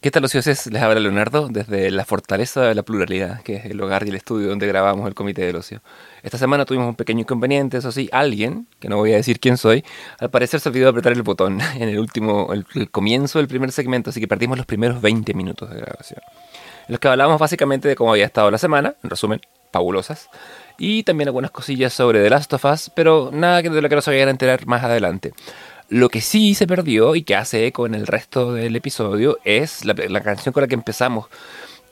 ¿Qué tal, ociosos? Les habla Leonardo desde la Fortaleza de la Pluralidad, que es el hogar y el estudio donde grabamos el Comité del Ocio. Esta semana tuvimos un pequeño inconveniente, eso sí, alguien, que no voy a decir quién soy, al parecer se olvidó apretar el botón en el último, el, comienzo del primer segmento, así que perdimos los primeros 20 minutos de grabación. En los que hablamos básicamente de cómo había estado la semana, en resumen, fabulosas, y también algunas cosillas sobre The Last of Us, pero nada de lo que nos vayan a enterar más adelante. Lo que sí se perdió y que hace eco en el resto del episodio es la, canción con la que empezamos,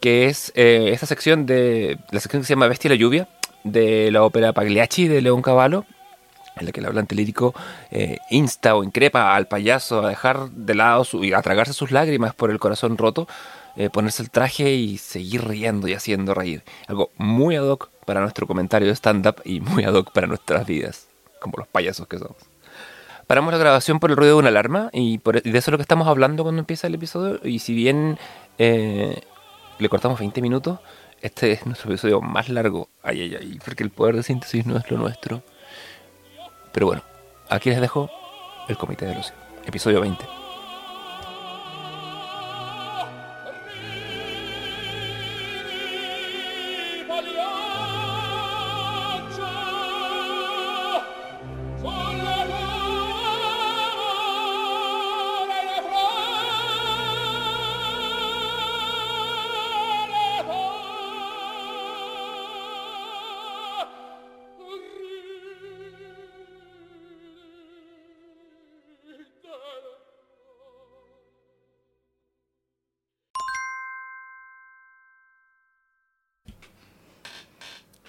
que es eh, esta sección de la sección que se llama Bestia y la lluvia de la ópera Pagliacci de León Cavallo, en la que el hablante lírico eh, insta o increpa al payaso a dejar de lado su, y a tragarse sus lágrimas por el corazón roto, eh, ponerse el traje y seguir riendo y haciendo reír. Algo muy ad hoc para nuestro comentario de stand-up y muy ad hoc para nuestras vidas, como los payasos que somos. Paramos la grabación por el ruido de una alarma y, por, y de eso es lo que estamos hablando cuando empieza el episodio. Y si bien eh, le cortamos 20 minutos, este es nuestro episodio más largo. Ay, ay, ay, porque el poder de síntesis no es lo nuestro. Pero bueno, aquí les dejo el Comité del Ocio, episodio 20.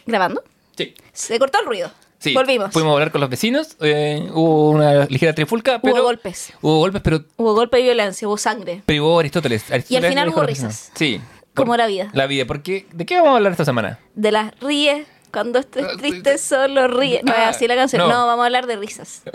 ¿Grabando? Sí. Se cortó el ruido. Sí, Volvimos. Fuimos a hablar con los vecinos, eh, hubo una ligera trifulca, pero... Hubo golpes. Hubo golpes, pero Hubo golpe y violencia, hubo sangre. Pero hubo Aristóteles. Y al Aristóteles final hubo risas. Sí. Como la vida. La vida. Porque, ¿De qué vamos a hablar esta semana? De las ríes. Cuando estés Ah, triste, solo ríe. No es así la canción. no. No. vamos a hablar de risas.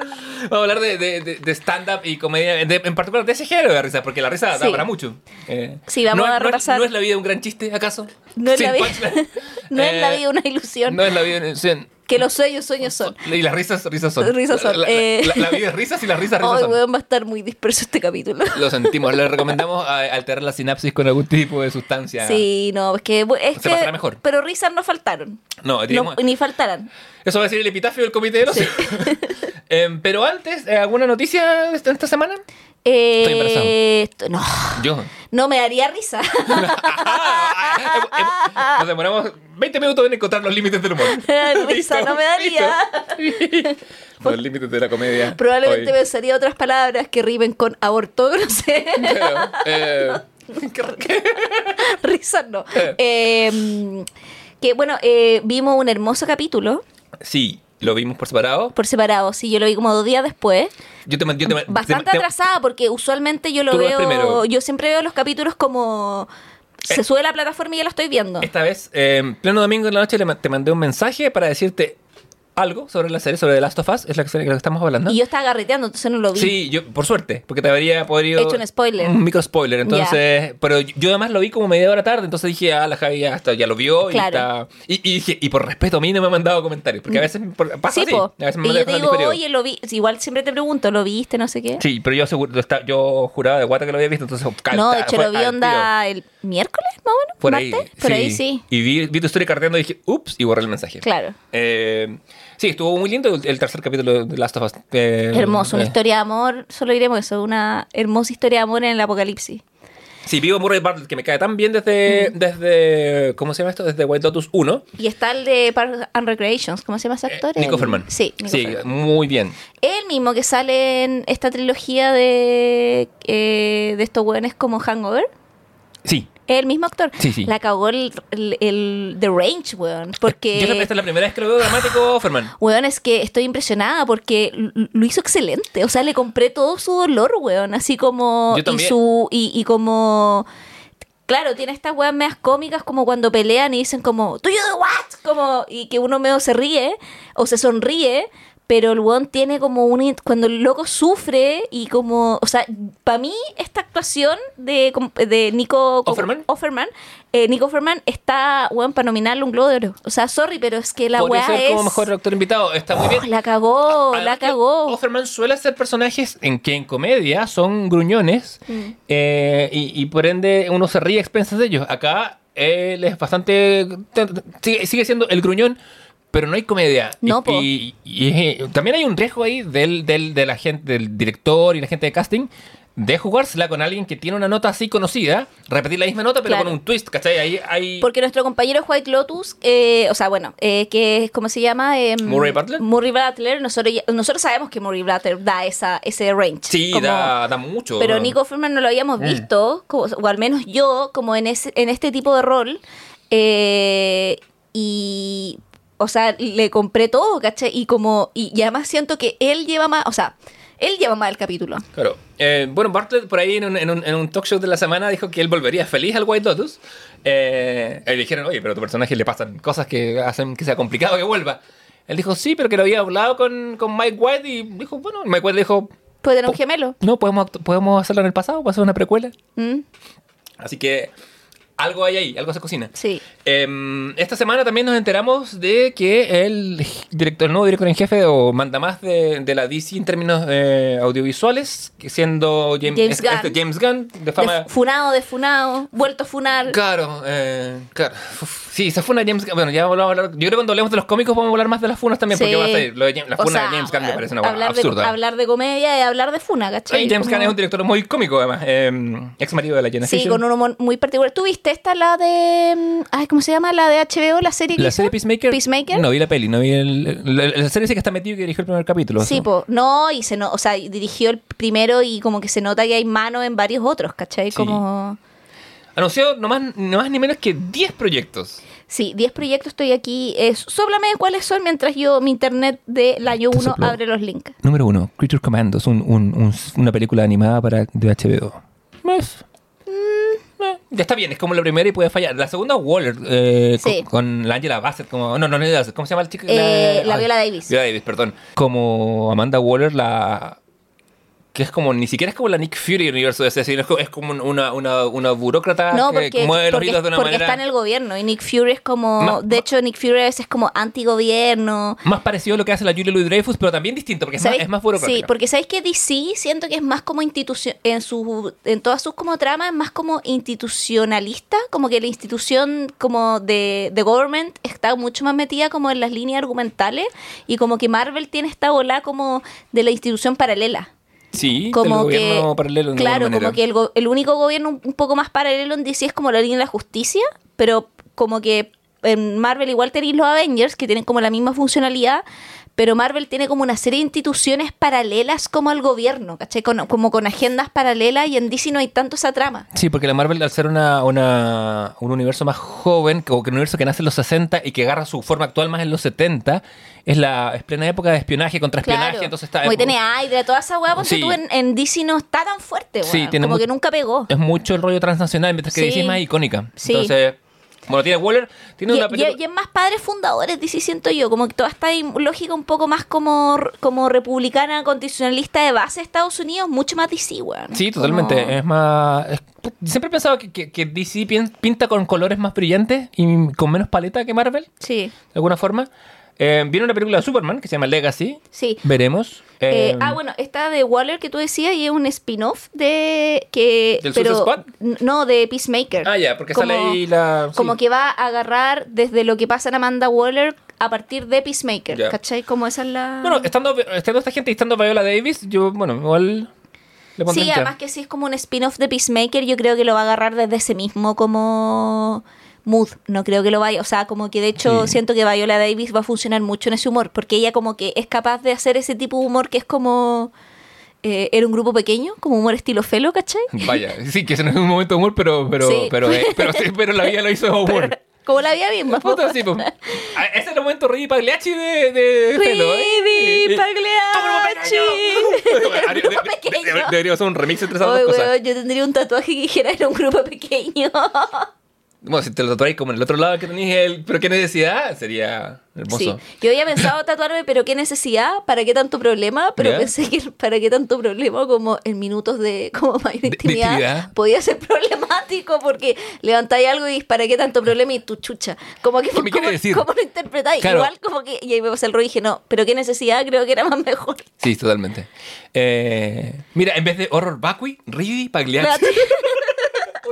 Vamos a hablar de, de- de- stand-up y comedia, de- en particular de ese género de risa, porque la risa da Sí. para mucho. Eh, Sí, vamos no, a es- no es- repasar. ¿No es la vida un gran chiste, acaso? No es, la vida, no es la Eh, vida una ilusión. No es la vida... sí, Que los sueños, sueños son. Y las risas, risas son. Risas son, La, la- eh. la- la vida es risas y las risas, risas Ay, son. weón, va a estar muy disperso este capítulo. Lo sentimos. Le recomendamos alterar la sinapsis con algún tipo de sustancia. Sí, no, es que. Es Se que pasará mejor. Pero risas no faltaron. No, ni faltarán. Eso va a decir el epitafio del comité de los... Em, pero antes, eh, ¿alguna noticia de esta, esta semana? Eh, embarazado. esto- no, Yo. no me daría risa. Nos demoramos 20 minutos en encontrar los límites del humor. risa Listo, no me daría. Los límites de la comedia. Probablemente Hoy. pensaría otras palabras que rimen con aborto, no sé. Pero, eh, Risas no. Eh, que bueno, eh, vimos un hermoso capítulo sí, lo vimos por separado. por separado. Sí, yo lo vi como dos días después. Yo te, yo te- Bastante te- te- atrasada porque usualmente yo lo veo. Yo siempre veo los capítulos como. Se Eh, sube a la plataforma y ya lo estoy viendo. Esta vez, eh, en pleno domingo en la noche, te mandé un mensaje para decirte algo sobre la serie, sobre The Last of Us, es la serie que estamos hablando. Y yo estaba garreteando, entonces no lo vi. Sí, yo, por suerte, porque te habría podido... Hecho un spoiler. Un micro spoiler, entonces... Pero yo además lo vi como media hora tarde, entonces dije, ah, la Javi ya, está- ya lo vio Claro. y está... Y, y dije, y por respeto a mí no me ha mandado comentarios, porque a veces pasa Sí, así. po. A veces me Y yo te digo, oye, lo vi. Igual siempre te pregunto, ¿lo viste? No sé qué. Sí, pero yo seguro, yo juraba de guata que lo había visto, entonces... no, de calta, hecho lo vi onda el miércoles, más o menos. Por ahí. Por ahí sí. Y vi, vi tu historia carteando y dije, ups, y borré el mensaje. Claro. Eh, sí, estuvo muy lindo el, tercer capítulo de Last of Us. Eh, Hermoso, una eh, historia de amor, solo diremos eso, una hermosa historia de amor en el apocalipsis. Sí, vivo Murray Bartlett, que me cae tan bien desde, desde. ¿Cómo se llama esto? Desde White Lotus 1. Y está el de Parks and Recreations, ¿cómo se llama ese actor? Eh, Nico Ferman. Sí, Nico Sí, Ferman. muy bien. El mismo que sale en esta trilogía de, eh, de estos hueones como Hangover. Sí. El mismo actor. Sí, sí. La cagó el, el, el The Range, weón. Porque. Yo esta es la primera vez que lo veo dramático, Ferman. Weón, es que estoy impresionada porque lo hizo excelente. O sea, le compré todo su dolor, weón. Así como. Yo y su. Y, y como. Claro, tiene estas weas medias cómicas como cuando pelean y dicen como, ¿Do you do what? Como, y que uno medio se ríe o se sonríe, pero el weón tiene como un... Cuando el loco sufre y como... O sea, para mí esta actuación de, de Nico... Offerman. Offerman, eh, Nico Offerman está, weón, para nominarle un Globo de Oro. O sea, sorry, pero es que la weá es... como mejor actor invitado. Está muy bien. Oh, la cagó, la cagó. Offerman suele hacer personajes en que en comedia son gruñones Mm. eh, y, y por ende uno se ríe a expensas de ellos. Acá él es bastante. Sigue, sigue siendo el gruñón, pero no hay comedia. Y- No, y, y, eh, también hay un riesgo ahí del, del, de la gente, del director y la gente de casting. De jugársela con alguien que tiene una nota así conocida, repetir la misma nota, pero Claro. con un twist, ¿cachai? Ahí hay. Porque nuestro compañero White Lotus, eh, o sea, bueno, eh, que es, ¿cómo se llama? Em, Murray Butler. Murray Butler, nosotros, nosotros sabemos que Murray Butler da esa, ese range. Sí, como- da, da mucho. Pero Nico Offerman no lo habíamos Mm. visto, como- o al menos yo, como en, ese, en este tipo de rol. eh, y, o sea, le compré todo, ¿cachai? Y como, y, y además siento que él lleva más, o sea, él lleva más el capítulo. Claro. Eh, bueno, Bartlett por ahí en un, en, un, en un talk show de la semana dijo que él volvería feliz al White Lotus. Eh, le dijeron, oye, pero a tu personaje le pasan cosas que hacen que sea complicado que vuelva. Él dijo, sí, pero que lo había hablado con, con Mike White y dijo, bueno, Mike White dijo, Puede tener un gemelo. no, podemos, podemos hacerlo en el pasado, puede ser una precuela. ¿Mm? Así que algo hay ahí, algo se cocina. Sí. Eh, esta semana también nos enteramos de que el director, el nuevo director en jefe o manda más de, de la DC en términos eh, audiovisuales, siendo James, James este- este Gunn. James Gunn, de fama. De funado, de funado, vuelto a funar. Claro, eh, claro. Uf, Sí, se funa James Gunn. Bueno, ya vamos a hablar. Yo creo que cuando hablemos de los cómicos vamos a hablar más de las funas también, porque Sí. va a ser. Lo de James- la O funa sea, de James Gunn me parece una hablar absurda. De, hablar de comedia y hablar de funa, ¿cachai? James Gunn es un director muy cómico, además. eh, ex marido de la Jenna Sí, Fisher. con un humor muy particular. ¿Tú viste esta, la de... mm, Ay, ¿cómo se llama? La de HBO, la serie que ¿La hizo? serie Peacemaker? Peacemaker. No vi la peli, no vi el. La, la serie sí que está metido y que dirigió el primer capítulo. Sí, po. No, y se no, o sea, dirigió el primero y como que se nota que hay mano en varios otros, ¿cachai? Sí. Como... Anunció no más, no más ni menos que 10 proyectos. Sí, 10 proyectos estoy aquí. Eh, sóplame cuáles son mientras yo, mi internet del año Te 1 soplo. abre los links. Número 1, Creature Commandos, un, un- un- una película animada para de HBO. Está bien, es como la primera y puede fallar. La segunda, Waller, eh, Sí. con, con la Angela Bassett, como. No, no, no, no, ¿cómo se llama el chico? Eh, la Viola Davis. Viola Davis, perdón. Como Amanda Waller, la. Que es como, ni siquiera es como la Nick Fury universo de sino es como, una, una, una burócrata No, que porque, mueve los hilos de una porque manera. está en el gobierno y Nick Fury es como... De hecho, Nick Fury a veces es como antigobierno. Más parecido a lo que hace la Julia Louis Dreyfus, pero también distinto, porque es más, es más burocrática. Sí, porque sabéis que DC siento que es más como institución, en su, en todas sus como tramas, es más como institucionalista, como que la institución como de, de government está mucho más metida como en las líneas argumentales y como que Marvel tiene esta bola como de la institución paralela. Sí, Como que, gobierno paralelo. de claro, alguna como que el, el único gobierno un, un poco más paralelo en DC es como la línea de la justicia, pero como que en Marvel igual tenéis los Avengers que tienen como la misma funcionalidad, pero Marvel tiene como una serie de instituciones paralelas como al gobierno, ¿cachai? Con- como con agendas paralelas y en DC no hay tanto esa trama. Sí, porque la Marvel, al ser una, una- un universo más joven, o que un universo que nace en los 60 y que agarra su forma actual más en los 70, es la es plena época de espionaje contra espionaje, Claro. entonces está... que tiene Hydra, toda esa hueá, Sí. tú en, en DC no está tan fuerte, Sí, tiene como que nunca pegó. es mucho el rollo transnacional, mientras que. DC es más icónica. Sí. Entonces, bueno, tiene Waller, tiene Y, una película... y es más padres fundadores, DC siento yo, como que toda esta lógica un poco más como, como republicana, constitucionalista de base de Estados Unidos, mucho más DC, weón. Sí, totalmente. Como- Es más. es- siempre he pensado que, que- que DC pin- pinta con colores más brillantes y con menos paleta que Marvel, de Sí, alguna forma. Eh, viene una película de Superman que se llama Legacy. sí. Veremos. Eh, Eh, ah, bueno, esta de Waller que tú decías y es un spin-off de que ¿Del pero Squad? no de Peacemaker. Ah, ya, porque Como- sale ahí la. sí. Como que va a agarrar desde lo que pasa en Amanda Waller a partir de Peacemaker, Ya. ¿cachai? Como esa es la Bueno, estando, estando esta gente y estando Viola Davis, yo, bueno, igual. Le Sí, además que si es como un spin-off de Peacemaker, yo creo que lo va a agarrar desde ese mismo como mood. No creo que lo vaya, o sea, como que de hecho Sí. siento que Viola Davis va a funcionar mucho en ese humor, porque ella como que es capaz de hacer ese tipo de humor que es como... eh, era un grupo pequeño, como humor estilo felo, ¿cachai? Vaya, sí, que ese no es un momento de humor, pero, pero, Sí. pero, eh, pero, sí, pero la vida lo hizo de humor. Como la vida misma. po. Puta, sí. Ah, Ese es el momento Rigi Pagliacci de, de Felo, ¿eh? Sí. Pagliacci. De- de- Grupo de- pequeño. de- Deberíamos hacer un remix entre esas dos cosas. yo tendría un tatuaje que dijera era un grupo pequeño. Bueno, si te lo tatuáis como en el otro lado que tenéis el. Pero qué necesidad, sería Sí, hermoso. yo había pensado tatuarme, pero qué necesidad, para qué tanto problema, pero ¿Ya? pensé que para qué tanto problema como en minutos de como mayor intimidad, intimidad. podía ser problemático porque levantáis algo y para qué tanto problema y tu chucha. Como que ¿Qué me quiere ¿cómo, decir? cómo lo interpretáis? Claro. Igual como que y ahí me pasé el rollo y dije, no, pero qué necesidad, creo que era más mejor. Sí, totalmente. Eh, mira, en vez de horror vacui, Ridi Pagliacci.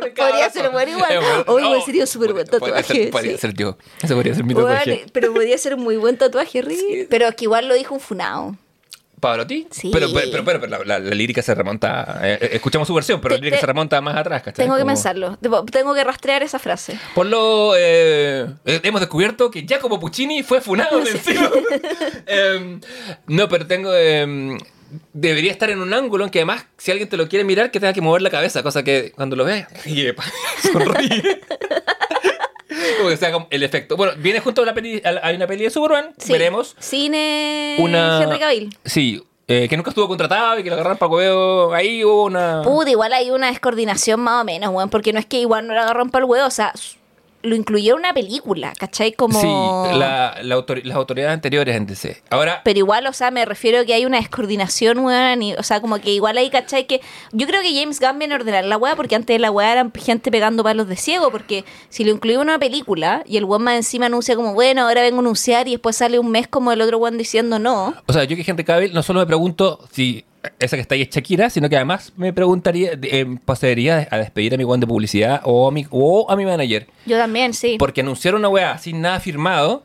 Podría ser bueno igual. Hoy igual sería un súper buen Podría tatuaje, ser, podría sí. ser yo. Ese podría ser mi Bueno, tatuaje. pero podía ser un muy buen tatuaje, Ricky. Pero es que igual lo dijo un funao. ¿Pavarotti? Sí. Pero, pero, pero, pero, pero la, la- la lírica se remonta. eh, eh, escuchamos su versión, pero la lírica te- se remonta más atrás, ¿cachai? Tengo que Como- pensarlo. Debo- Tengo que rastrear esa frase. Por lo. eh, hemos descubierto que Giacomo Puccini fue funado de encima. Em, no, pero tengo. Debería estar en un ángulo en que además, si alguien te lo quiere mirar, que tenga que mover la cabeza, cosa que cuando lo ríe, pa, sonríe. Como que sea el efecto. Bueno, viene junto a la peli, a la- hay una peli de Superman, Sí. veremos. Cine Una. Henry Cavill. Sí, eh, que nunca estuvo contratado y que lo agarraron para huevo. Ahí hubo una. Puta, igual hay una descoordinación más o menos, weón, porque no es que igual no lo agarraron para el huevo, o sea, lo incluyó en una película, ¿cachai? Como... Sí, la- la autor- las autoridades anteriores en DC. Ahora, Pero igual, o sea, me refiero a que hay una descoordinación, weón, o sea, como que igual ahí, ¿cachai? Que yo creo que James Gunn viene a ordenar la weá, porque antes la weá eran gente pegando palos de ciego, porque si lo incluye en una película y el weón más encima anuncia como, bueno, ahora vengo a anunciar y después sale un mes como el otro weón diciendo no. O sea, yo que gente Cavill no solo me pregunto si esa que está ahí es Shakira, sino que además me preguntaría, eh, procedería a despedir a mi guan de publicidad o a mi, o a mi manager. Yo también, sí. Porque anunciar una weá sin nada firmado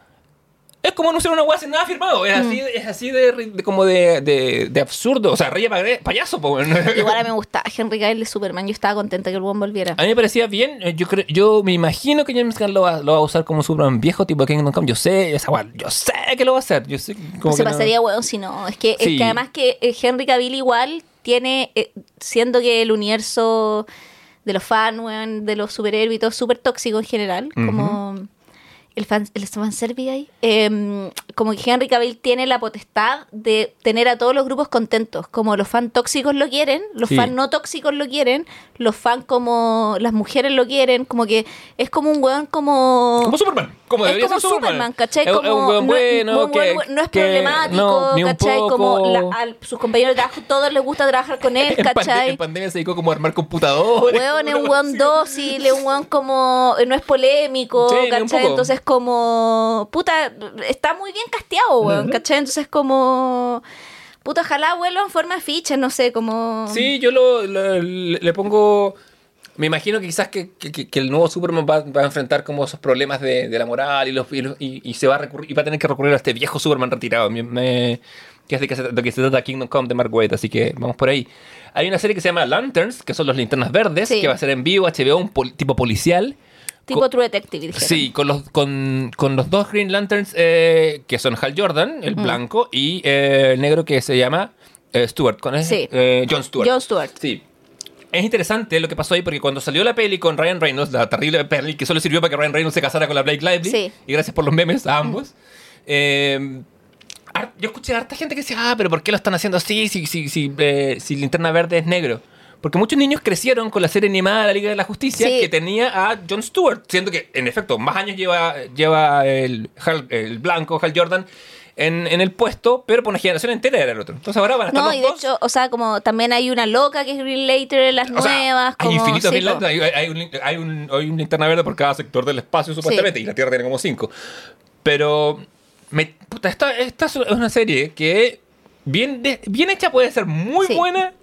es como anunciar una weá sin nada firmado. Es así, es así de, como de, de- de absurdo. O sea, rey payaso, po, weón. Igual a mí me gusta Henry Cavill de Superman, yo estaba contenta que el weón volviera. A mí me parecía bien. eh, Yo creo, yo me imagino que James Gunn lo va, lo va a usar como Superman viejo, tipo Kingdom Come. Yo sé, esa weá, yo sé que lo va a hacer. Yo sé como se que no- pasaría weón si no. Es que, es que además que eh, Henry Cavill igual tiene, eh, siendo que el universo de los fans, weón, de los superhéroes y todo es súper tóxico en general, como el fan, el fanservice ahí, em, como que Henry Cavill tiene la potestad de tener a todos los grupos contentos, como los fans tóxicos lo quieren, los Sí. fans no tóxicos lo quieren, los fans como las mujeres lo quieren, como que es como un weón como... Como Superman. Como es como ser Superman. Superman, ¿cachai? Es- es Como un no, bueno, que- bueno, no es que- problemático, no, ni un ¿cachai? poco. Como la- a sus compañeros de trabajo, todos les gusta trabajar con él, En, pande- ¿cachai? en pandemia se dedicó como a armar computadores. Weón es un como- weón dócil, es un weón como. No es polémico, Sí, ¿cachai? Entonces, como. Puta, está muy bien casteado, weón, ¿cachai? Entonces, como. Puta, ojalá vuelva en forma de ficha, no sé, como. Sí, yo lo, lo- le, le pongo... Me imagino que quizás que, que- que- el nuevo Superman va, va a enfrentar como esos problemas de, de la moral y, los, y, los- y- y se va a recurrir, y va a tener que recurrir a este viejo Superman retirado. Me- me- que es de que se, de que se trata Kingdom Come de Mark Waid, así que vamos por ahí. Hay una serie que se llama Lanterns, que son los linternas verdes, Sí. que va a ser en vivo, HBO, un pol- tipo policial. Tipo Co- True Detective, dijeron. Sí, con los, con, con los dos Green Lanterns, eh, que son Hal Jordan, el blanco, y eh, el negro que se llama eh, Stewart, con Sí. eh, John Stewart. Jon Stewart. Sí. Es interesante lo que pasó ahí porque cuando salió la peli con Ryan Reynolds, la terrible peli que solo sirvió para que Ryan Reynolds se casara con la Blake Lively, Sí. y gracias por los memes a ambos, eh, yo escuché a harta gente que decía, ah, pero ¿por qué lo están haciendo así si, si, si, eh, si Linterna Verde es negro? Porque muchos niños crecieron con la serie animada de la Liga de la Justicia Sí. que tenía a Jon Stewart, siendo que, en efecto, más años lleva, lleva el, Hal- el blanco, Hal Jordan, en, en el puesto, pero por una generación entera era el otro. Entonces ahora van a estar No, los y de dos. hecho, o sea, como también hay una loca que es Green Later en las O sea, nuevas. hay como, infinitos sí, Green po. Lanterns. Hay, hay un, hay, un, hay un linterna verde por cada sector del espacio, supuestamente, y la Tierra tiene como cinco. Pero, me, puta, esta, esta es una serie que, bien, bien hecha, puede ser muy Sí. buena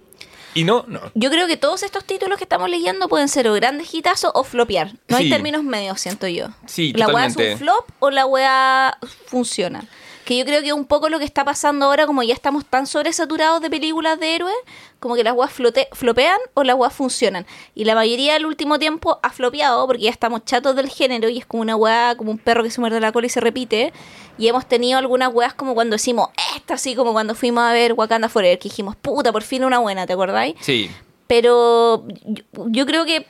y no, no. Yo creo que todos estos títulos que estamos leyendo pueden ser o grandes hitazos o flopear. No hay Sí. términos medios, siento yo. Sí, La weá es totalmente. un flop o la weá funciona. Que yo creo que un poco lo que está pasando ahora, como ya estamos tan sobresaturados de películas de héroes, como que las weas flote- flopean o las weas funcionan. Y la mayoría del último tiempo ha flopeado porque ya estamos chatos del género y es como una wea, como un perro que se muerde la cola y se repite. Y hemos tenido algunas weas como cuando decimos, esta así como cuando fuimos a ver Wakanda Forever, que dijimos, puta, por fin una buena, ¿te acordáis? Sí. Pero yo, yo creo que,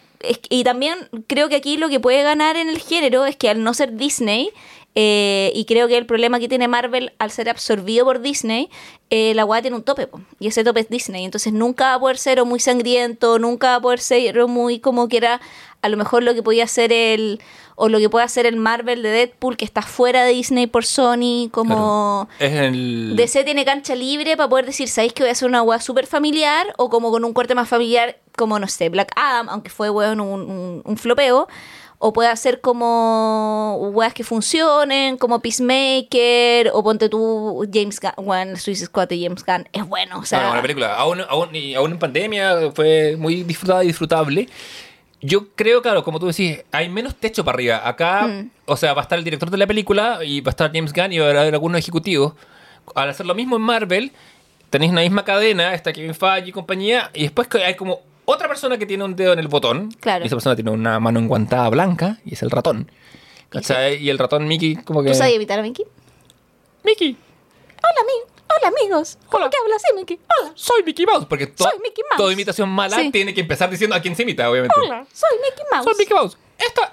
y también creo que aquí lo que puede ganar en el género es que al no ser Disney, Eh, y creo que el problema que tiene Marvel al ser absorbido por Disney, eh, la weá tiene un tope, po, y ese tope es Disney. Entonces nunca va a poder ser o muy sangriento, nunca va a poder ser o muy como que era a lo mejor lo que podía ser el o lo que puede hacer el Marvel de Deadpool que está fuera de Disney por Sony como Es el... DC tiene cancha libre para poder decir sabéis que voy a hacer una weá súper familiar o como con un corte más familiar como no sé Black Adam aunque fue weón un, un, un flopeo o puede hacer como weas que funcionen, como Peacemaker, o ponte tú James Gunn, bueno, Suicide Squad de James Gunn, es bueno, o sea, Bueno, la película, aún, aún, aún en pandemia, fue muy disfrutada y disfrutable. Yo creo, claro, como tú decís, hay menos techo para arriba. Acá, Mm. o sea, va a estar el director de la película y va a estar James Gunn y va a haber algunos ejecutivos. Al hacer lo mismo en Marvel, tenéis una misma cadena, está Kevin Feige y compañía, y después hay como otra persona que tiene un dedo en el botón. Claro. Y esa persona tiene una mano enguantada blanca y es el ratón. ¿Cachai? Y el ratón Mickey como que... ¿tú sabes imitar a Mickey? Mickey, Hola, ami hola amigos, ¿cómo Hola. que hablas así, Mickey? Hola, soy Mickey Mouse. Porque to- Soy Mickey Mouse. toda imitación mala Sí. tiene que empezar diciendo a quién se imita, obviamente. hola, soy Mickey Mouse. Soy Mickey Mouse. Esta.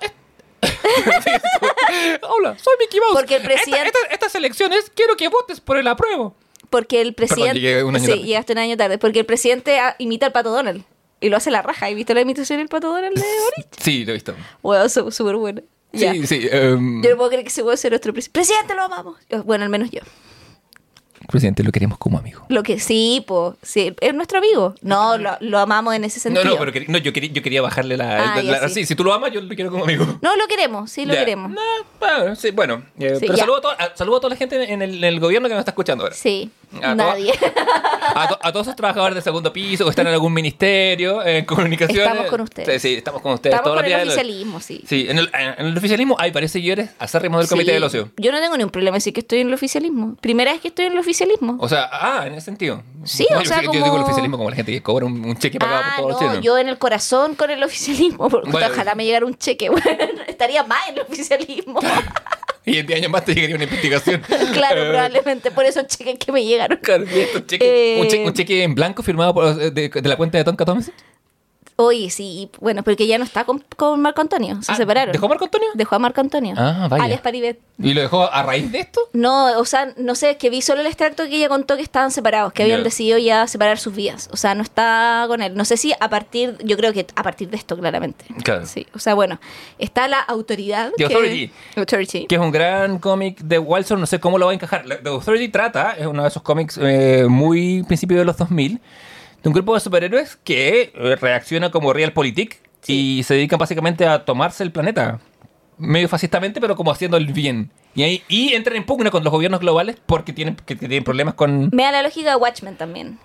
Hola, soy Mickey Mouse. Porque el presidente- Esta- esta- estas elecciones quiero que votes por el apruebo. Porque el presidente. llegué un año sí, tarde. llegaste un año tarde. Porque el presidente ah, imita al pato Donald. Y lo hace la raja. ¿Has visto la imitación del pato Donald de Boric? Sí, lo he visto. Bueno, súper buena. Ya. Sí, sí. em, Yo no puedo creer que ese puede ser nuestro presidente. Presidente, lo amamos. Bueno, al menos yo. presidente, lo queremos como amigo. Lo que sí, pues, sí, es nuestro amigo. No, lo, lo amamos en ese No, sentido. no, pero queri- no, yo, quería, yo quería bajarle la. Ah, la- ya, la- sí. sí, si tú lo amas, yo lo quiero como amigo. No, lo queremos, sí lo Ya. queremos. No, bueno, sí, bueno. eh, Sí, pero ya. saludo a, to- a- saludo a toda la gente en el, en el gobierno que nos está escuchando ahora. Sí, A to- nadie. A, to- a todos esos trabajadores de segundo piso o están en algún ministerio, en comunicaciones. Estamos con ustedes. Sí, sí, estamos con ustedes. Estamos todos con los el oficialismo, sí. Sí, en el, en el oficialismo hay varios seguidores acérrimos del Comité Sí, del Ocio. Yo no tengo ningún problema decir que estoy en el oficialismo. Primera vez que estoy en el oficialismo. O sea, ah, en ese sentido. Sí, No, o yo, sea, yo digo el como- oficialismo como la gente que cobra un, un cheque pagado Ah, por todos los no, chilenos. yo en el corazón con el oficialismo. Porque Bueno. ojalá me llegara un cheque. Bueno, estaría más en el oficialismo. Y en 10 años más te llegaría una investigación. claro, Eh, probablemente por esos cheques que me llegaron. Claro, estos cheques- Eh, un, cheque, un cheque en blanco firmado por, de, de la cuenta de Tonka Thomas. Oye, sí, bueno, porque ya no está con, con Marco Antonio. Se Ah, separaron. ¿Dejó Marco Antonio? Dejó a Marco Antonio. Ah, vaya. Alias Paribet. ¿Y lo dejó a raíz de esto? No, o sea, no sé, es que vi solo el extracto que ella contó que estaban separados, que habían decidido ya separar sus vidas. O sea, no está con él. No sé si a partir, yo creo que a partir de esto, claramente. Claro. Sí, o sea, bueno, está la autoridad. The que- Authority. Authority. que es un gran cómic de Wilson, no sé cómo lo va a encajar. The Authority trata, es uno de esos cómics eh, muy principio de los 2000, de un grupo de superhéroes que eh, reacciona como realpolitik y se dedican básicamente a tomarse el planeta. Medio fascistamente, pero como haciendo el bien. Y, ahí, y entran en pugna con los gobiernos globales porque tienen, que tienen problemas con... Me da la lógica de Watchmen también.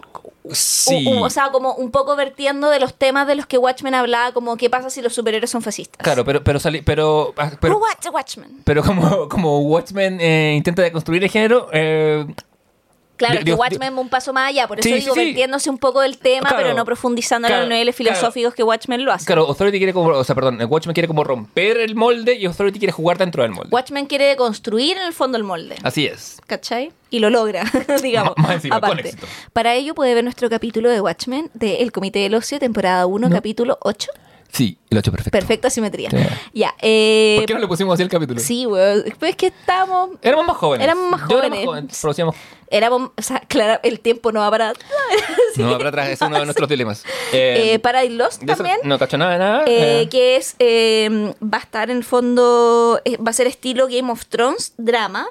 Sí. U- o sea, como un poco vertiendo de los temas de los que Watchmen hablaba, como qué pasa si los superhéroes son fascistas. Claro, pero pero pero, ah, pero, watch Watchmen? pero como, como Watchmen eh, intenta deconstruir el género, eh, Claro, Dios- que Watchmen va un paso más allá, por eso Sí, digo, sí. vertiéndose un poco del tema, Claro. pero no profundizando en los niveles claro. filosóficos que Watchmen lo hace. Claro, Authority quiere como, o sea, perdón, Watchmen quiere como romper el molde y Authority quiere jugar dentro del molde. Watchmen quiere construir en el fondo el molde. Así es. ¿Cachai? Y lo logra, digamos. Más encima, con aparte. éxito. Para ello puede ver nuestro capítulo de Watchmen de El Comité del Ocio, temporada 1, No. capítulo 8. Sí, el 8 perfecto. Perfecta simetría. Sí. Ya. Eh, ¿Por qué no le pusimos así el capítulo? Sí, weón. Pues es que estábamos. Éramos más jóvenes. Éramos más Yo era jóvenes. joven, producíamos... Éramos. O sea, claro, el tiempo no va para. Sí. No, para atrás, es uno de nuestros dilemas. Eh, Eh, Paradise Lost de eso también. No cacho nada de nada. eh, eh, que es eh, va a estar en el fondo eh, va a ser estilo Game of Thrones drama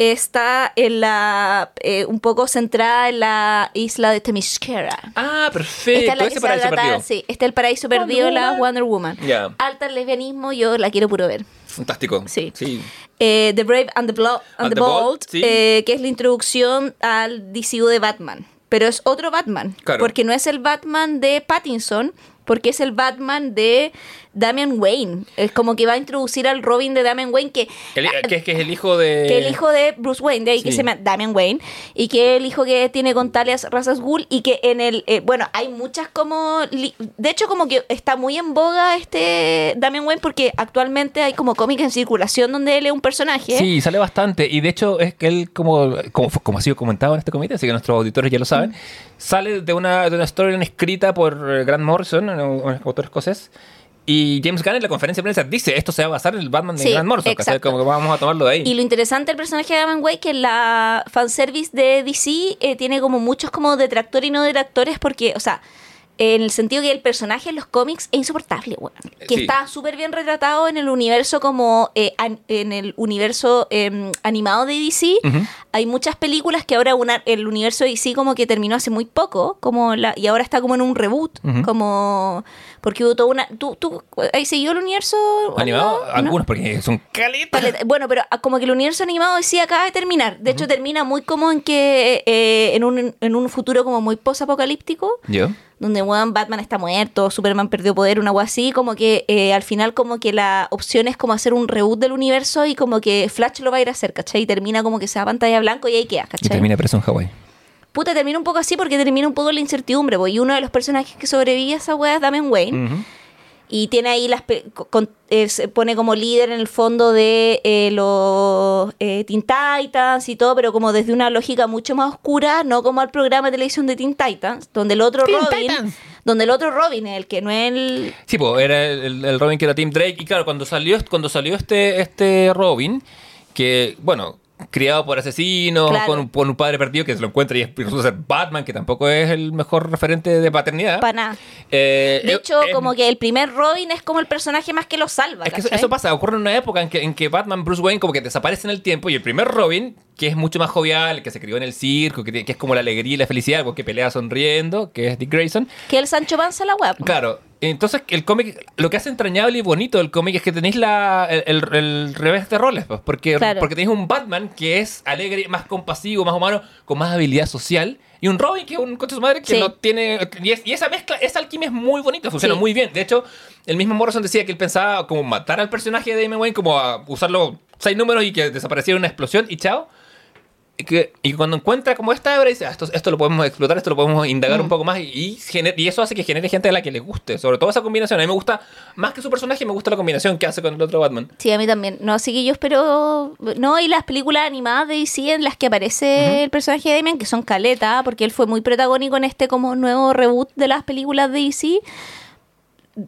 está en la eh, un poco centrada en la isla de Themyscira Ah, perfecto. esta es a paraíso perdido. sí, está el paraíso Wonder perdido de la. Wonder Woman Ya. alta en lesbianismo yo la quiero puro ver Fantástico. Sí. Sí. Eh, the Brave and the, Blo- and And the the Bold, Bold, sí. eh, que es la introducción al DCU de Batman. Pero es otro Batman. Claro. Porque no es el Batman de Pattinson, porque es el Batman de Damian Wayne. Es como que va a introducir al Robin de Damian Wayne, que, El- que, es- que es el hijo de... que el hijo de Bruce Wayne, de ahí que se llama Damian Wayne, y que el hijo que tiene con Talias Razas Ghul, y que en el. eh, bueno, hay muchas como. li- De hecho, como que está muy en boga este Damian Wayne, porque actualmente hay como cómics en circulación donde él es un personaje. Sí, sale bastante. Y de hecho es que él, como, como, como ha sido comentado en este comité, así que nuestros auditores ya lo saben, sale de una, de una storyline escrita por eh, Grant Morrison, un, autor escocés, Y James Gunn en la conferencia de prensa dice, esto se va a basar en el Batman de Sí, Grant Morrison. Como que vamos a tomarlo de ahí. Y lo interesante del personaje de Adam Wade que la fanservice de DC eh, tiene como muchos como detractores y no detractores porque, o sea, en el sentido que el personaje en los cómics es insoportable, weón. Que Sí. está súper bien retratado en el universo como eh, an- en el universo eh, animado de DC. Hay muchas películas que ahora una- el universo de DC como que terminó hace muy poco, como la, y ahora está como en un reboot, como porque hubo toda una ¿tú, tú ahí siguió el universo ¿Animado? ¿No? Algunos, porque son caletas. Bueno, pero ah, como que el universo animado sí acaba de terminar. De hecho, termina muy como en que eh, en, un, en un futuro como muy post-apocalíptico, ¿Yo? donde weón, Batman está muerto, Superman perdió poder, una agua así, como que eh, al final como que la opción es como hacer un reboot del universo y como que Flash lo va a ir a hacer, ¿cachai? Y termina como que se da pantalla blanco y ahí queda, Y ¿cachai? termina preso en Hawái. Puta, termina un poco así porque termina un poco la incertidumbre, po, y uno de los personajes que sobrevive a esa weá es Damian Wayne. Y tiene ahí las pe- con- eh, se pone como líder en el fondo de eh, los eh, Teen Titans y todo, pero como desde una lógica mucho más oscura, no como al programa de televisión de Teen Titans, donde el otro Teen Robin, Titans. donde el otro Robin, el que no es el Sí, pues era el, el Robin que era Tim Drake. Y claro, cuando salió, cuando salió este, este Robin, que, bueno, criado por asesinos, Claro. con, un- padre perdido que se lo encuentra y es- y resulta ser Batman, que tampoco es el mejor referente de paternidad. para nada. Eh, De eh, hecho, eh, como que el primer Robin es como el personaje más que lo salva. Es que eso, ¿cachai? eso pasa, ocurre en una época en que, en que Batman, Bruce Wayne, como que desaparece en el tiempo y el primer Robin, que es mucho más jovial, que se crió en el circo, que, es como la alegría y la felicidad, porque pelea sonriendo, que es Dick Grayson. Que el Sancho Panza la web. Claro, entonces el cómic, lo que hace entrañable y bonito del cómic es que tenéis la, el, el- el revés de roles, pues, porque, Claro. porque tenéis un Batman que es alegre, más compasivo, más humano, con más habilidad social. Y un Robin que es un coche de su madre que Sí. no tiene. Y, es- y esa mezcla, esa alquimia es muy bonita, funciona Sí. muy bien. De hecho, el mismo Morrison decía que él pensaba como matar al personaje de Damian Wayne, como a usarlo seis números y que desapareciera una explosión y chao. Y, que, y cuando encuentra como esta obra dice, "Ah, esto, esto lo podemos explotar, esto lo podemos indagar Mm. un poco más y, y, gener- y eso hace que genere gente a la que le guste. Sobre todo esa combinación. A mí me gusta, más que su personaje, me gusta la combinación que hace con el otro Batman. Sí, a mí también. No, así que yo espero. No, y las películas animadas de DC en las que aparece el personaje de Damian, que son caleta, porque él fue muy protagónico en este como nuevo reboot de las películas de DC.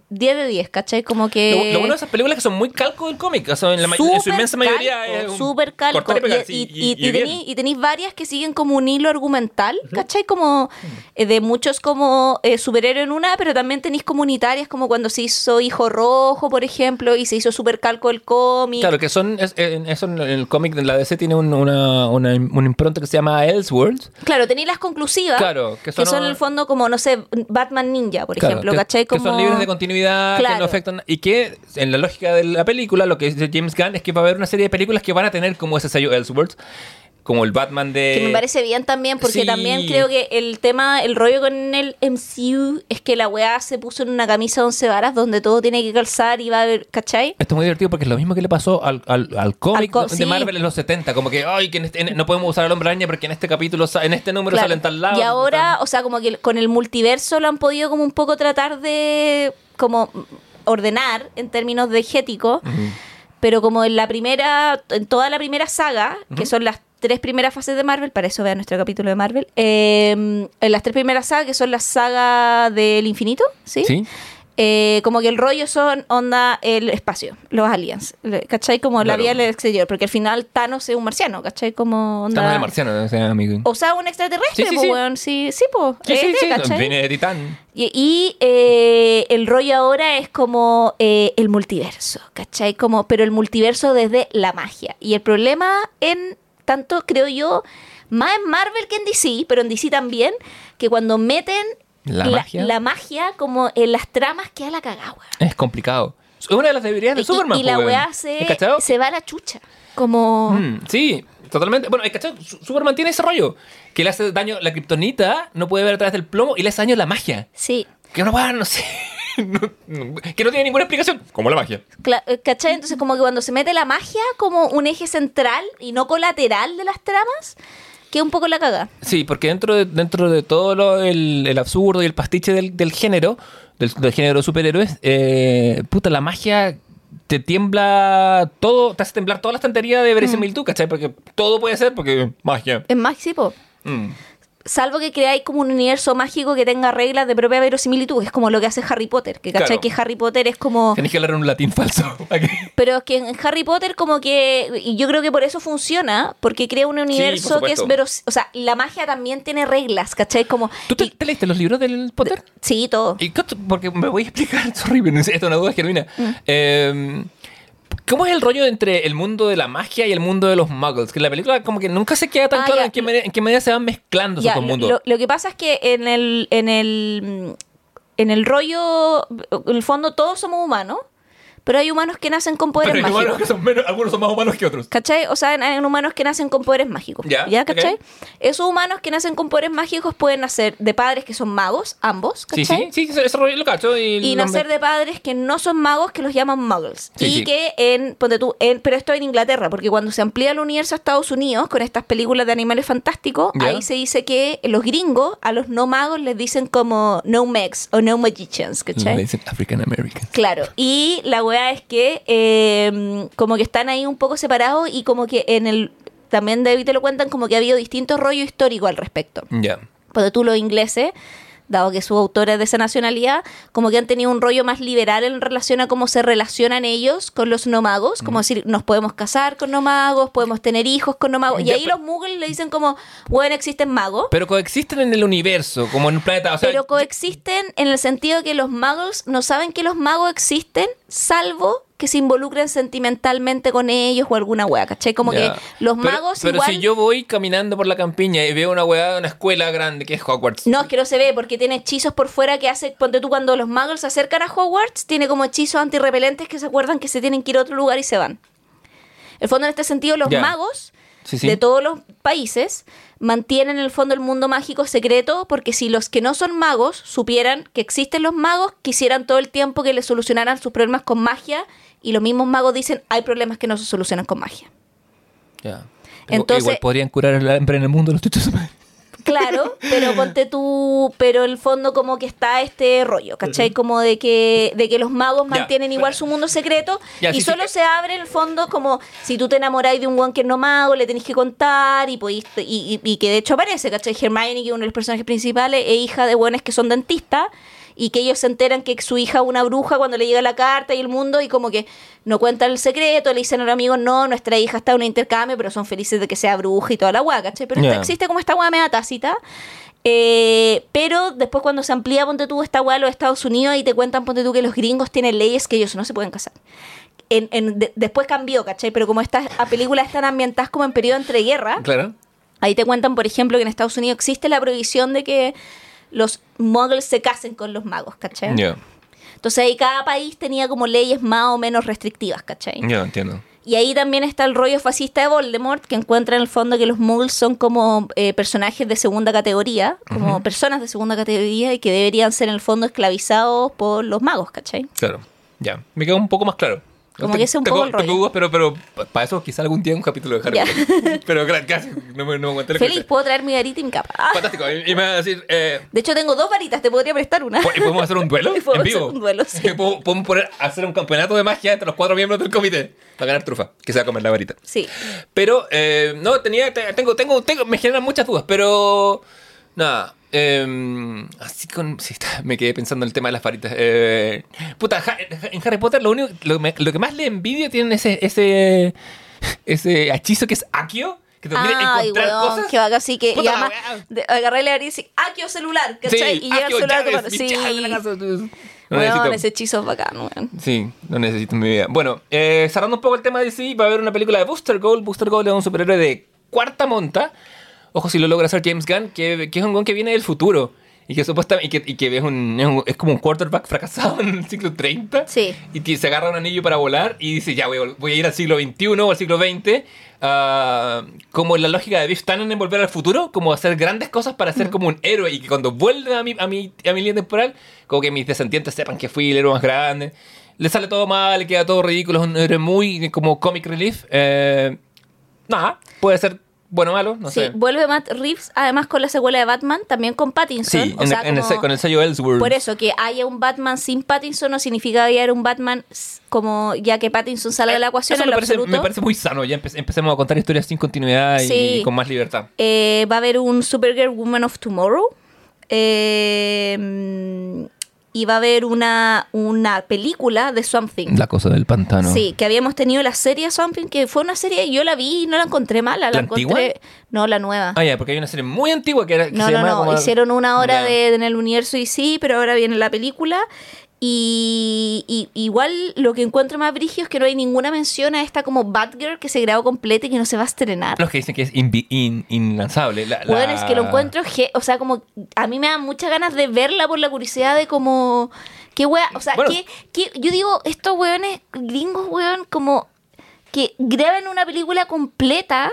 10 de 10, ¿cachai? Como que. Lo, lo bueno de esas películas es que son muy calco del cómic. O sea, en, la ma- en su inmensa mayoría calco, es un súper calco. y Y, y- y- tenéis varias que siguen como un hilo argumental, ¿cachai? Como eh, de muchos como eh, superhéroes en una, pero también tenéis comunitarias como cuando se hizo Hijo Rojo, por ejemplo, y se hizo súper calco el cómic. Claro, que son, es- en- eso en el cómic de la DC tiene un- una, una, una impronta que se llama Elseworlds. Claro, tenéis las conclusivas. Claro, que que son- son, en el fondo como, no sé, Batman Ninja, por Claro, ejemplo, que, ¿cachai? que Como... son libres de continuidad, que no afectan. Y que en la lógica de la película, lo que dice James Gunn es que va a haber una serie de películas que van a tener como ese sello Elseworlds, como el Batman de. Que me parece bien también, porque sí. también creo que el tema, el rollo con el MCU es que la weá se puso en una camisa de once varas donde todo tiene que calzar y va a haber, ¿cachai? Esto es muy divertido porque es lo mismo que le pasó al, al, al cómic Al de sí. Marvel en los 70. Como que, ay, que en este- en- no podemos usar al hombre araña porque en este capítulo, en este número Claro. salen tal lado. Y ahora, o sea, como que con el multiverso lo han podido como un poco tratar de como ordenar en términos diegéticos, pero como en la primera, en toda la primera saga, que son las tres primeras fases de Marvel, para eso vean nuestro capítulo de Marvel, eh, en las tres primeras sagas, que son la saga del infinito, ¿sí? Sí. Eh, como que el rollo son onda el espacio, los aliens, ¿cachai? Como la vía del exterior, porque al final Thanos es un marciano, ¿cachai? Como onda... En el marciano, o sea, amigo. O sea, un extraterrestre, Sí, sí, pues, sí. weón. Sí, sí, pues. Sí, sí, sí, de Titán. Y, y, eh, el rollo ahora es como eh, el multiverso, ¿cachai? Como, pero el multiverso desde la magia. Y el problema en tanto, creo yo, más en Marvel que en DC, pero en DC también, que cuando meten ¿La magia? la magia como en las tramas queda la cagada. Es complicado. Es una de las debilidades de Y- Superman. y, la weón. weá ¿Has se, se va a la chucha. Como... Mm, sí, totalmente. Bueno, ¿has cachado? Su- Superman tiene ese rollo. Que le hace daño la kriptonita, no puede ver a través del plomo y le hace daño la magia. Sí. Que una weá, no sé. No- no- que no tiene ninguna explicación. Como la magia. Cla- eh, ¿Cachai? Entonces como que cuando se mete la magia como un eje central y no colateral de las tramas, queda un poco la caga. Sí, porque dentro de, dentro de todo lo- el, el absurdo y el pastiche del, del género, del, del género de superhéroes, eh, puta, la magia te tiembla todo, te hace temblar toda la estantería de Mm. verisimilitud, ¿cachai? Porque todo puede ser, porque magia. Es más, sí, po. Mm. Salvo que creáis como un universo mágico que tenga reglas de propia verosimilitud, es como lo que hace Harry Potter, que cachai Claro. que Harry Potter es como... Tenés que hablar en un latín falso. Aquí. Pero es que en Harry Potter como que, y yo creo que por eso funciona, porque crea un universo que es veros, o sea, la magia también tiene reglas, ¿cachai? Como, ¿Tú te, y- te leíste los libros del Potter? sí, todo. ¿Y porque me voy a explicar, sorry, esto es una duda genuina. Mm. Eh, ¿Cómo es el rollo entre el mundo de la magia y el mundo de los muggles? Que en la película como que nunca se queda tan Ah, claro ya. en, qué medida, en qué medida se van mezclando esos Ya, dos lo, mundos. lo- lo que pasa es que en el, en el, en el rollo, en el fondo todos somos humanos, pero hay humanos que nacen con poderes Pero hay mágicos. humanos que son menos, algunos son más humanos que otros. ¿Cachai? O sea, hay humanos que nacen con poderes mágicos. Ya, ¿Ya? ¿Cachai? Esos humanos que nacen con poderes mágicos pueden nacer de padres que son magos, ambos, Sí, ¿cachai? sí, sí, ese rollo lo cacho. Y, Y nacer de padres que no son magos, que los llaman muggles. Sí, y sí. que en, ponte tú, en, pero esto en Inglaterra, porque cuando se amplía el universo a Estados Unidos con estas películas de animales fantásticos, Ya. ahí se dice que los gringos a los no magos les dicen como no megs o no magicians, Le ¿cachai? dicen African American. Claro, y la weá es que eh, como que están ahí un poco separados y como que en el... También David te lo cuentan como que ha habido distintos rollos históricos al respecto. Ya. Porque tú los ingleses, dado que su autor es de esa nacionalidad, como que han tenido un rollo más liberal en relación a cómo se relacionan ellos con los no magos, como decir, nos podemos casar con no magos, podemos tener hijos con no magos. Y ahí los muggles le dicen como, bueno, existen magos. Pero coexisten en el universo, como en un planeta. O sea, pero coexisten en el sentido que los magos no saben que los magos existen, salvo que se involucren sentimentalmente con ellos o alguna wea, ¿cachai? Como Ya. que los magos Pero igual... si yo voy caminando por la campiña y veo una weá de una escuela grande que es Hogwarts. No, es que no se ve porque tiene hechizos por fuera que hace, ponte tú cuando los magos se acercan a Hogwarts, tiene como hechizos antirrepelentes que se acuerdan que se tienen que ir a otro lugar y se van. En el fondo, en este sentido, los Ya. magos Sí, sí. de todos los países mantienen en el fondo el mundo mágico secreto porque si los que no son magos supieran que existen los magos, quisieran todo el tiempo que les solucionaran sus problemas con magia y los mismos magos dicen hay problemas que no se solucionan con magia. Ya. Entonces- Igual podrían curar el hambre en el mundo los chuchos. Claro, pero ponte tú, pero el fondo como que está este rollo, ¿cachai? Como de que, de que los magos Ya, mantienen igual su mundo secreto Ya, y sí, solo se abre el fondo como si tú te enamoráis de un guan que es no mago, le tenés que contar y, podís- y, y- y que de hecho aparece, ¿cachai? Hermione, que es uno de los personajes principales, es hija de buenos que son dentistas y que ellos se enteran que su hija es una bruja cuando le llega la carta y el mundo y como que no cuentan el secreto, le dicen a los amigos, no, nuestra hija está en un intercambio, pero son felices de que sea bruja y toda la guay, ¿cachai? Pero existe como esta guay media tácita. Eh, pero después cuando se amplía, ponte tú, esta guay a los Estados Unidos y te cuentan, ponte tú, que los gringos tienen leyes que ellos no se pueden casar. En, en- de- después cambió, ¿cachai? Pero como estas películas están ambientadas como en periodo entre guerras, Claro. Ahí te cuentan, por ejemplo, que en Estados Unidos existe la prohibición de que los muggles se casen con los magos, ¿cachai? Ya. Entonces ahí cada país tenía como leyes más o menos restrictivas, ¿cachai? Ya entiendo. Y ahí también está el rollo fascista de Voldemort, que encuentra en el fondo que los muggles son como eh, personajes de segunda categoría, como personas de segunda categoría y que deberían ser en el fondo esclavizados por los magos, ¿cachai? Claro. Ya. Me queda un poco más claro. Como que ese es un tengo- poco el rollo. dudas, pero, pero para eso quizá algún día un capítulo de Harry. Potter. pero casi. No me, no me aguanté Feliz, puedo traer mi varita y mi capa. Ah, Fantástico. Y, y me va a decir... Eh, De hecho, tengo dos varitas, te podría prestar una. ¿Y podemos hacer un duelo podemos en vivo? hacer un duelo, sí. Podemos poner, hacer un campeonato de magia entre los cuatro miembros del comité para ganar trufa, que se va a comer la varita. Sí. Pero, eh, no, tenía, te- tengo, tengo, tengo, me generan muchas dudas, pero nada. Eh, así con, sí, está, me quedé pensando en el tema de las varitas. Eh, puta, en Harry Potter lo único, lo, que más le envidio tienen ese, ese, ese hechizo que es Akio, que te permite Ay, encontrar weón, cosas. que vaga así que. Puta y además, de- agarré y dice, ¡Aquio celular! ¿Cachai? y llega Akio, el celular llaves, mis Sí. llaves. No Weón, necesito- ese hechizo es bacán, weón. Sí, lo necesito en mi vida. Bueno, eh, cerrando un poco el tema de DC, va a haber una película de Booster Gold. Booster Gold es un superhéroe de cuarta monta. Ojo si lo logra hacer James Gunn, que, que es un gun que viene del futuro. Y que supuestamente y que, y que es, un, es, como un quarterback fracasado en el siglo 30. Sí. Y que se agarra un anillo para volar y dice, ya voy, a- voy a ir al siglo XXI o al siglo XX. ah, como la lógica de Biff Tannen en volver al futuro, como hacer grandes cosas para ser como un héroe y que cuando vuelva a mi, a mi, a mi línea temporal, como que mis descendientes sepan que fui el héroe más grande. Le sale todo mal, le queda todo ridículo, es un héroe muy como comic relief. Eh, nada, puede ser bueno malo, no sí, sé. vuelve Matt Reeves, además con la secuela de Batman, también con Pattinson. Sí, o en- sea, en como- con el sello Ellsworth. Por eso, que haya un Batman sin Pattinson no significa que haya un Batman como ya que Pattinson salga de la ecuación Eso en me lo parece, absoluto. me parece muy sano. Ya empe- empecemos a contar historias sin continuidad y, Sí. con más libertad. Eh, va a haber un Supergirl Woman of Tomorrow. Eh, y va a haber una, una película de Swamp Thing. La cosa del pantano. Sí, que habíamos tenido la serie Swamp Thing, que fue una serie, yo la vi y no la encontré mala. La, ¿La antigua? encontré. No, la nueva. Ah, ya, porque hay una serie muy antigua que, era, que No, se no, no. como- Hicieron una hora de, en el universo y sí, pero ahora viene la película. Y, y- igual lo que encuentro más brigio es que no hay ninguna mención a esta como Batgirl que se grabó completa y que no se va a estrenar. Los que dicen que es in- inlanzable. La- la- Bueno, es que lo encuentro, o sea, como a mí me dan muchas ganas de verla por la curiosidad de como, qué wea, o sea, Bueno. que- yo digo, estos weones gringos, weón, como que graban una película completa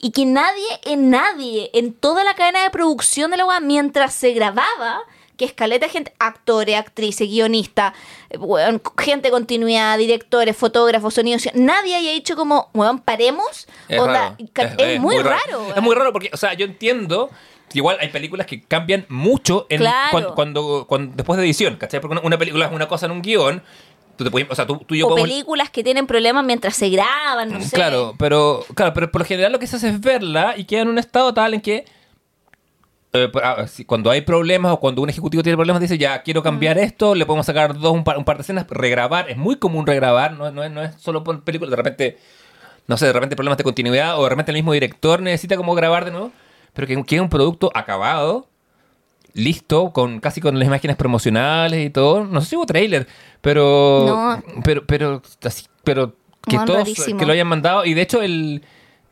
y que nadie, en nadie, en toda la cadena de producción de la wea, mientras se grababa, que escaleta gente, actores, actrices, guionistas, eh, gente de continuidad, directores, fotógrafos, sonidos, nadie haya dicho como, weón, paremos, Es, onda, raro. es, muy raro. Es muy raro porque, o sea, yo entiendo que igual hay películas que cambian mucho en Claro. cuando, cuando, después de edición, ¿cachai? Porque una, película es una cosa en un guion. Tú te puedes, o sea, tú, tú y yo o podemos- películas que tienen problemas mientras se graban, no sé. Claro, pero, claro, pero por lo general lo que se hace es verla y queda en un estado tal en que eh, por- ah, cuando hay problemas o cuando un ejecutivo tiene problemas dice ya quiero cambiar esto, le podemos sacar dos un par, un par de escenas, regrabar, es muy común regrabar, no, no, es- no es solo por películas, de repente, no sé, de repente problemas de continuidad o de repente el mismo director necesita como grabar de nuevo, pero que quede un producto acabado, listo, con casi con las imágenes promocionales y todo, no sé si hubo trailer, pero No. pero pero así, pero que todos que lo hayan mandado y de hecho el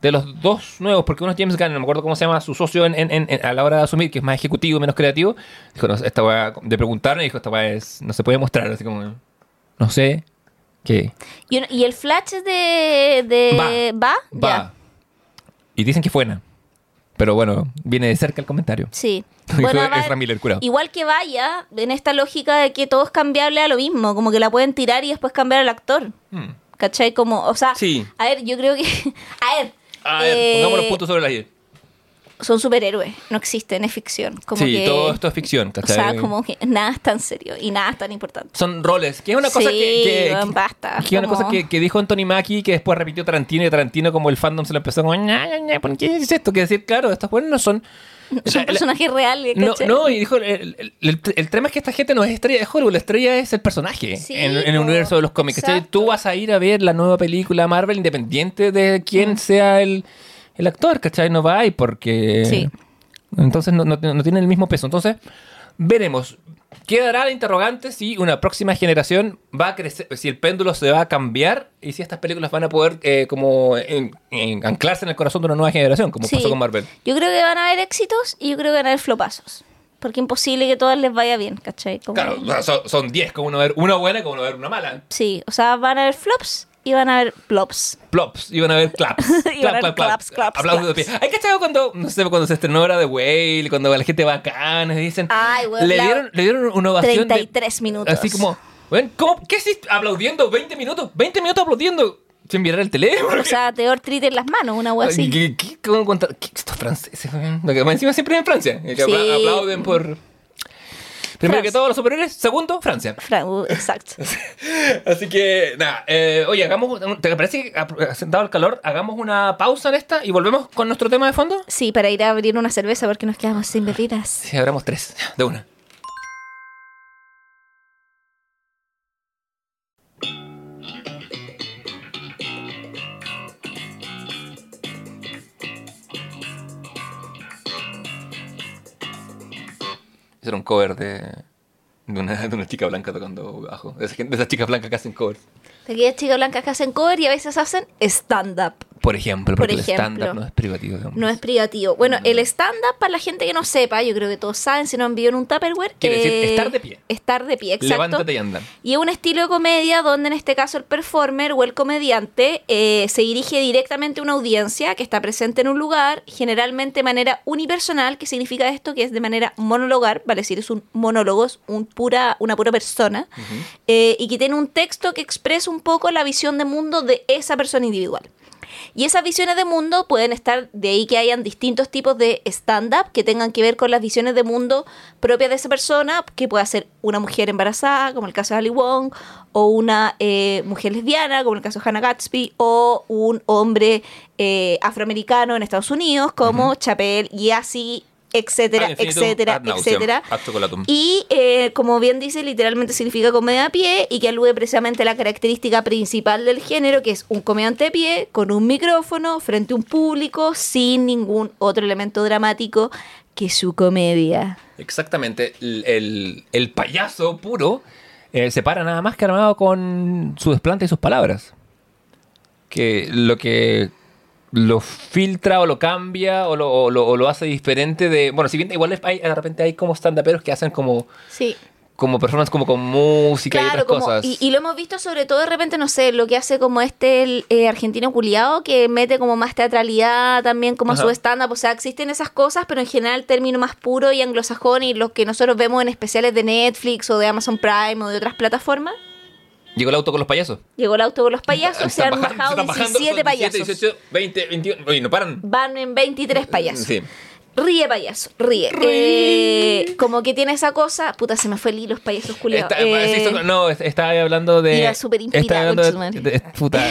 de los dos nuevos, porque uno es James Gunn, no me acuerdo cómo se llama su socio en, en- en- a la hora de asumir, que es más ejecutivo, menos creativo, dijo, no, esta weá, de preguntarme, dijo, esta es, no se puede mostrar, así como, no sé, ¿qué? Y, el flash de, de Va. ¿Va? Y dicen que es buena, pero bueno, viene de cerca el comentario. Sí. Bueno, Ezra Miller, igual que vaya, en esta lógica de que todo es cambiable a lo mismo, como que la pueden tirar y después cambiar al actor. Hmm. ¿Cachai? Como, o sea, Sí. a ver, yo creo que. A ver. A ver, eh, pongamos los puntos sobre la I. Son superhéroes, no existen, es ficción. Como Sí, que, todo esto es ficción, O ¿cachai? sea, como que nada es tan serio y nada es tan importante. Son roles, que es una cosa Sí, que, que- que- basta, que es una como- cosa que, dijo Anthony Mackie que después repitió Tarantino y Tarantino como el fandom se lo empezó como "Ña, ña, ña, ¿por qué es esto? Que decir, claro, estos buenos no son Son la- personajes reales, no, ¿cachai? no, y dijo, el, el- el- el tema es que esta gente no es estrella de Hollywood, la estrella es el personaje Sí, en, en el universo de los cómics. Tú vas a ir a ver la nueva película Marvel independiente de quién sea el, el actor, ¿cachai? No va ahí porque... Sí. Entonces no, no, no tiene el mismo peso. Entonces, veremos. Quedará la interrogante si una próxima generación va a crecer, si el péndulo se va a cambiar y si estas películas van a poder eh, como en- en- anclarse en el corazón de una nueva generación, como Sí. pasó con Marvel. Yo creo que van a haber éxitos y yo creo que van a haber flopazos. Porque es imposible que todas les vaya bien, ¿cachai? Como- Claro, son 10, como uno ver una buena y como uno ver una mala. Sí, o sea, van a haber flops y van a haber plops. Plops, iban a ver claps. Iban a haber claps, claps, Aplausos de pie. Hay que estar cuando, no sé, cuando se estrenó Hora de Whale, cuando la gente va y dicen. Ay, le, dieron, le dieron una ovación. de- 33 minutos. Así como, ¿cómo? ¿Qué hiciste? Aplaudiendo 20 minutos. 20 minutos aplaudiendo. Sin mirar el teléfono. O sea, te triste en las manos, una wea así. ¿Qué, qué, cómo contar? ¿Qué- estos franceses? Lo que más encima siempre es en Francia. que Sí. apla- Aplauden por. Primero que todo, los superiores. Segundo, Francia. Fra- uh, exacto. Así que, nada, eh, oye, hagamos, ¿te parece que, ap- dado el calor, hagamos una pausa en esta y volvemos con nuestro tema de fondo? Sí, para ir a abrir una cerveza porque nos quedamos sin bebidas. Sí, abramos tres, de una. Un cover de, de, una, de una chica blanca tocando bajo. De, esa gente- de esas chicas blancas que hacen covers. Aquellas chicas blancas que hacen cover y a veces hacen stand-up. Por ejemplo, Por porque el ejemplo. stand-up no es privativo. digamos. No es privativo. Bueno, el stand-up, para la gente que no sepa, yo creo que todos saben, si no han vivido en un Tupperware. Quiere decir eh, estar de pie. Estar de pie, exacto. Levántate y anda. Y es un estilo de comedia donde en este caso el performer o el comediante eh, se dirige directamente a una audiencia que está presente en un lugar, generalmente de manera unipersonal, que significa esto que es de manera monologar, vale decir, es un monólogo, es un pura, una pura persona, eh, y que tiene un texto que expresa un poco la visión de mundo de esa persona individual. Y esas visiones de mundo pueden estar de ahí que hayan distintos tipos de stand-up que tengan que ver con las visiones de mundo propias de esa persona, que pueda ser una mujer embarazada, como el caso de Ali Wong, o una eh, mujer lesbiana, como el caso de Hannah Gatsby, o un hombre eh, afroamericano en Estados Unidos, como Chapel y así etcétera, infinitum, etcétera, ad nauseam, etcétera. Y eh, como bien dice, literalmente significa comedia a pie y que alude precisamente a la característica principal del género, que es un comediante a pie con un micrófono frente a un público sin ningún otro elemento dramático que su comedia. Exactamente. El, el- el payaso puro eh, se para nada más que armado con su desplante y sus palabras. Que lo que lo filtra o lo cambia o lo, o lo- o lo hace diferente de... Bueno, si bien igual hay, de repente hay como stand-uperos que hacen como, Sí. como personas como con música y otras como, cosas. y, y lo hemos visto sobre todo de repente, no sé, lo que hace como este el, eh, argentino culiado, que mete como más teatralidad también como a su stand-up. O sea, existen esas cosas, pero en general el término más puro y anglosajón y los que nosotros vemos en especiales de Netflix o de Amazon Prime o de otras plataformas. Llegó el auto con los payasos. Llegó el auto con los payasos, se han bajando- bajado están bajando, 17 son payasos. 18, 20, 21... Oye, no paran. Van en 23 payasos. Sí. Ríe payaso, ríe. Eh, como que tiene esa cosa. Puta, se me fue el hilo, los payasos culiados. Eh, no, est- estaba hablando de. Iba súper inspirado, de, conchetumare. de- puta,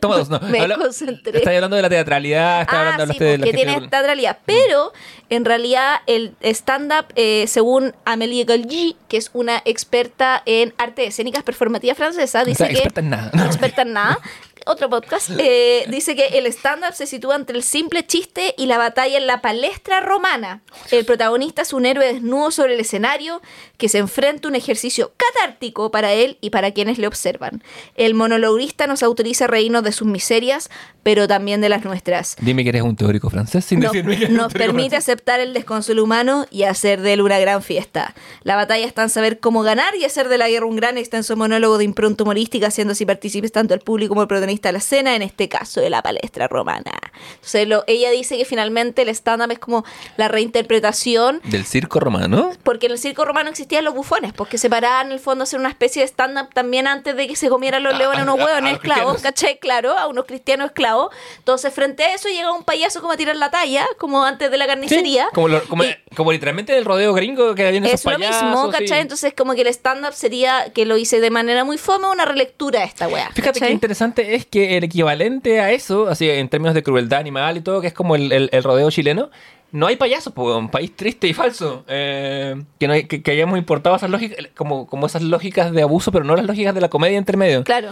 toma dos, no. Me Habla- concentré. Estaba hablando de la teatralidad, estaba Ah, hablando sí, de la porque tiene esta realidad. Pero en realidad el stand-up, eh, según Amélie Galgi, que es una experta en arte escénicas performativas francesa, O dice sea, que experta en nada. no experta en nada. Otro podcast eh, dice que el stand-up se sitúa entre el simple chiste y la batalla en la palestra romana. El protagonista es un héroe desnudo sobre el escenario que se enfrenta a un ejercicio catártico para él y para quienes le observan. El monologuista nos autoriza reírnos de sus miserias, pero también de las nuestras. Dime que eres un teórico francés sin Nos, decirme que eres un nos teórico permite francés. aceptar el desconsuelo humano y hacer de él una gran fiesta. La batalla está en saber cómo ganar y hacer de la guerra un gran extenso monólogo de impronta humorística, haciendo así partícipes tanto el público como el protagonista de la escena, en este caso de la palestra romana. Entonces, lo- ella dice que finalmente el stand-up es como la reinterpretación Del circo romano. porque en el circo romano existían los bufones, porque se paraban en el fondo a hacer una especie de stand-up también antes de que se comieran los A- leones unos a- a- a hueones esclavos. ¿cachai? Claro, a unos cristianos esclavos. Entonces, frente a eso llega un payaso como a tirar la talla, como antes de la carnicería. Como, lo- como, Y- como literalmente el rodeo gringo que había en esos es lo payasos, mismo, sí. ¿cachai? Entonces, como que el stand-up sería, que lo hice de manera muy fome, una relectura de esta weá. Fíjate que ¿cachai? interesante es que el equivalente a eso, así en términos de crueldad animal y todo, que es como el, el- el rodeo chileno, no hay payasos, pues, un país triste y falso. Eh, que, no hay- que, que hayamos importado esas lógicas, como, como esas lógicas de abuso, pero no las lógicas de la comedia entre medio. Claro.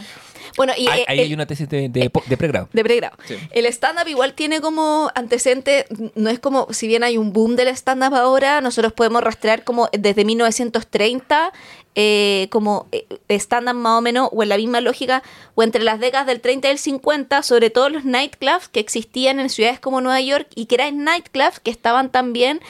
Bueno, y Ahí eh, el- hay una tesis de, de, de pregrado. De pregrado. Sí. El stand-up igual tiene como antecedente, no es como, si bien hay un boom del stand-up ahora, nosotros podemos rastrear como desde 1930, eh, como eh, stand-up más o menos, o en la misma lógica, o entre las décadas del 30 y el 50, sobre todo los nightclubs que existían en ciudades como Nueva York y que eran nightclubs que estaban también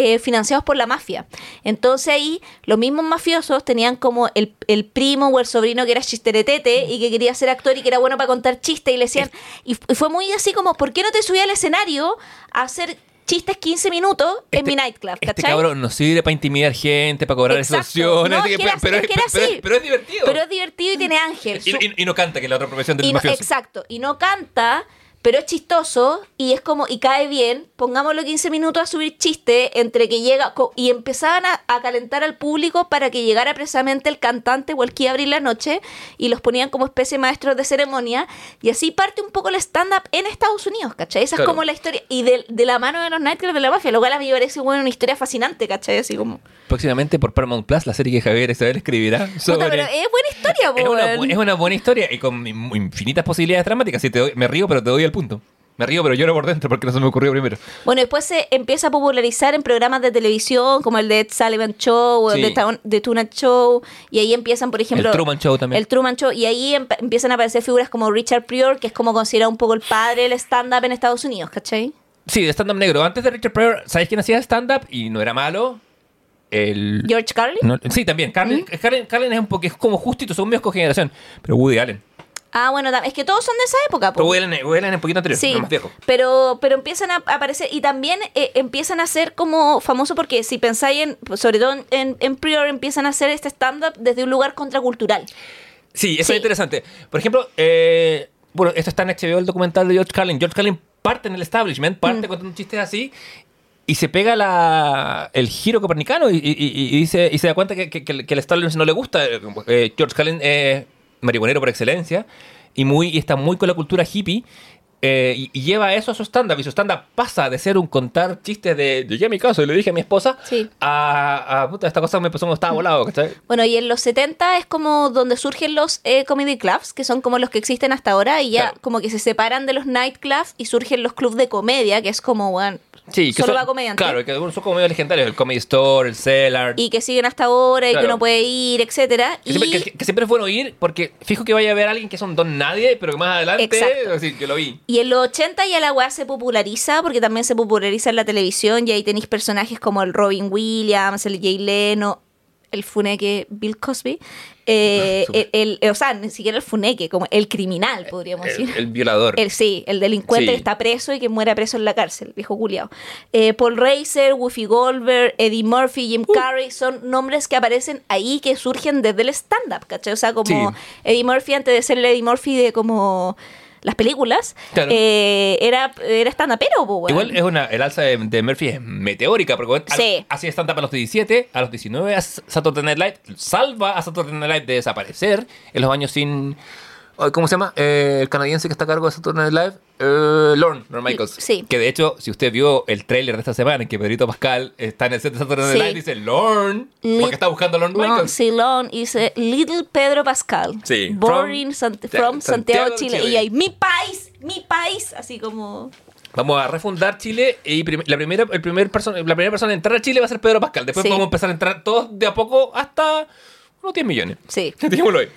eh, financiados por la mafia. Entonces ahí los mismos mafiosos tenían como el, el primo o el sobrino que era chisteretete y que quería ser actor y que era bueno para contar chistes y le decían, y, fue muy así como, ¿por qué no te subí al escenario a hacer chistes 15 minutos en Este- mi nightclub? Este ¿cachai? cabrón nos sirve para intimidar gente, para cobrar extorsiones. No, así es que- que era- pero, es que era pero- así. pero es divertido. Pero es divertido y tiene ángel. y, Su- y- y no canta, que es la otra profesión del y no- mafioso. exacto. Y no canta, pero es chistoso y es como, y cae bien. Pongámoslo 15 minutos a subir chiste entre que llega y empezaban a, a calentar al público para que llegara precisamente el cantante o el que abrir la noche y los ponían como especie de maestros de ceremonia. Y así parte un poco el stand-up en Estados Unidos, ¿cachai? Esa Claro. es como la historia. Y de, de la mano de los nightclubs de la mafia, lo cual a mí me parece bueno, una historia fascinante, ¿cachai? Así como. Próximamente por Paramount Plus, la serie que Javier Isabel escribirá sobre... Puta, pero es buena historia, Es una, es una buena historia y con in- infinitas posibilidades dramáticas. Si te doy- me río, pero te doy el punto. Me río, pero lloro por dentro porque no se me ocurrió primero. Bueno, después se empieza a popularizar en programas de televisión como el de Ed Sullivan Show o Sí. el de, de Tuna Show. Y ahí empiezan, por ejemplo. el Truman Show también. El Truman Show. Y ahí emp- empiezan a aparecer figuras como Richard Pryor, que es como considerado un poco el padre del stand-up en Estados Unidos, ¿cachai? Sí, de stand-up negro. Antes de Richard Pryor, ¿sabes quién hacía stand-up? Y no era malo. El... George Carlin. No, sí, también. Carlin, Carlin, Carlin es un poco es como justito, son míos con generación. Pero Woody Allen. Ah, bueno, es que todos son de esa época, po. Pero Allen es un poquito anterior, Sí, no más viejo. pero, pero empiezan a aparecer y también eh, empiezan a ser como famosos porque si pensáis en, sobre todo en, en Prior, empiezan a hacer este stand-up desde un lugar contracultural. Sí, eso Sí. es interesante. Por ejemplo, eh, bueno, esto está en HBO, el documental de George Carlin. George Carlin parte en el establishment, parte Mm. contando chistes así. Y se pega la, el giro copernicano y, y- y- y dice, y se da cuenta que, que- que el establishment no le gusta. Eh, George Carlin es marihuanero por excelencia y, muy, y está muy con la cultura hippie. eh, y, y lleva eso a su stand-up. Y su stand-up pasa de ser un contar chistes de llegué a mi casa y le dije a mi esposa Sí. a, a, puta, esta cosa me pasó cuando estaba volado, ¿cachai? Bueno, y en los 70 es como donde surgen los eh, comedy clubs, que son como los que existen hasta ahora, y ya Claro. como que se separan de los nightclubs y surgen los clubs de comedia, que es como, bueno, Sí, que solo son, va comediante. Claro, que son como medio legendarios. El Comedy Store, el Cellar. Y que siguen hasta ahora y Claro. que uno puede ir, etcétera. Que siempre, Y que- que siempre es bueno ir porque fijo que vaya a ver a alguien que son don nadie, pero que más adelante, Exacto. así, yo lo vi. Y en los 80 ya la weá se populariza, porque también se populariza en la televisión, y ahí tenéis personajes como el Robin Williams, el Jay Leno, el funeque Bill Cosby. eh, Ah, el, el- o sea, ni siquiera el funeque, como el criminal, podríamos El, decir. el violador. El, sí, el delincuente Sí. que está preso y que muera preso en la cárcel, viejo culiao. Eh, Paul Reiser, Whoopi Goldberg, Eddie Murphy, Jim Uh. Carrey son nombres que aparecen ahí que surgen desde el stand-up, ¿cachai? O sea, como Sí. Eddie Murphy, antes de ser el Eddie Murphy de como las películas, Claro. eh, era, era stand-upero, po, weón. Igual es una, el alza de, de Murphy es meteórica, porque bueno, Sí. hacía stand-up a los 17, a los 19 a Saturday Night Live, salva a Saturday Night Live de desaparecer en los años sin... ¿Cómo se llama? Eh, el canadiense que está a cargo de Saturday Night Live, eh, Lorne, Lorne Michaels. Sí. Que de hecho, si usted vio el tráiler de esta semana en que Pedrito Pascal está en el set de Saturday Night Sí. Live, dice Lorne, porque está buscando a Lorne Michaels. sí, Lon, dice Little Pedro Pascal. Sí. Born From- Sant- from Santiago, Santiago, Chile. Chile. Y ahí, mi país, mi país. Así como. Vamos a refundar Chile y prim- la primera, el primer persona, la primera persona en entrar a Chile va a ser Pedro Pascal. Después Sí. vamos a empezar a entrar todos de a poco hasta unos 10 millones. Sí. Dejémoslo ahí.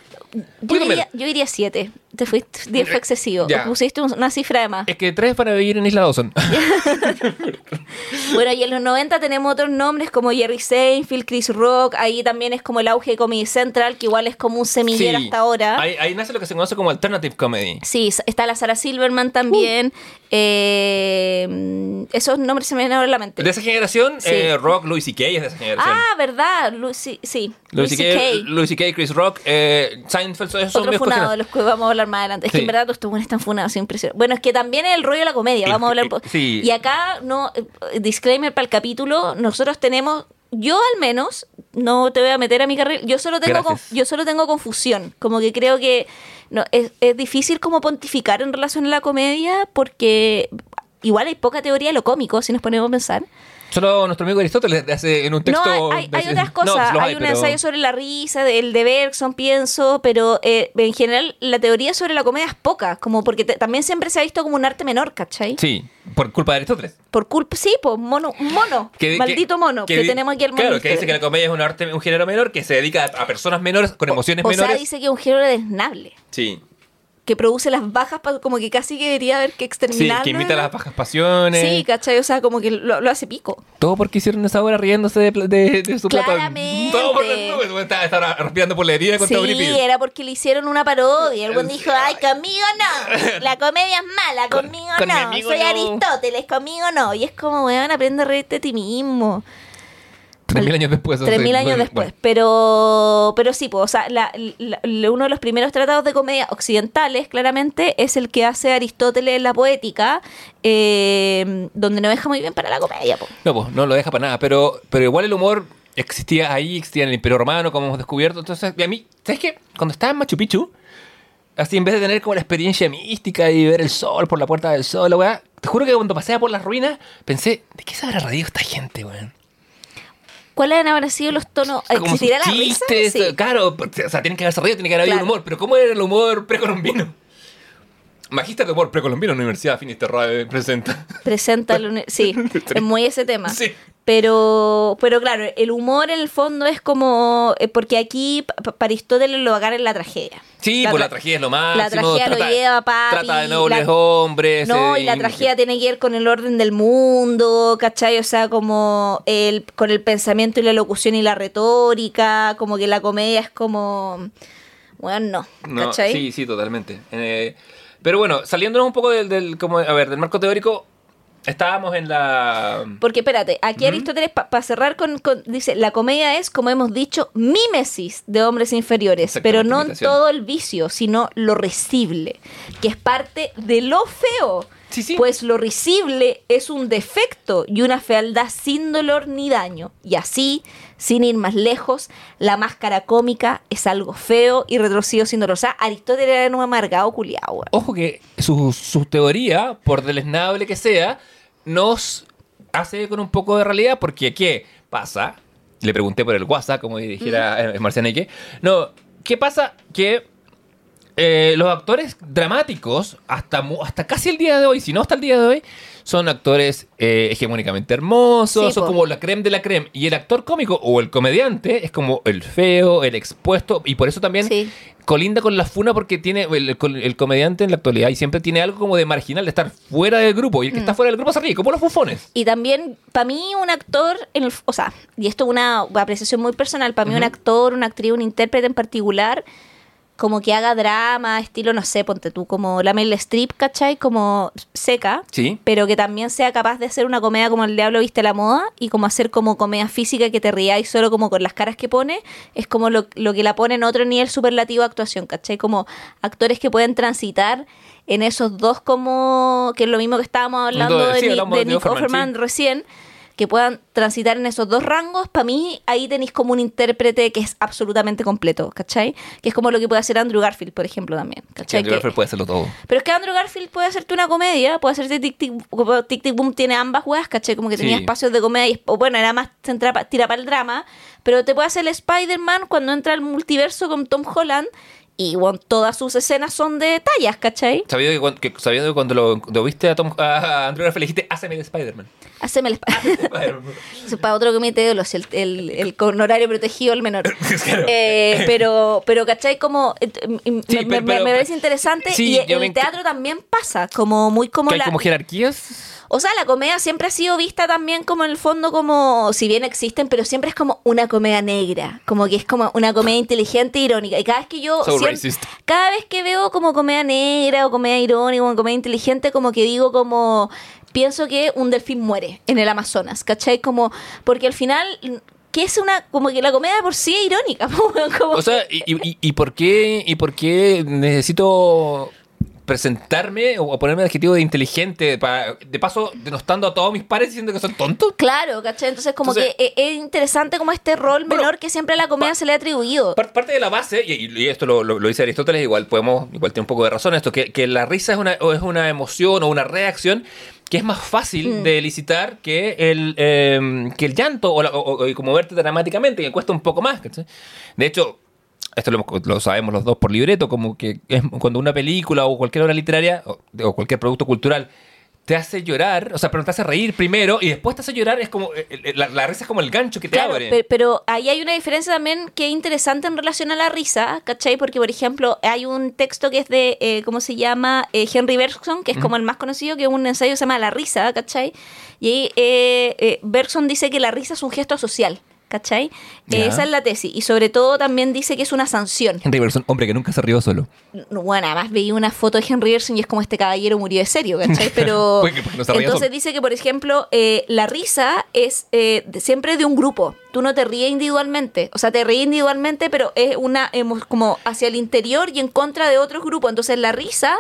Yo diría, yo diría siete. Te fuiste, 10 fue excesivo. Ya. Pusiste un- una cifra de más. Es que tres para vivir en Isla Dawson. Bueno, y en los 90 tenemos otros nombres como Jerry Seinfeld, Chris Rock. Ahí también es como el auge de Comedy Central, que igual es como un semillero Sí. hasta ahora. Ahí, ahí nace lo que se conoce como alternative comedy. Sí, está la Sarah Silverman también. Eh, esos nombres se me vienen ahora a la mente. De esa generación, Sí. eh, Rock, Louis C.K. es de esa generación. Ah, ¿verdad? Lu- sí. Louis C.K.. Louis C.K., Chris Rock, eh, Seinfeld, esos son Otro viejos funado los que vamos a hablar más adelante. Es que en verdad estos buenos están funados, es impresionante. Bueno, es que también es el rollo de la comedia, vamos a hablar. un po- Sí. Y acá, no, eh, disclaimer para el capítulo, nosotros tenemos, yo al menos, no te voy a meter a mi carrera, yo solo tengo, conf- yo solo tengo confusión, como que creo que no, es, es difícil como pontificar en relación a la comedia porque igual hay poca teoría de lo cómico, si nos ponemos a pensar. Solo nuestro amigo Aristóteles hace en un texto. No, hay, hay- otras cosas. los hay, un pero- ensayo sobre la risa, el de Bergson, pienso, pero eh, en general la teoría sobre la comedia es poca, como porque te- también siempre se ha visto como un arte menor, ¿cachai? Sí, por culpa de Aristóteles. Por culpa, sí, pues mono, un mono, Que- maldito que- mono, que, tenemos aquí el mono. Claro, que dice que la comedia es un arte, un género menor que se dedica a, a personas menores con emociones o menores. sea, dice que es un género desnable, Sí. Que produce las bajas, como que casi que debería haber que Sí, exterminarlo. que imita las bajas pasiones. Sí, ¿cachai? O sea, como que lo, lo hace pico. Todo porque hicieron esa hora riéndose de, pla- de, de su plata. Claramente. Todo por eso. Estaba, estaba respirando por la herida con Sí, era porque le hicieron una parodia. El buen Sí. dijo, ay, conmigo no. La comedia es mala, Con- conmigo con no. amigo Soy no". Aristóteles, conmigo no. Y es como, weón, aprende a reírte de ti mismo. Tres mil años después. Tres sí, mil años bueno, después. bueno. Pero, pero sí, pues, o sea, la- la- la- uno de los primeros tratados de comedia occidentales, claramente, es el que hace Aristóteles en la poética, eh, donde no deja muy bien para la comedia. po. No, pues no lo deja para nada. Pero, pero igual el humor existía ahí, existía en el Imperio Romano, como hemos descubierto. Entonces, a mí, ¿sabes qué? Cuando estaba en Machu Picchu, así en vez de tener como la experiencia mística y ver el sol por la puerta del sol, la weá, te juro que cuando paseaba por las ruinas, pensé, ¿de qué se habrá reído esta gente, weón? ¿Cuáles han habrán sido los tonos? Sus ¿Existirá la risa? chistes, Sí. claro, o sea, tienen que haberse reído, tiene que haber Claro. humor, pero ¿cómo era el humor precolombino? Magíster de humor precolombino, Universidad Finisterrae presenta. presenta el uni- sí es muy ese tema Sí. pero pero claro el humor en el fondo es como eh, porque aquí pa- pa- para Aristóteles lo agarra en la tragedia Sí, La pues la tra- tragedia es lo más. la tragedia lo lleva papi Trata de nobles la- hombres. no eh, y la tragedia tiene que ver con el orden del mundo ¿cachai? o sea como el con el pensamiento y la locución y la retórica como que la comedia es como bueno no, No, ¿cachai? sí, sí, totalmente. Eh, pero bueno, saliéndonos un poco del, del, como, a ver, del marco teórico, estábamos en la... Porque espérate, aquí Aristóteles, para cerrar con, con- Dice, la comedia es, como hemos dicho, mímesis de hombres inferiores, pero no en todo el vicio, sino lo risible, que es parte de lo feo. Sí, sí. Pues lo risible es un defecto y una fealdad sin dolor ni daño. Y así, sin ir más lejos, la máscara cómica es algo feo y retrocedido sin dolor. O sea, Aristóteles era un amargado culiao. Ojo que su, su teoría, por deleznable que sea, nos hace con un poco de realidad, porque ¿qué pasa? Le pregunté por el WhatsApp, como dijera eh, Marcianeque. No, ¿qué pasa? Que eh, los actores dramáticos, hasta, hasta casi el día de hoy, si no hasta el día de hoy, son actores eh, hegemónicamente hermosos, Sí, son po. como la creme de la creme. Y el actor cómico o el comediante es como el feo, el expuesto, y por eso también Sí. colinda con la funa porque tiene el, comediante en la actualidad y siempre tiene algo como de marginal, de estar fuera del grupo. Y el que Mm. está fuera del grupo se ríe, como los bufones. Y también, para mí, un actor, en el- o sea, y esto es una apreciación muy personal, para mí un actor, una actriz, un intérprete en particular, como que haga drama, estilo, no sé, ponte tú, como la Meryl Streep, ¿cachai? Como seca, Sí. pero que también sea capaz de hacer una comedia como El Diablo Viste la Moda y como hacer como comedia física que te ríais solo como con las caras que pone, es como lo, lo que la pone en otro nivel superlativo de actuación, ¿cachai? Como actores que pueden transitar en esos dos como, que es lo mismo que estábamos hablando de, sí, de de Nick Offerman, Offerman sí. recién, que puedan transitar en esos dos rangos, para mí ahí tenéis como un intérprete que es absolutamente completo, ¿cachai? Que es como lo que puede hacer Andrew Garfield, por ejemplo, también, ¿cachai? Andrew Que- Garfield puede hacerlo todo. pero es que Andrew Garfield puede hacerte una comedia, puede hacerte Tic Tic, como Tic Tic Boom tiene ambas weas, ¿cachai? Como que tenía Sí. espacios de comedia y, o bueno, era más tira para el drama, pero te puede hacer el Spider-Man cuando entra al multiverso con Tom Holland y bueno, todas sus escenas son de tallas, ¿cachai? Sabiendo que, que- sabiendo que cuando lo, lo viste a, Tom, a Andrew Garfield dijiste, hazme de Spider-Man. Haceme el Spider-Man. Para otro comité de los, el, el, el con horario protegido al menor. Claro. Eh, pero, pero, ¿cachai? Como, eh, me, Sí, me- pero- me- parece interesante Sí, y en el teatro también pasa, como muy como que hay la... como jerarquías. O sea, la comedia siempre ha sido vista también como en el fondo como, si bien existen, pero siempre es como una comedia negra, como que es como una comedia inteligente e irónica. Y cada vez que yo, So siem- racist. cada vez que veo como comedia negra o comedia irónica o comedia inteligente, como que digo como, pienso que un delfín muere en el Amazonas, ¿cachai? Como, porque al final... Que es una, como que la comedia de por sí es irónica. como- O sea, ¿y, y, y por qué, ¿y por qué necesito presentarme o ponerme el adjetivo de inteligente? para- de paso, denostando a todos mis pares diciendo que son tontos. Claro, ¿cachai? Entonces como Entonces- que es, es interesante como este rol Bueno, menor que siempre a la comedia se le ha atribuido. Par- Parte de la base, y, y esto lo, lo- lo dice Aristóteles, igual podemos, igual tiene un poco de razón esto, que, que la risa es una, es una emoción o una reacción que es más fácil Mm. de elicitar que el, eh, que el llanto o, la- o- como verte dramáticamente, que cuesta un poco más. ¿cachai? De hecho, esto lo, lo sabemos los dos por libreto, como que es cuando una película o cualquier obra literaria o, o cualquier producto cultural te hace llorar, o sea, pero te hace reír primero y después te hace llorar, es como, eh, eh, la, la risa es como el gancho que te Claro, abre. pe- pero, ahí hay una diferencia también que es interesante en relación a la risa, ¿cachai? Porque, por ejemplo, hay un texto que es de, eh, ¿cómo se llama? Eh, Henry Bergson, que es como el más conocido, que es un ensayo que se llama La risa, ¿cachai? Y ahí eh, eh, Bergson dice que la risa es un gesto social, ¿cachai? Eh, esa es la tesis. Y sobre todo también dice que es una sanción. Henry Bergson, hombre que nunca se rió solo. No, Bueno, además veía una foto de Henry Bergson y es como este caballero murió de serio, ¿cachai? Pero no entonces solo. dice que, por ejemplo, eh, la risa es eh, siempre de un grupo. Tú no te ríes individualmente. O sea, te ríes individualmente, pero es una como hacia el interior y en contra de otros grupos. Entonces la risa,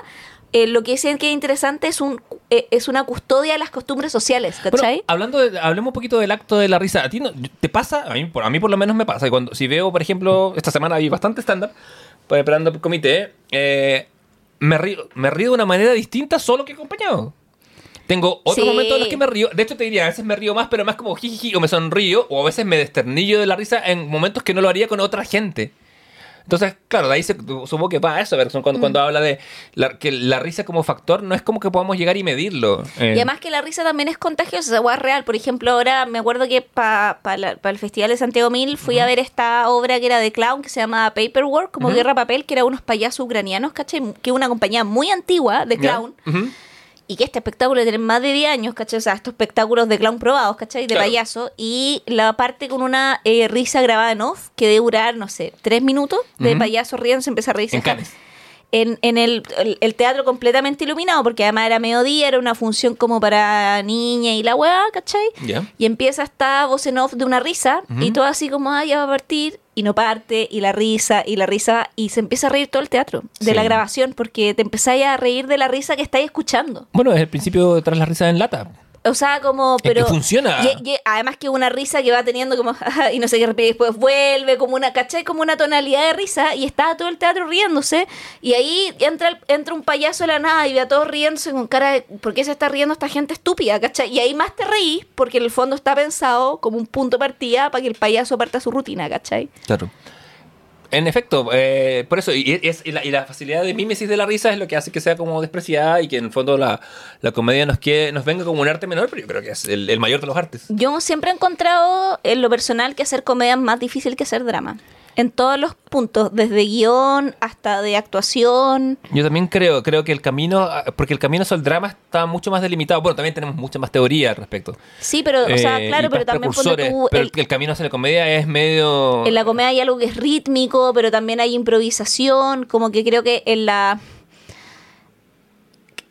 eh, lo que dicen que es interesante es un eh, es una custodia de las costumbres sociales, ¿cachai? Bueno, hablando de, hablemos un poquito del acto de la risa. ¿A ti no, te pasa? A mí, por, a mí por lo menos me pasa. Cuando, si veo, por ejemplo, esta semana hay bastante stand-up, preparando el comité, eh, me, río, me río de una manera distinta solo que acompañado. Tengo otros Sí. momentos en los que me río. De hecho, te diría, a veces me río más, pero más como jijiji, o me sonrío, o a veces me desternillo de la risa en momentos que no lo haría con otra gente. Entonces, claro, de ahí se, supongo que va eso, Bergson, cuando, cuando habla de la- que la risa como factor, no es como que podamos llegar y medirlo. Eh, Y además que la risa también es contagiosa, hueá es real. Por ejemplo, ahora me acuerdo que para el Festival de Santiago Mil fui a ver esta obra que era de clown que se llama Paperwork, como. Guerra Papel, que era unos payasos ucranianos, ¿cachai? Que una compañía muy antigua de clown. Ujú. Y que este espectáculo tiene más de 10 años, ¿cachai? O sea, estos espectáculos de clown probados, ¿cachai? De Claro. payaso. Y la parte con una eh, risa grabada en off, que debe durar, no sé, tres minutos de Ujú. payaso riendo, se empieza a reírse. En Cannes. en, en el, el- el teatro completamente iluminado, porque además era mediodía, era una función como para niña y la weá, ¿cachai? Y empieza esta voz en off de una risa, y todo así como, ah, ya va a partir, y no parte, y la risa, y la risa, y se empieza a reír todo el teatro de Sí. la grabación, porque te empezáis a reír de la risa que estáis escuchando. Bueno, es el principio tras la risa en lata. O sea, como, que pero... funciona. y- y además que una risa que va teniendo como, y no sé qué, repite, después vuelve, como una, ¿cachai? Como una tonalidad de risa, y está todo el teatro riéndose, y ahí entra, entra un payaso de la nada y ve a todos riéndose con cara de, ¿por qué se está riendo esta gente estúpida, ¿cachai? Y ahí más te reís, porque en el fondo está pensado como un punto de partida para que el payaso parta su rutina, ¿cachai? Claro. En efecto, eh, por eso, y, y, la, y la facilidad de mímesis de la risa es lo que hace que sea como despreciada y que en el fondo la, la comedia nos, quede, nos venga como un arte menor, pero yo creo que es el, el mayor de los artes. Yo siempre he encontrado en lo personal que hacer comedia es más difícil que hacer drama. En todos los puntos, desde guion hasta de actuación. Yo también creo, creo que el camino, porque el camino hacia el drama está mucho más delimitado. Bueno, también tenemos mucha más teoría al respecto. Sí, pero, o sea, Eh, claro, pero también tú, pero el camino hacia la comedia es medio... en la comedia hay algo que es rítmico, pero también hay improvisación, como que creo que en la...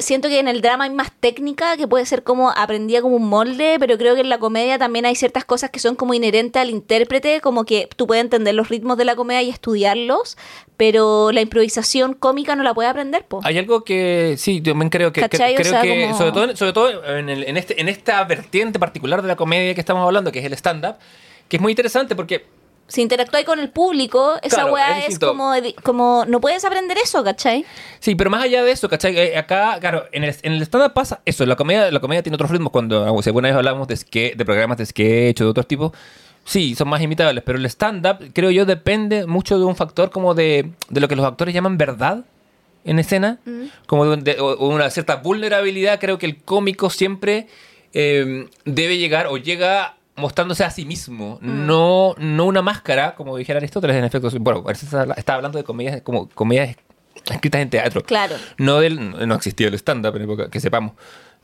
Siento que en el drama hay más técnica, que puede ser como aprendida como un molde, pero creo que en la comedia también hay ciertas cosas que son como inherentes al intérprete, como que tú puedes entender los ritmos de la comedia y estudiarlos, pero la improvisación cómica no la puedes aprender, po. Hay algo que sí, yo también creo que, que- ¿Cachai? O creo sea, que como- sobre todo, sobre todo en, el- en este, en esta vertiente particular de la comedia que estamos hablando, que es el stand-up, que es muy interesante porque Si interactúas con el público, esa Claro, weá es como, como... No puedes aprender eso, ¿cachai? Sí, pero más allá de eso, ¿cachai? Eh, acá, claro, en el, en el stand-up pasa eso. La comedia, la comedia tiene otros ritmos. Cuando o sea, alguna vez hablamos de, ske- de programas de sketch o de otros tipos, sí, son más imitables. Pero el stand-up, creo yo, depende mucho de un factor como de, de lo que los actores llaman verdad en escena. Como de, de- o una cierta vulnerabilidad. Creo que el cómico siempre eh, debe llegar o llega mostrándose a sí mismo, no, no una máscara, como dijera Aristóteles, en efecto. Bueno, Aristóteles está hablando de comedias como comedias escritas en teatro. Claro. No del, no existía el stand-up en época, que sepamos.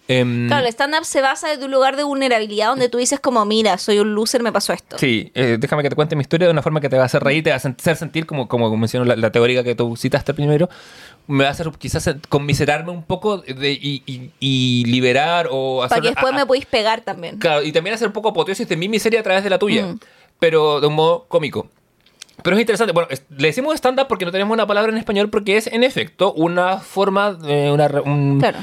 Em, Claro, el stand-up se basa desde un lugar de vulnerabilidad donde tú dices como, mira, soy un loser, me pasó esto. Sí, eh, déjame que te cuente mi historia de una forma que te va a hacer reír, te va a hacer sentir, como, como mencionó la, la teórica que tú citaste primero, me va a hacer quizás conmiserarme un poco de, y, y- y liberar o hacer... Para que después a- me podéis pegar también. Claro, y también hacer un poco apoteosis de mi miseria a través de la tuya, Mm. pero de un modo cómico. Pero es interesante, bueno, le decimos stand-up porque no tenemos una palabra en español, porque es en efecto una forma, de una, un- Claro.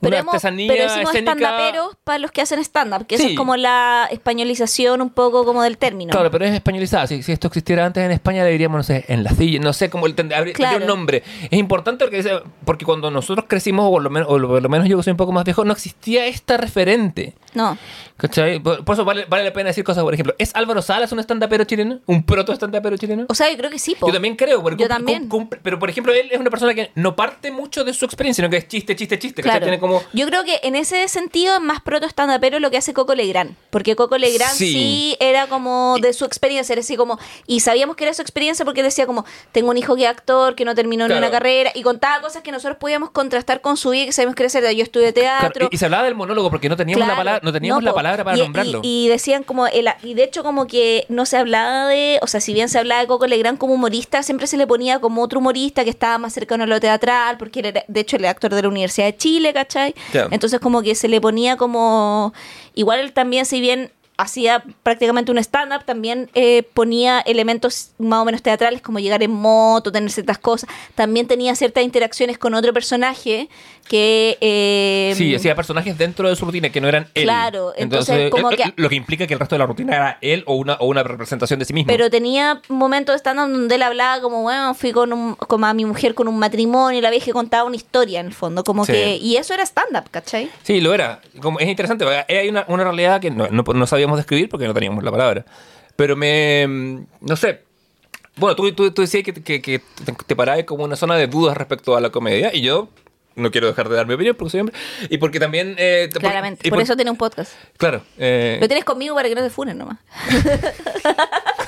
Pero, hemos, artesanía pero escénica. para los que hacen stand-up, que eso es como la españolización un poco como del término. Claro, pero es españolizada. Si, si esto existiera antes en España, le diríamos, no sé, en la silla, no sé cómo el habría- Claro. un nombre. Es importante porque, porque cuando nosotros crecimos, o por, lo menos, o por lo menos yo que soy un poco más viejo, no existía esta referente. No. ¿Cachai? Por, por eso vale, vale la pena decir cosas, por ejemplo, ¿es Álvaro Salas un stand-upero chileno? ¿Un proto-stand-upero chileno? O sea, yo creo que sí, po. Yo también creo, porque Yo también. pero por ejemplo, él es una persona que no parte mucho de su experiencia, sino que es chiste, chiste, chiste. Claro. Tiene como... Yo creo que en ese sentido es más proto stand-upero lo que hace Coco Legrand. Porque Coco Legrand Sí. sí. era como de su experiencia. Era así como. Y sabíamos que era su experiencia porque decía como: Tengo un hijo que es actor, que no terminó Claro. ni una carrera. Y contaba cosas que nosotros podíamos contrastar con su vida y que sabíamos que era cierta. Yo estudié Claro, teatro. y, y se hablaba del monólogo porque no teníamos, la, palabra, no teníamos la palabra para y, nombrarlo. Y, y decían como, el, y de hecho como que no se hablaba de, o sea, si bien se hablaba de Coco Legrand como humorista, siempre se le ponía como otro humorista que estaba más cercano a lo teatral, porque él era, de hecho, él era actor de la Universidad de Chile, ¿cachai? Entonces como que se le ponía como, igual él también, si bien hacía prácticamente un stand-up, también eh, ponía elementos más o menos teatrales como llegar en moto, tener ciertas cosas. También tenía ciertas interacciones con otro personaje que... eh, Sí, hacía personajes dentro de su rutina que no eran él. Claro, entonces, como eh, que- Lo que implica que el resto de la rutina era él o una, o una representación de sí mismo. Pero tenía momentos de stand-up donde él hablaba como, bueno, fui con, un, con a mi mujer con un matrimonio y la vieja contaba una historia en el fondo, como Sí. que... Y eso era stand-up, ¿cachai? Sí, lo era. Como, es interesante, hay una, una realidad que no, no, no sabíamos describir porque no teníamos la palabra. Pero me... No sé. Bueno, tú, tú, tú decías que, que, que te parabas como una zona de dudas respecto a la comedia y yo no quiero dejar de dar mi opinión porque soy hombre. Y porque también... eh, por- Claramente, y por, eso tiene un podcast. Claro. eh, Lo tienes conmigo para que no te funen nomás.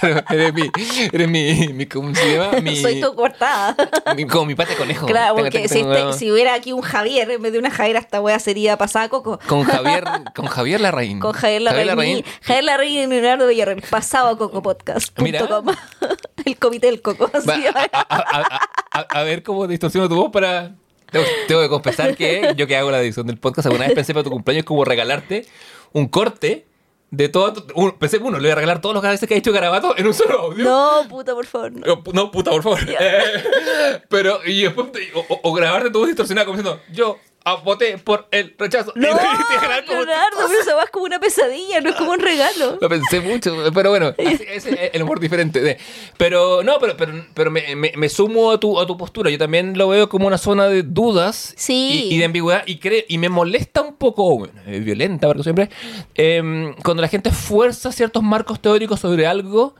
claro, eres mi... Eres mi, mi ¿Cómo se llama? Mi, Soy tu cortada. mi- como mi pata de conejo. claro, porque este- si hubiera aquí un Javier en vez de una Javier, esta wea sería pasada coco. Con Javier, con Javier Larraín. Con Javier Larraín. Javier Larraín y Leonardo Villarreal. Pasado a Coco Podcast. Mira. El comité del Coco. así. Va, a- a- a- a- a, a ver cómo distorsiono tu voz para... Tengo, tengo que confesar que yo que hago la edición del podcast, alguna vez pensé para tu cumpleaños como regalarte un corte de todo... tu- un- pensé, uno, le voy a regalar todos los veces que ha hecho Garabato en un solo audio. No, puta, por favor. no. Puta, por favor. Eh, pero, y después, o, o- o grabarte tu voz distorsionada como diciendo, yo ah, voté por el rechazo. No, Leonardo, pero eso va como una pesadilla, no es como un regalo. Lo pensé mucho, pero bueno, así- ese es el humor diferente. de- pero no, pero, pero, pero me, me- me sumo a tu, a tu postura. Yo también lo veo como una zona de dudas Sí. y, y de ambigüedad. Y, creo, y me molesta un poco, bueno, violenta, porque siempre, em, cuando la gente fuerza ciertos marcos teóricos sobre algo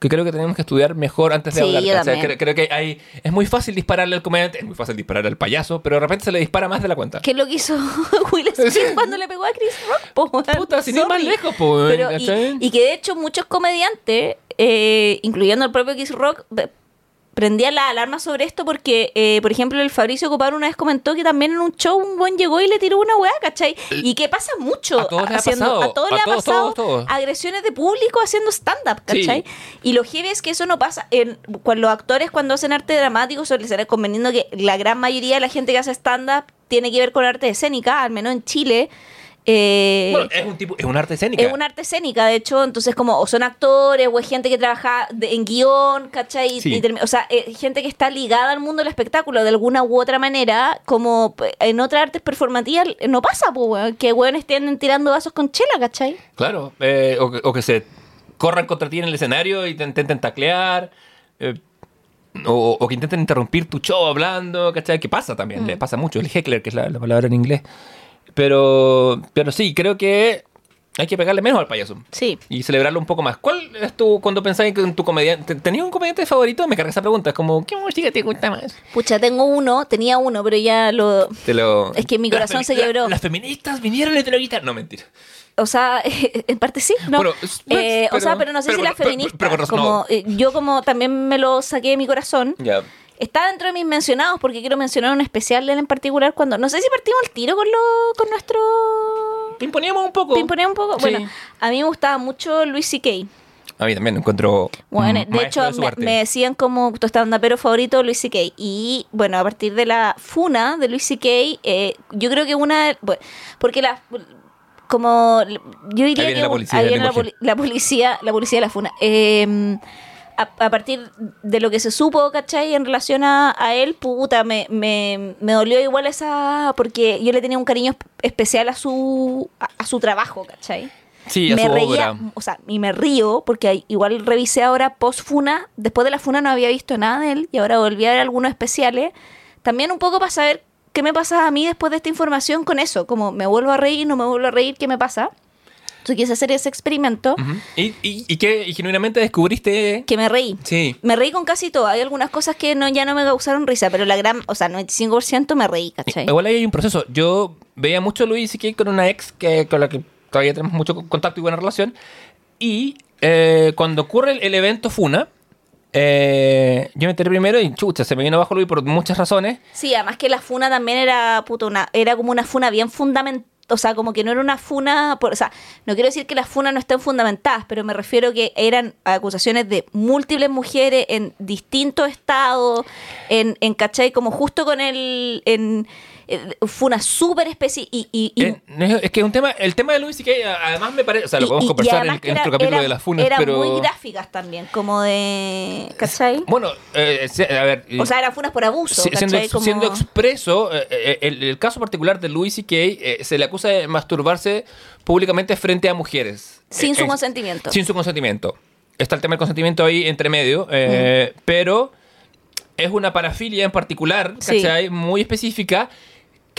que creo que tenemos que estudiar mejor antes de Sí, hablar. yo O sea, creo, creo que hay, es muy fácil dispararle al comediante, es muy fácil dispararle al payaso, pero de repente se le dispara más de la cuenta. ¿Qué es lo que hizo Will Smith cuando le pegó a Chris Rock? po? Puta, sin ir más lejos, po, y que de hecho muchos comediantes, eh, incluyendo el propio Chris Rock, prendían la alarma sobre esto porque, eh, por ejemplo, el Fabricio Coparo una vez comentó que también en un show un buen llegó y le tiró una weá, ¿cachai? Y que pasa mucho. A todos les ha pasado, A todos a les ha todos, pasado todos, todos. agresiones de público haciendo stand-up, Sí. ¿cachai? Y lo heavy es que eso no pasa. En, cuando los actores cuando hacen arte dramático suele ser conveniendo que la gran mayoría de la gente que hace stand-up tiene que ver con arte escénica, al menos en Chile. Eh, Bueno, es un tipo, es un arte escénica. es un arte escénica, de hecho, entonces como o son actores o es gente que trabaja de- en guion, ¿cachai? Sí. y o sea, eh, gente que está ligada al mundo del espectáculo de alguna u otra manera, como en otras artes performativas no pasa, pues, que weones estén tirando vasos con chela, ¿cachai? Claro, eh, o, que, o que se corran contra ti en el escenario y te intenten taclear. eh, o, o que intenten interrumpir tu show hablando, ¿cachai? Que pasa también, Mm. le pasa mucho. El heckler, que es la, la palabra en inglés. Pero, pero sí, creo que hay que pegarle menos al payaso. Sí. Y celebrarlo un poco más. ¿Cuál es tu, cuando pensáis en tu comediante... ¿Tenías un comediante favorito? Me carga esa pregunta. Es como, ¿qué música te gusta más? Pucha, tengo uno, tenía uno, pero ya lo... Te lo... Es que mi corazón Las se la- quebró. las feministas vinieron y te lo quitaron. No, mentira. O sea, en parte sí, ¿no? Es- Eh, o pero- sea, pero no sé pero si las pero- feministas, pero como, no. eh, yo como también me lo saqué de mi corazón, Ya. Está dentro de mis mencionados porque quiero mencionar un especial de él en particular cuando... No sé si partimos el tiro con, lo, con nuestro... Pimponíamos un poco. ¿Pimponea un poco? Sí. Bueno, a mí me gustaba mucho Luis C.K. A mí también lo encuentro. Bueno, mm, de hecho, de su me, decían como tu pero favorito Luis C.K. Y bueno, a partir de la funa de Luis C.K., eh, yo creo que una... bueno, porque la... Como... Yo diría Ahí viene que... la policía ahí del viene la, poli- la policía, la policía de la funa. Eh, a, a partir de lo que se supo, ¿cachai? En relación a, a él, puta, me, me, me dolió igual esa... Porque yo le tenía un cariño especial a su, a, a su trabajo, ¿cachai? Sí, a me su reía, obra. o sea, y me río porque igual revisé ahora post Funa, después de la Funa no había visto nada de él y ahora volví a ver algunos especiales, también un poco para saber qué me pasa a mí después de esta información con eso, como me vuelvo a reír, no me vuelvo a reír, ¿qué me pasa? Entonces quise hacer ese experimento. ¿Y, y? ¿Y genuinamente descubriste? que me reí. Sí. Me reí con casi todo, hay algunas cosas que no, ya no me causaron risa, pero la gran, o sea, 95% me reí, ¿cachai? Igual ahí hay un proceso. Yo veía mucho a Luis y con una ex que, con la que todavía tenemos mucho contacto y buena relación. Y eh, cuando ocurre el, el evento Funa, eh, yo me enteré primero y chucha, se me vino abajo Luis por muchas razones. Sí, además que la funa también era, puta, una, era como una funa bien fundamental. O sea, como que no era una funa, por, o sea, no quiero decir que las funas no estén fundamentadas, pero me refiero que eran acusaciones de múltiples mujeres en distintos estados, en, en ¿cachai? Como justo con el, en, eh, funa súper específica y, y- y- Eh, es, es que un tema, el tema de Luis y que además me parece, o sea, lo y- podemos y- y conversar en, que en nuestro capítulo era- de las funas, eran pero... muy gráficas también, como de, ¿cachai? Bueno, eh, a ver... O sea, eran funas por abuso, Si- siendo, expreso, eh, el, el caso particular de Louis C.K. eh, se le acusa de masturbarse públicamente frente a mujeres. Sin su consentimiento. Sin su consentimiento. Está el tema del consentimiento ahí entre medio, pero es una parafilia en particular, Sí. ¿cachai? Muy específica,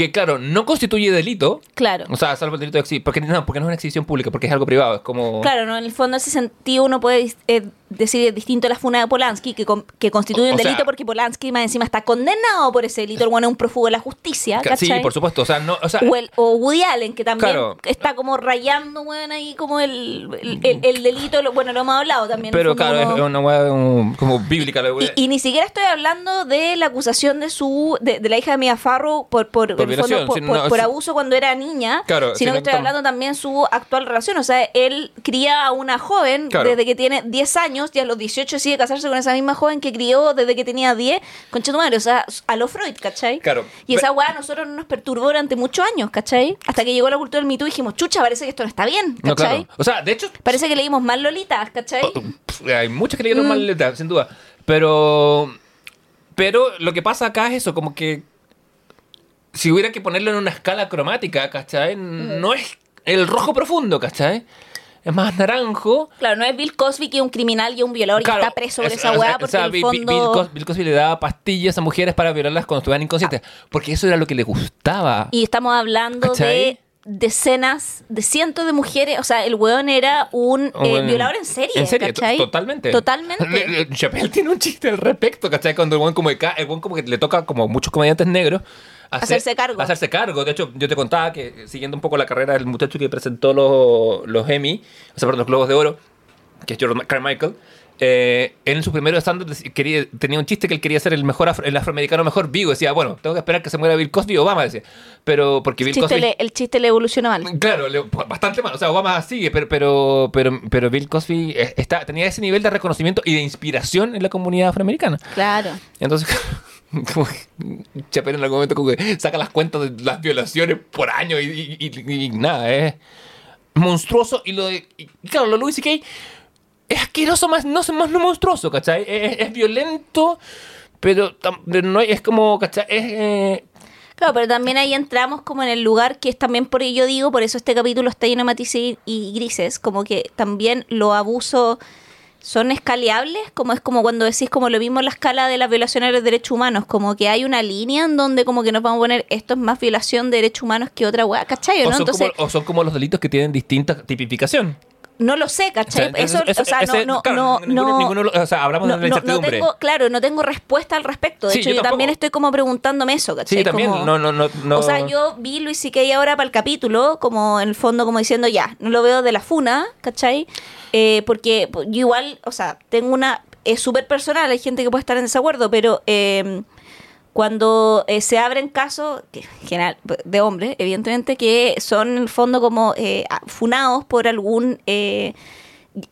que claro, no constituye delito. Claro. O sea, salvo el delito de exhibición. Porque no, porque no es una exhibición pública, porque es algo privado. Es como. Claro, no, en el fondo, en ese sentido, uno puede eh, decir distinto a la funa de Polanski, que, con- que constituye O- un o delito sea- porque Polanski más encima está condenado por ese delito. El bueno es un prófugo de la justicia, Ca- Sí, ¿cachai? por supuesto. O sea, no. O sea, O, el- o Woody Allen, que también Claro. está como rayando, bueno, ahí como el, el, el- el delito. lo- bueno, lo hemos hablado también. pero claro, como- es una weá como, como bíblica la weá. y, y ni siquiera estoy hablando de la acusación de su de, de la hija de Mia Farrow por por, Por fondo, por, no, abuso cuando era niña, Claro, sino que estoy hablando también su actual relación. O sea, él cría a una joven Claro. desde que tiene 10 años años y a los 18 sigue casarse con esa misma joven que crió desde que tenía 10, con madre, o sea, a lo Freud, ¿cachai? Claro. Y esa weá a nosotros nos perturbó durante muchos años, ¿cachai? Hasta que llegó la cultura del Me Too y dijimos, chucha, parece que esto no está bien, ¿cachai? No, claro. O sea, de hecho, Parece que leímos mal Lolitas, ¿cachai? Oh, hay muchas que leyeron Mm. mal letra, sin duda. Pero. Pero lo que pasa acá es eso, como que. Si hubiera que ponerlo en una escala cromática, ¿cachai? Mm. No es el rojo profundo, ¿cachai? Es más naranjo. Claro, no es Bill Cosby que es un criminal y un violador y Claro, está preso por es- esa o sea, weá o porque sea, en el Bill- fondo... Bill Cosby le daba pastillas a mujeres para violarlas cuando estuvieran inconscientes. Porque eso era lo que le gustaba. Y estamos hablando ¿Cachai? de decenas, de cientos de mujeres. O sea, el weón era un eh, Bueno, violador en serie. En serie, totalmente. Totalmente. Le- le- Chappelle tiene un chiste al respecto, ¿cachai? Cuando el buen como, ca- el buen como que le toca como muchos comediantes negros. Hacer- Hacerse cargo. Hacerse cargo. De hecho, yo te contaba que eh, siguiendo un poco la carrera del muchacho que presentó los, los Emmy, o sea, perdón, los Globos de Oro, que es Jordan Carmichael, eh, él en su primer stand quería, tenía un chiste que él quería ser el mejor afro- el afroamericano mejor vivo. Decía, bueno, tengo que esperar que se muera Bill Cosby o Obama, decía. Pero porque El Bill chiste, Cosby... le, el chiste le evoluciona mal. Claro, le- bastante mal. O sea, Obama sigue, pero, pero, pero, pero Bill Cosby eh, está, tenía ese nivel de reconocimiento y de inspiración en la comunidad afroamericana. Claro. Entonces, como que Chappelle en algún momento como que saca las cuentas de las violaciones por año y, nada, es monstruoso. Y lo de, claro, lo de Louis C.K. es asqueroso, más no, más no monstruoso, ¿cachai? Es, violento, pero, pero no es como, ¿cachai? Es... eh, Claro, pero también ahí entramos como en el lugar que es también por ello digo, por eso este capítulo está lleno de matices y grises, como que también los abusos son escaleables, como es como cuando decís como lo mismo en la escala de las violaciones de los derechos humanos, como que hay una línea en donde como que nos vamos a poner esto es más violación de derechos humanos que otra weá, ¿cachai? o, ¿no? son Entonces, como, o son como los delitos que tienen distinta tipificación. No lo sé, ¿cachai? O sea, eso, o sea, ese- no, no, claro, no, ninguno- no- ninguno lo- o sea, hablamos no, de la no- no incertidumbre. tengo, claro, no tengo respuesta al respecto. De Sí, hecho, yo yo, también estoy como preguntándome eso, ¿cachai? Sí, también, Como- no, no, no. O sea, yo vi Luis C.K. ahora para el capítulo, como en el fondo, como diciendo, ya, no lo veo de la funa, ¿cachai? Eh, porque pues, yo igual, o sea, tengo una... Es súper personal, hay gente que puede estar en desacuerdo, pero eh, cuando eh, se abren casos, general, de hombres, evidentemente, que son en el fondo como eh, funados por algún... eh,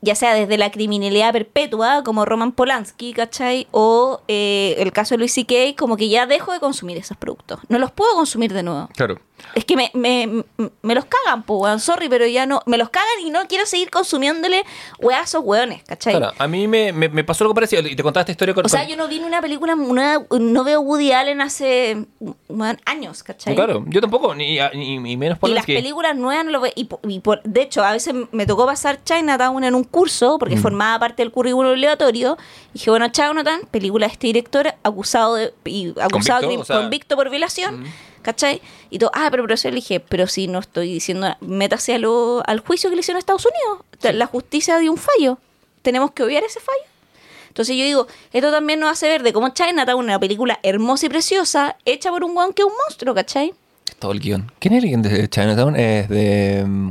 ya sea desde la criminalidad perpetua, como Roman Polanski, ¿cachai? O eh, el caso de Luis C.K., como que ya dejo de consumir esos productos. No los puedo consumir de nuevo. Claro. Es que me, me, me los cagan, pues, weón. Sorry, pero ya no. Me los cagan y no quiero seguir consumiéndole weá a esos weones, ¿cachai? Claro, a mí me, me, me pasó algo parecido y te contaba esta historia con... O sea, con- yo no vi una película, una- no veo Woody Allen hace weón, años, ¿cachai? Claro, yo tampoco, ni, ni, ni menos Y las películas nuevas no lo veo. Y, y por- de hecho, a veces me tocó pasar Chinatown en un curso, porque Mm. formaba parte del currículo obligatorio. Y dije, bueno, Chinatown, película de este director, acusado de, y acusado Convicto, de- o sea- convicto por violación. Mm. ¿Cachai? Y todo, ah, pero profesor, le dije, pero si no estoy diciendo, métase a lo- al juicio que le hicieron a Estados Unidos. La justicia dio un fallo. Tenemos que obviar ese fallo. Entonces yo digo, esto también nos hace ver de cómo Chinatown, una película hermosa y preciosa, hecha por un guan que es un monstruo, ¿cachai? Todo el guion. ¿Quién es el guion de Chinatown? Es de... mm,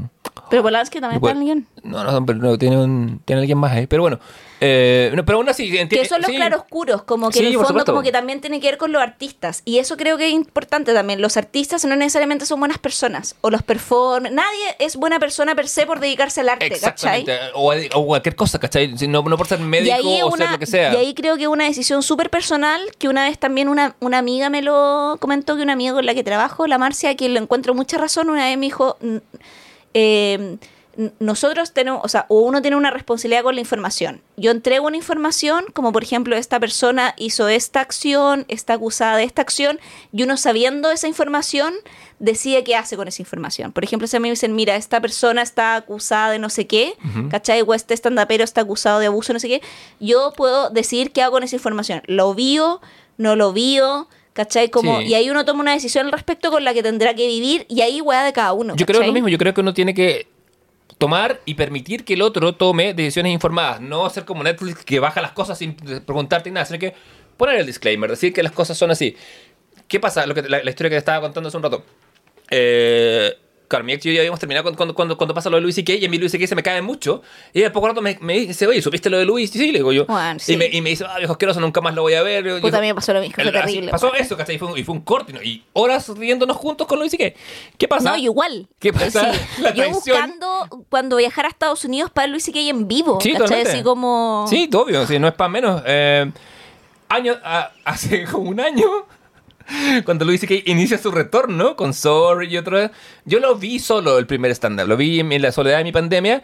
Pero Polanski también está en el guion. No, no, pero no, tiene, un, tiene alguien más ahí. Pero bueno, eh, no, pero aún así... Que son los sí. claroscuros, como que Sí, en el fondo supuesto. como que también tiene que ver con los artistas. Y eso creo que es importante también. Los artistas no necesariamente son buenas personas. O los performers. Nadie es buena persona per se por dedicarse al arte, ¿cachai? O, o cualquier cosa, ¿cachai? No, no por ser médico o ser una, lo que sea. y ahí creo que es una decisión súper personal, que una vez también una, una amiga me lo comentó, que una amiga con la que trabajo, la Marcia, que le encuentro mucha razón, una vez me dijo, "N- eh, n- nosotros tenemos, o sea, uno tiene una responsabilidad con la información. Yo entrego una información, como por ejemplo, esta persona hizo esta acción, está acusada de esta acción, y uno sabiendo esa información, decide qué hace con esa información. Por ejemplo, si a mí me dicen, mira, esta persona está acusada de no sé qué, ¿cachai? O este estandapero está acusado de abuso, no sé qué, yo puedo decidir qué hago con esa información. ¿Lo vio? ¿No lo vio? ¿Cachai? Como, Sí. Y ahí uno toma una decisión al respecto con la que tendrá que vivir, y ahí weá de cada uno. Yo creo lo mismo, yo creo que uno tiene que tomar y permitir que el otro tome decisiones informadas, no hacer como Netflix que baja las cosas sin preguntarte nada, sino que poner el disclaimer, decir que las cosas son así. ¿Qué pasa? Lo que, la, la historia que te estaba contando hace un rato. Eh, claro, mi ex y yo ya habíamos terminado cuando, cuando, cuando, cuando pasa lo de Luis y Kay, y a mí Luis y Kay se me cae mucho. Y al poco rato me, me dice, oye, ¿supiste lo de Luis? Y sí, le digo yo. Bueno, sí. y, me, y me dice, ah, viejo asqueroso, nunca más lo voy a ver. Puta, mí me pasó lo mismo, fue terrible. pasó eso, ¿cachai? Y fue, un- y fue un corte, ¿no? y horas riéndonos juntos con Luis y Kay. ¿Qué pasa? No, igual. ¿Qué pasa? La Yo buscando cuando viajar a Estados Unidos para Luis y Kay en vivo. Sí, ¿cachai? totalmente. Así como. Sí, obvio, sí, no es para menos. Eh, año, a- hace como un año, cuando Luis que inicia su retorno con Sorry y otro, yo lo vi solo el primer stand-up, lo vi en la soledad de mi pandemia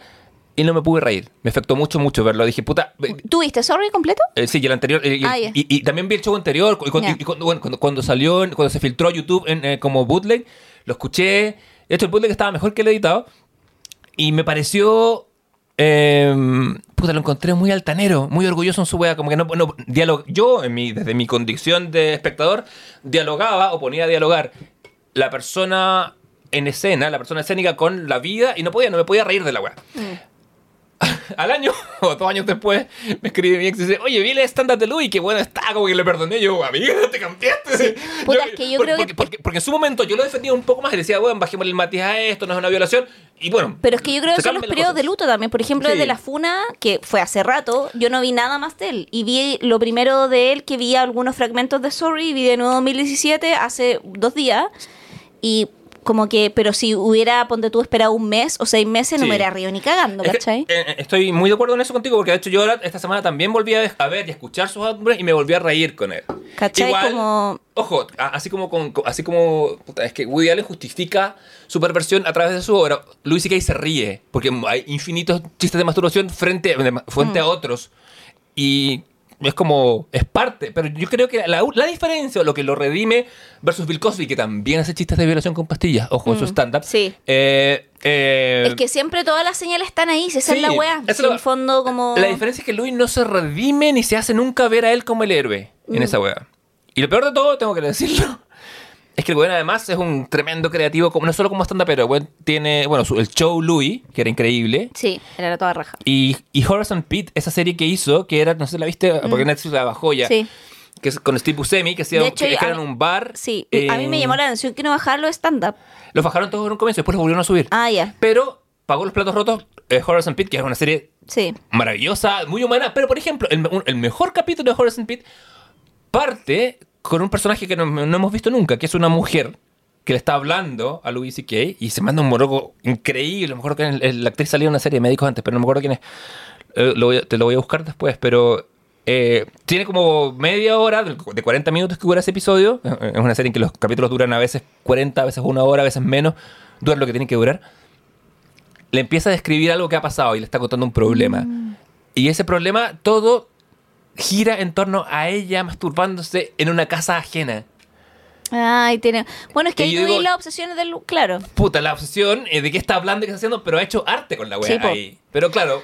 y no me pude reír. Me afectó mucho, mucho verlo. Dije, puta, ¿Tú viste Sorry completo? eh, sí, y el anterior. eh, y, Ah, ya. y- y también vi el show anterior. Y, cuando- y cuando, bueno, cuando, cuando salió, cuando se filtró a YouTube en, eh, como bootleg, lo escuché. De hecho, el bootleg estaba mejor que el editado. Y me pareció. Eh, puta, lo encontré muy altanero, muy orgulloso en su wea. Como que no. no dialog- yo, en mi, desde mi condición de espectador, dialogaba o ponía a dialogar la persona en escena, la persona escénica con la vida y no podía, no me podía reír de la wea. Al año o dos años después me escribe mi ex y dice, oye, vi el stand-up de Luis, qué bueno está, como que le perdoné. Yo, amiga, te cambiaste. Puta, es que yo por- creo que- porque, porque, porque en su momento yo lo defendía un poco más y decía, bueno, bajemos el matiz a esto, no es una violación. Y bueno. Pero es que yo creo que son los periodos de cosas. luto también. Por ejemplo, Sí. desde la Funa, que fue hace rato, yo no vi nada más de él. Y vi lo primero de él, que vi algunos fragmentos de Sorry, vi de nuevo 2017, hace dos días. Y como que, pero si hubiera, ponte tú, esperado un mes o seis meses, no Sí. me hubiera río ni cagando, Es que, ¿cachai? eh, eh, estoy muy de acuerdo en eso contigo, porque de hecho yo ahora esta semana también volví a, ver y escuchar sus álbumes y me volví a reír con él. ¿Cachai? Como- Ojo, así como, con, así como es que Woody Allen justifica su perversión a través de su obra, Louis C.K. se ríe, porque hay infinitos chistes de masturbación frente, frente Mm. a otros. Y es como, es parte, pero yo creo que la, la diferencia, o lo que lo redime versus Bill Cosby, que también hace chistes de violación con pastillas, ojo, en su stand-up. Mm, sí. Eh, eh, Es que siempre todas las señales están ahí, si esa Sí, es la weá. es en el fondo como... La diferencia es que Louis no se redime ni se hace nunca ver a él como el héroe en Mm. esa wea. Y lo peor de todo, tengo que decirlo, es que el weón además es un tremendo creativo, como, no solo como stand pero weón tiene, bueno, su- el show Louis, que era increíble. Sí, era toda raja. Y, y Horace and Pete, esa serie que hizo, que era, no sé si la viste, porque Netflix la bajó ya. Mm. Sí. Que es con Steve Buscemi, que, hacía, que, en un bar. Sí, eh, a mí me llamó la atención que no bajarlo de stand-up. Los bajaron todos en un comienzo, después los volvieron a subir. Ah, ya. Pero pagó los platos rotos eh, Horace and Pete, que era una serie Sí. maravillosa, muy humana, pero por ejemplo, el, un- el mejor capítulo de Horace and Pete parte con un personaje que no, no hemos visto nunca, que es una mujer que le está hablando a Louis C.K. y se manda un monólogo increíble. A lo mejor que la actriz salía en una serie de médicos antes, pero no me acuerdo quién es. Eh, lo voy te lo voy a buscar después, pero eh, tiene como media hora, de de 40 minutos que dura ese episodio. Eh, Es una serie en que los capítulos duran a veces 40, a veces una hora, a veces menos. Duran lo que tienen que durar le empieza a describir algo que ha pasado y le está contando un problema. Mm. Y ese problema todo gira en torno a ella masturbándose en una casa ajena. Ay, tiene... Bueno, es que Y ahí digo- las obsesiones del... Claro. Puta, la obsesión eh, de qué está hablando y qué está haciendo, pero ha hecho arte con la wea Sí, ahí. Pero claro,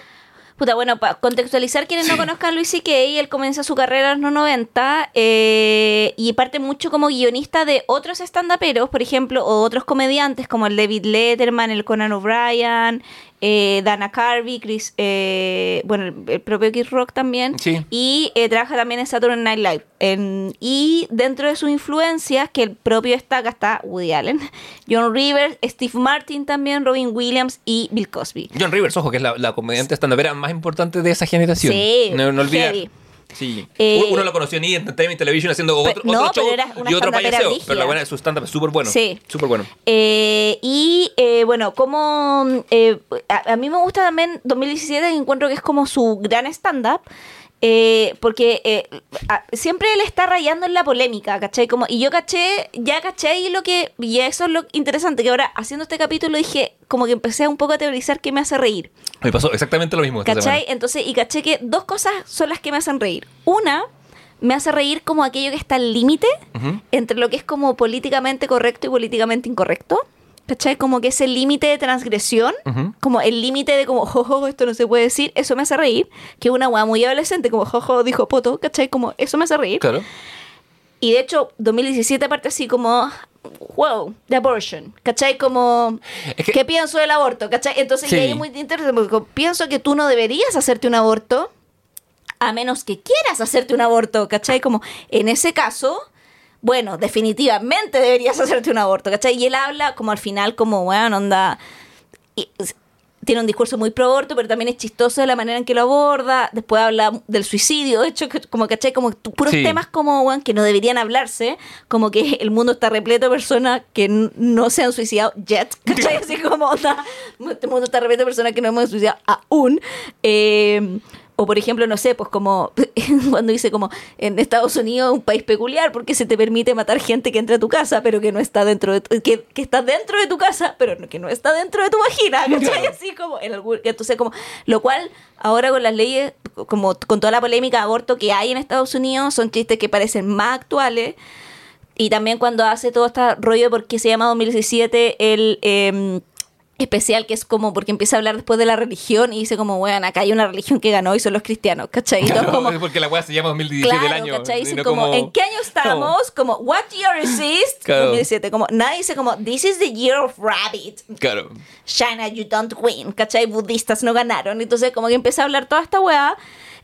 Puta, bueno, para contextualizar quienes no conozcan a Luis C.K., él comienza su carrera en los 90 eh, y parte mucho como guionista de otros stand-uperos, por ejemplo, o otros comediantes como el David Letterman, el Conan O'Brien, eh, Dana Carvey, Chris, eh, bueno, el, el propio Chris Rock también. Sí. Y eh, trabaja también en Saturday Night Live. En- y dentro de sus influencias, que el propio destaca, está Woody Allen, John Rivers, Steve Martin también, Robin Williams y Bill Cosby. John Rivers, ojo, que es la, la comediante stand-upera más importante de esa generación. Sí, No, no olvidar. heavy. Sí. Eh, Uno lo conoció en Entertainment Television haciendo otro, no, otro show y otro payaseo. Pero la buena, su stand-up es súper bueno. Sí. Súper bueno. Eh, y eh, bueno, como eh, a, a mí me gusta también 2017, que encuentro que es como su gran stand-up. eh, porque a- siempre él está rayando en la polémica, ¿cachai? Como, y yo caché, ya caché ahí lo que, y eso es lo interesante, que ahora haciendo este capítulo dije, como que empecé un poco a teorizar qué me hace reír. Me pasó exactamente lo mismo. esta ¿Cachai? semana. Entonces, y caché que dos cosas son las que me hacen reír. Una, me hace reír como aquello que está al límite entre lo que es como políticamente correcto y políticamente incorrecto. ¿Cachai? Como que ese límite de transgresión, Ujú. como el límite de como, jojo, esto no se puede decir, eso me hace reír. Que una weá muy adolescente, como, jojo, dijo poto, ¿cachai? Como, eso me hace reír. Claro. Y de hecho, 2017 parte así como, wow, the abortion, ¿cachai? Como, Es que- ¿qué pienso del aborto? ¿cachai? Entonces, Sí. y ahí es muy interesante porque pienso que tú no deberías hacerte un aborto a menos que quieras hacerte un aborto, ¿cachai? Como, en ese caso, bueno, definitivamente deberías hacerte un aborto, ¿cachai? Y él habla como al final, como, bueno, onda... y- tiene un discurso muy pro aborto, pero también es chistoso de la manera en que lo aborda. Después habla del suicidio, de hecho, que- como ¿cachai? Como puros Sí. temas como, weón, que no deberían hablarse, como que el mundo está repleto de personas que no se han suicidado yet, ¿cachai? Así como, onda, este mundo está repleto de personas que no hemos suicidado aún. Eh, o por ejemplo, no sé, pues como cuando dice como en Estados Unidos un país peculiar porque se te permite matar gente que entra a tu casa, pero que no está dentro de tu, que, que está dentro de tu casa, pero que no está dentro de tu vagina. Así como en algún, entonces como lo cual ahora con las leyes como con toda la polémica de aborto que hay en Estados Unidos son chistes que parecen más actuales y también cuando hace todo este rollo de por qué se llama 2017 el eh, especial que es como porque empieza a hablar después de la religión y dice como, bueno, acá hay una religión que ganó y son los cristianos, ¿cachai? Claro, como, porque la weá se llama 2017 Claro, del año. ¿cachai? Dicen no como, ¿en qué año estamos? Como, what year is this? Claro. 2017. Como, nadie dice como, this is the year of rabbit. Claro. China, you don't win, ¿cachai? Budistas no ganaron. Entonces, como que empieza a hablar toda esta weá.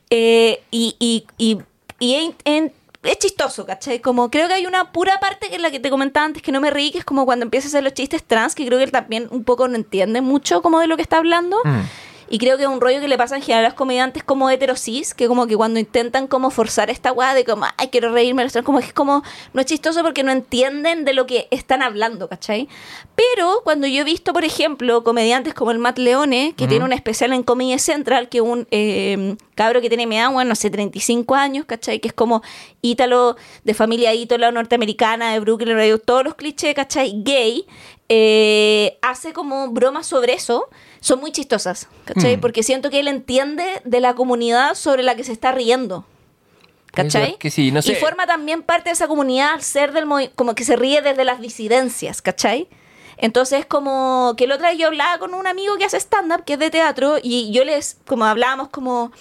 eh, y y, y, y en- en- es chistoso, ¿cachai? Como creo que hay una pura parte que es la que te comentaba antes que no me reí, que es como cuando empieza a hacer los chistes trans, que creo que él también un poco no entiende mucho como de lo que está hablando. Mm. Y creo que es un rollo que le pasa en general a los comediantes como heterosis, que como que cuando intentan como forzar esta weá de como, ay, quiero reírme, de los trans", como es como, no es chistoso porque no entienden de lo que están hablando, ¿cachai? Pero cuando yo he visto, por ejemplo, comediantes como el Matt Leone, que tiene un especial en Comedy Central, que un eh, cabro que tiene mi bueno, no sé, 35 años, ¿cachai? Que es como ítalo, de familia ítalo norteamericana, de Brooklyn, todos los clichés, ¿cachai? Gay, eh, hace como bromas sobre eso, son muy chistosas, ¿cachai? Mm. Porque siento que él entiende de la comunidad sobre la que se está riendo. ¿Cachai? Que sí, no sé. Y forma también parte de esa comunidad al ser del como que se ríe desde las disidencias, ¿cachai? Entonces, como que el otro día yo hablaba con un amigo que hace stand-up, que es de teatro, y yo les, como hablábamos como,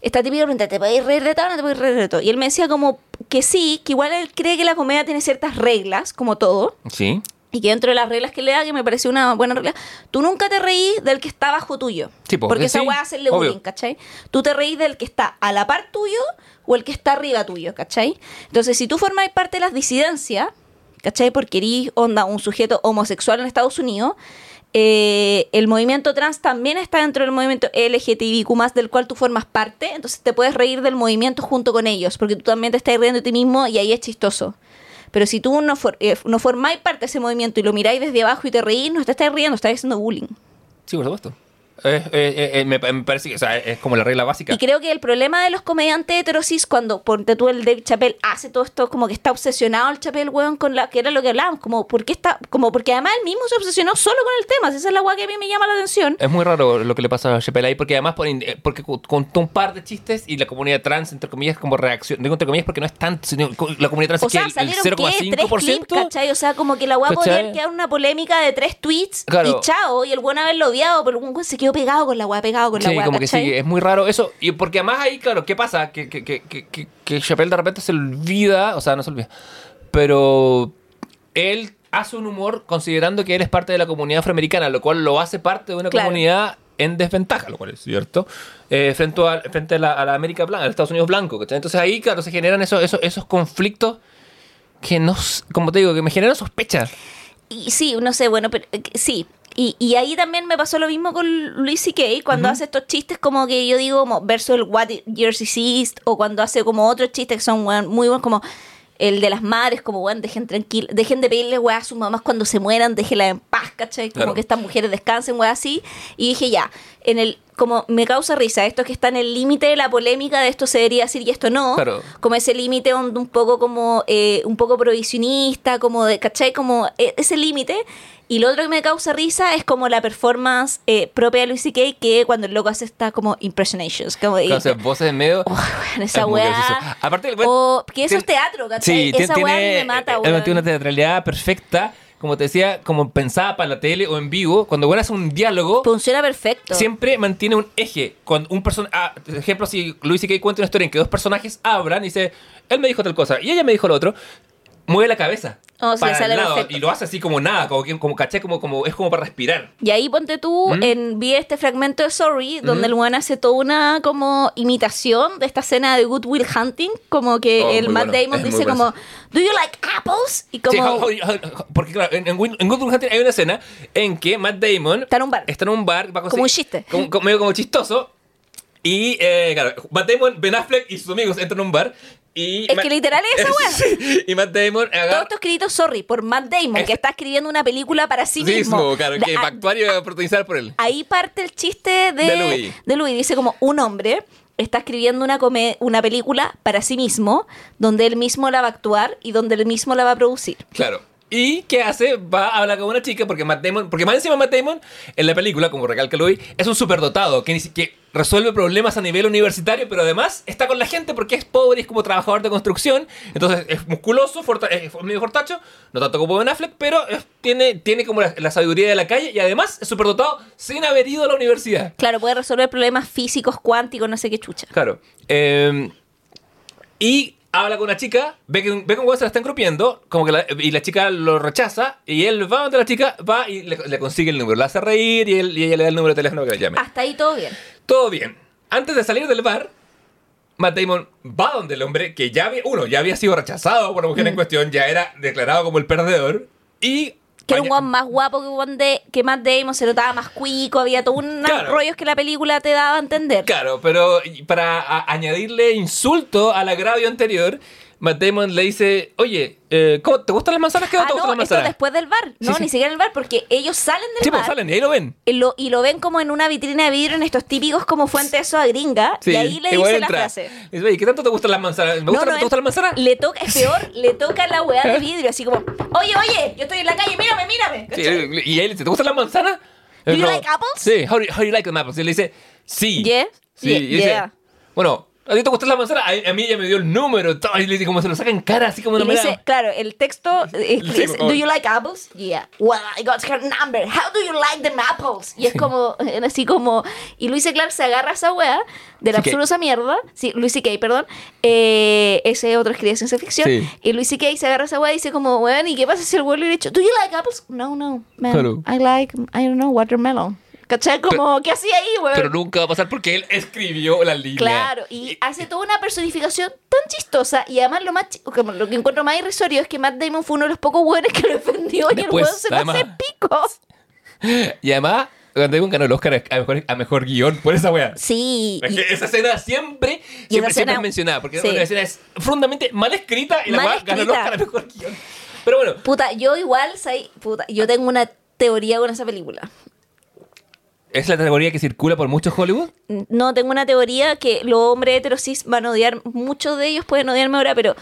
esta típica pregunta, ¿te podéis reír de todo o no te podéis reír de todo? Y él me decía como que sí, que igual él cree que la comedia tiene ciertas reglas, como todo, Sí. Y que dentro de las reglas que le da, que me pareció una buena regla, tú nunca te reís del que está bajo tuyo. Sí, po, porque eh, esa sí, weá hacerle obvio. bullying, ¿cachai? Tú te reís del que está a la par tuyo o el que está arriba tuyo, ¿cachai? Entonces, si tú formáis parte de las disidencias, ¿cachai? Porque eres onda un sujeto homosexual en Estados Unidos, eh, el movimiento trans también está dentro del movimiento LGTBIQ+, del cual tú formas parte, entonces te puedes reír del movimiento junto con ellos, porque tú también te estás riendo de ti mismo y ahí es chistoso. Pero si tú no, for- eh, no formáis parte de ese movimiento y lo miráis desde abajo y te reís, no te estás riendo, estás haciendo bullying. Sí, por supuesto. Eh, eh, eh, eh, me, me parece que o sea, es como la regla básica. Y creo que el problema de los comediantes heterosis, cuando ponte tú el Dave Chappelle hace todo esto, como que está obsesionado el Chappelle, weón, con la que era lo que hablábamos, como porque está, como porque además él mismo se obsesionó solo con el tema, esa es la weá que a mí me llama la atención. Es muy raro lo que le pasa a Chappelle ahí, porque además eh, porque co- contó un par de chistes y la comunidad trans, entre comillas, como reacción. Digo entre comillas porque no es tanto, sino la comunidad trans O es que el, salieron ¿qué? tres clips, 0,5%. ¿cachai? O sea, como que la weá podía quedar una polémica de tres tweets Claro. y chao, y el buen haberlo odiado, pero el buen se quedó pegado con la weá, pegado con la Sí, weá, como que sí, es muy raro eso. Y porque además ahí, claro, ¿qué pasa? Que, que, que, que, que- Chappelle de repente se olvida, o sea, no se olvida, pero él hace un humor considerando que él es parte de la comunidad afroamericana, lo cual lo hace parte de una Claro. comunidad en desventaja, lo cual es cierto, eh, frente, a, frente a, la, a la América blanca, a los Estados Unidos blanco. ¿cachai? Entonces ahí, claro, se generan esos, esos, esos conflictos que no, como te digo, que me generan sospechas. Y sí, no sé, bueno, pero eh, sí. Y, y ahí también me pasó lo mismo con Luis C.K. cuando hace estos chistes como que yo digo como verso el What Years Is East o cuando hace como otros chistes que son muy buenos como el de las madres, como weón, dejen tranquilo, dejen de pedirle weá a sus mamás cuando se mueran, déjenlas en paz, ¿cachai? Como Claro. que estas mujeres descansen, weá así. Y dije ya, en el, como me causa risa, esto que está en el límite de la polémica de esto se debería decir y esto no Claro. como ese límite un, un poco como eh, un poco provisionista, como de, ¿cachai? Como eh, ese límite. Y lo otro que me causa risa es como la performance eh, propia de Luis C.K. que cuando el loco hace esta como impressionations. Como, y- O sea, voces en medio. Oh, bueno, esa weá. Aparte, el weón O, que eso es teatro, ¿cachai? Sí, esa weá me mata, él weón. tiene una teatralidad perfecta, como te decía, como pensada para la tele o en vivo. Cuando bueno hace un diálogo, Funciona perfecto. siempre mantiene un eje. Cuando un person ah, ejemplo, si Luis y cuenta una historia en que dos personajes hablan y dice, él me dijo tal cosa y ella me dijo lo otro, mueve la cabeza. Oh, para le sale el lado, perfecto. y lo hace así como nada, como, que- como caché, como, como, es como para respirar. Y ahí ponte tú, ¿Mm? en, vi este fragmento de Sorry, donde el weón hace toda una como imitación de esta escena de Good Will Hunting, como que Oh, el Matt bueno, Damon es dice como, ¿Do you like apples? Y como, Sí, how- how- how- porque claro, en, en, Good Will Hunting hay una escena en que Matt Damon Está en un bar. está en un bar, va a Como un conseguir- chiste. como- como- medio como chistoso. Y eh, claro, Matt Damon, Ben Affleck y sus amigos entran a un bar. Y Es Ma- que literal es esa wea. Sí, y Matt Damon todo esto escrito, sorry, por Matt Damon, que está escribiendo una película para sí mismo. mismo, claro, que va a actuar y va a protagonizar por él. ahí parte el chiste de, De Louis. de Louis. Dice como un hombre está escribiendo una, come- una película para sí mismo, donde él mismo la va a actuar y donde él mismo la va a producir. Claro. ¿Y qué hace? Va a hablar con una chica porque Matt Damon, porque más encima Matt Damon en la película, como recalca Louis, es un superdotado que, que resuelve problemas a nivel universitario, pero además está con la gente porque es pobre y es como trabajador de construcción, entonces es musculoso, es medio fortacho, no tanto como Ben Affleck, pero es- tiene, tiene como la, la sabiduría de la calle y además es superdotado sin haber ido a la universidad. Claro, puede resolver problemas físicos, cuánticos, no sé qué chucha. Claro. Eh, y habla con una chica, ve que, ve que un weón se la están grupiendo, como que la- y la chica lo rechaza, y él va donde la chica, va y le, le consigue el número, la hace reír y, él- y ella le da el número de teléfono que le llame. Hasta ahí todo bien. Todo bien. Antes de salir del bar, Matt Damon va donde el hombre que ya había, uno, ya había sido rechazado por la mujer en cuestión, ya era declarado como el perdedor, y... Que era un weón más guapo que, Juan de, que Matt Damon, se notaba más cuico, había todos unos Claro. rollos que la película te daba a entender. Claro, pero para añadirle insulto al agravio anterior, Matt Damon le dice, oye, eh, ¿cómo, ¿te gustan las manzanas? ¿Qué Ah, te gustan no, las esto manzanas? después del bar. No, Sí, sí. ni siquiera en el bar, porque ellos salen del Sí, bar. pues salen y ahí lo ven. y lo, y lo ven como en una vitrina de vidrio en estos típicos como fuente eso a gringa. Sí, y ahí le dice la frase. Dice, ¿qué tanto te gustan las manzanas? ¿Me gustan, No, no, ¿Te gustan las manzanas? Le toca, es peor, le toca la weá de vidrio, así como, oye, oye, yo estoy en la calle, mírame, mírame. Sí, y él dice, ¿te gustan las manzanas? Do you like apples? Sí, how do, how do you like them apples? Y él le dice, sí. Yes, Sí, ye- y dice, yeah. bueno, ¿a ti te gustan las manzanas? A, a mí ella me dio el número, todo, y le dice, como se lo saca en cara, así como una dice, claro, el texto eh, Sí, dice, como- ¿Do you like apples? Yeah. Well, I got her number. How do you like them apples? Y es como, eh, así como, y Luis. Clark se agarra a esa wea de la absurda mierda. Sí, Luis C.K., perdón. Eh, ese otro escribe ciencia ficción. Sí. Y Luis C.K. se agarra a esa wea y dice como, weón, ¿y qué pasa si el weón le dicho, ¿Do you like apples? No, no, man. Claro. I like, I don't know, watermelon. ¿Cachai? Como, ¿qué hacía ahí, weón? Pero nunca va a pasar porque él escribió la línea. Claro, y hace toda una personificación tan chistosa y además lo más lo que encuentro más irrisorio es que Matt Damon fue uno de los pocos buenos que lo defendió y el weón se además. pasa en pico. Y además, Matt Damon ganó el Oscar a mejor, a mejor guion por esa wea. Sí. Es y- que esa escena siempre, Y siempre, siempre es mencionada, porque sí. la escena es profundamente mal escrita y la weá ganó el. Oscar a mejor guion. Pero bueno, puta, yo igual, soy- puta, yo tengo una teoría con esa película. Es la teoría que circula por mucho Hollywood. No, tengo una teoría que los hombres heterosis van a odiar, muchos de ellos pueden odiarme ahora, pero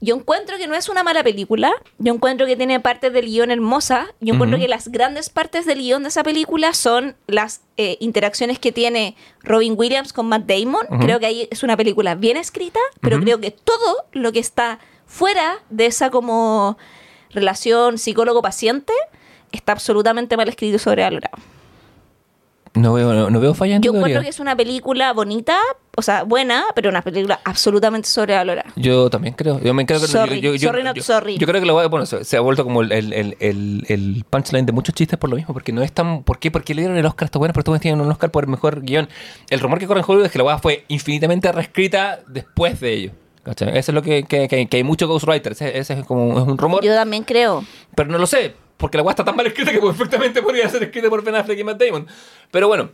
yo encuentro que no es una mala película, yo encuentro que tiene partes del guion hermosas, yo encuentro que las grandes partes del guion de esa película son las eh, interacciones que tiene Robin Williams con Matt Damon, creo que ahí es una película bien escrita, pero creo que todo lo que está fuera de esa como relación psicólogo-paciente está absolutamente mal escrito y sobrevalorado. No veo, no, no veo falla en Yo tu encuentro teoría. que es una película bonita, o sea, buena, pero una película absolutamente sobrevalorada. Yo también creo. Yo me creo que Sorry, yo, yo- sorry, not yo- sorry. Yo creo que lo voy a- bueno, se, se ha vuelto como el, el, el, punchline de muchos chistes por lo mismo, porque no es tan. ¿Por qué? Porque le dieron el Oscar a estos buenos, pero buenos tienen un Oscar por el mejor guion. El rumor que corre en Hollywood es que la weá fue infinitamente reescrita después de ello. ¿Cachai? Eso es lo que, que, que, que hay muchos ghostwriters. Ese, ese es como es un rumor. Yo también creo. Pero no lo sé, porque la weá está tan mal escrita que perfectamente podría ser escrita por Ben Affleck y Matt Damon. Pero bueno,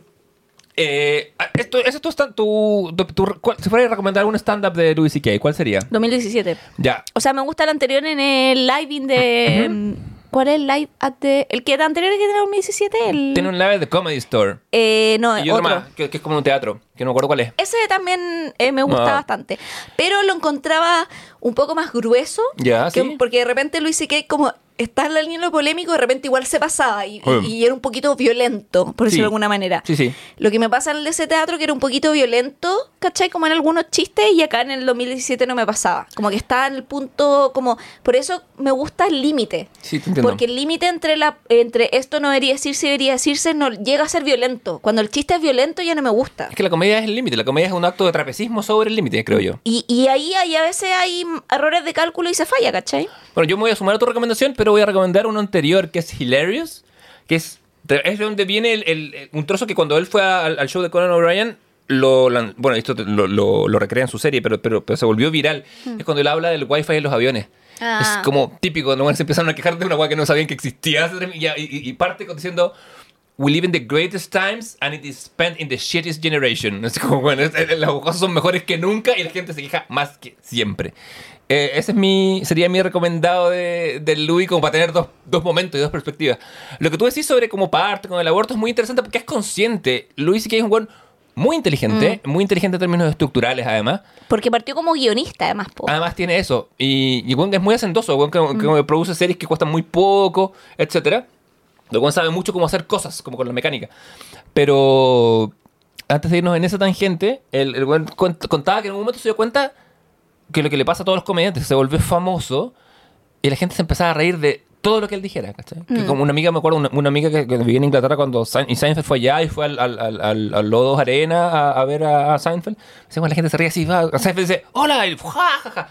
eh, esto, ¿eso tu, stand- tu, tu- tu- cuál- si fuera a recomendar un stand-up de Louis C.K., ¿cuál sería? 2017. Ya. O sea, me gusta el anterior en el living de... mm, ¿Cuál es el live at the- El que era anterior que era 2017? El... Tiene un live de Comedy Store. Eh, no, Y otro, otro. más, que, que es como un teatro, que no me acuerdo cuál es. Ese también eh, me gusta Ah. bastante. Pero lo encontraba un poco más grueso. Ya, que- sí. Porque de repente Luis C.K. como está en la línea de lo polémico, de repente igual se pasaba y, y- y era un poquito violento, por Sí. decirlo de alguna manera. Sí, sí. Lo que me pasa en el de ese teatro que era un poquito violento, ¿cachai? Como en algunos chistes y acá en el 2017 no me pasaba. Como que estaba en el punto, como... Por eso me gusta el límite. Sí, te entiendo. Porque el límite entre la entre esto no debería decirse y debería decirse no llega a ser violento. Cuando el chiste es violento ya no me gusta. Es que la comedia es el límite. La comedia es un acto de trapecismo sobre el límite, creo yo. Y, y ahí hay, a veces hay errores de cálculo y se falla, ¿cachai? Bueno, yo me voy a sumar a tu recomendación, pero voy a recomendar uno anterior que es Hilarious, que es, es de donde viene el, el- un trozo que cuando él fue al, al show de Conan O'Brien, lo, bueno, esto lo, lo, lo recrea en su serie, pero, pero, pero se volvió viral. Es cuando él habla del wifi en los aviones. Ah. Es como típico, ¿no? se empezaron a quejar de una weá que no sabían que existía y, y- y parte con- diciendo... We live in the greatest times and it is spent in the shittiest generation. Es como, bueno, es- es- las cosas son mejores que nunca y la gente se queja más que siempre. Eh, ese es mi, sería mi recomendado de, de Louis como para tener dos, dos momentos y dos perspectivas. Lo que tú decís sobre cómo parte con el aborto es muy interesante porque es consciente. Louis sí que es un buen muy inteligente, muy inteligente en términos estructurales además. Porque partió como guionista, además, po. Además tiene eso. Y, y que es muy hacendoso, weón que, que produce series que cuestan muy poco, etcétera. El weón sabe mucho cómo hacer cosas, como con la mecánica. Pero antes de irnos en esa tangente, el, el cont- contaba que en un momento se dio cuenta que lo que le pasa a todos los comediantes se volvió famoso y la gente se empezaba a reír de todo lo que él dijera, ¿cachai? Que como una amiga, me acuerdo, una, una amiga que, que vivía en Inglaterra cuando Sein- y Seinfeld fue allá y fue al, al, al, al, Lodos Arena a, a ver a, a Seinfeld. Decía, bueno, la gente se ríe así, va, Seinfeld dice, hola, y ja, ja, ja.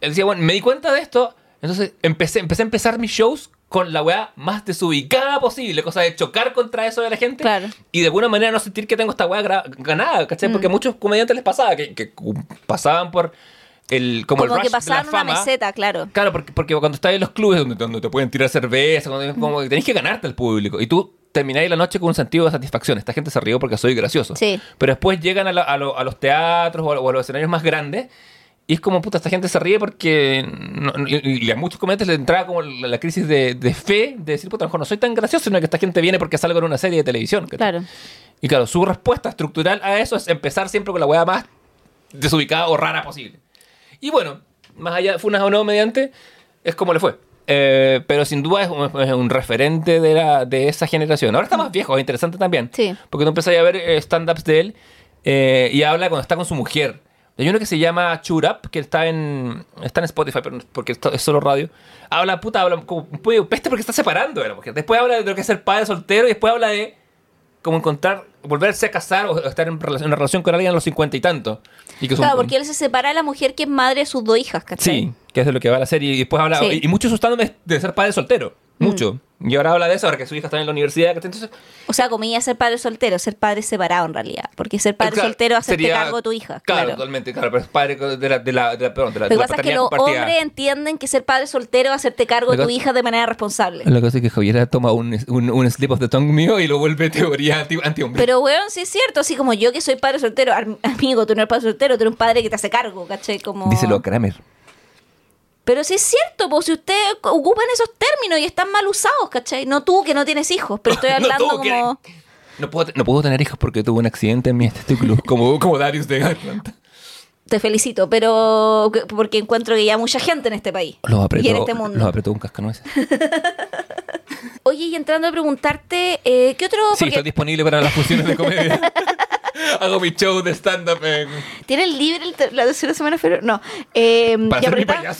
Él decía, bueno, me di cuenta de esto, entonces empecé, empecé a empezar mis shows con la weá más desubicada posible, cosa de chocar contra eso de la gente Claro. y de alguna manera no sentir que tengo esta weá ganada, ¿cachai? Mm. Porque a muchos comediantes les pasaba que, que pasaban por el como, como el rush que de la una meseta, claro. Claro, porque, porque cuando estás en los clubes donde, donde te pueden tirar cerveza, cuando, como que tenés que ganarte al público. Y tú termináis la noche con un sentido de satisfacción. Esta gente se rió porque soy gracioso. Sí. Pero después llegan a, la- a lo- a los teatros o a, o a los escenarios más grandes. Y es como, puta, esta gente se ríe porque... no- y, y a muchos comediantes les entraba como la, la crisis de, de fe, de decir, puta, a lo mejor no soy tan gracioso, sino que esta gente viene porque salgo en una serie de televisión. ¿cachai? Claro. Y claro, su respuesta estructural a eso es empezar siempre con la weá más desubicada o rara posible. Y bueno, más allá, fue una o no mediante, es como le fue. Eh, pero sin duda es un, es un referente de, la, de esa generación. Ahora está más viejo, es interesante también. Sí. Porque tú empiezas a ver eh, stand-ups de él eh, y habla cuando está con su mujer. Hay uno que se llama Chur Up, que está en, está en Spotify, pero porque es solo radio. Habla, puta, habla como un peste porque está separando de la mujer. Después habla de lo que es ser padre soltero y después habla de cómo encontrar, volverse a casar o estar en, relación- en una relación con alguien a los cincuenta y tantos. Y que son- Claro, porque él se separa de la mujer que es madre de sus dos hijas, ¿cachai? Sí, que es de lo que va la serie. Y después habla. Sí. Y, y mucho asustando de, de ser padre soltero. Mucho. Y ahora habla de eso, ahora que su hija está en la universidad. Entonces, O sea, comía ser padre soltero, ser padre separado en realidad. Porque ser padre claro, soltero es hacerte sería- cargo de tu hija. Claro, Claro. totalmente, claro. Pero es padre de la, de la, de la, perdón, de la, Lo de que la pasa es que los hombres entienden que ser padre soltero es hacerte cargo de Lo tu que- hija de manera responsable. La cosa es que Javier toma un, un, un slip of the tongue mío y lo vuelve teoría anti, anti-hombre. Pero, weón, sí es cierto, así como yo que soy padre soltero, amigo, tú no eres padre soltero, tú eres un padre que te hace cargo, ¿cachai? Como... Díselo a Kramer. Pero sí es cierto, pues si ustedes ocupan esos términos y están mal usados, ¿cachai? No tú que no tienes hijos, pero estoy No, hablando que- como... No puedo, no puedo tener hijos porque tuve un accidente en mis testículos, como, como Darius de Garland. Te felicito, pero que- porque encuentro que ya mucha gente en este país Los apretó, y en este mundo. los apretó un cascanueces. Oye, y entrando a preguntarte, eh, ¿qué otro? Sí, porque estoy disponible para las funciones de comedia. Hago mi show de stand-up en... ¿Tienen libre el la tercera semana de febrero? No. Eh, Para ya, ser mi pero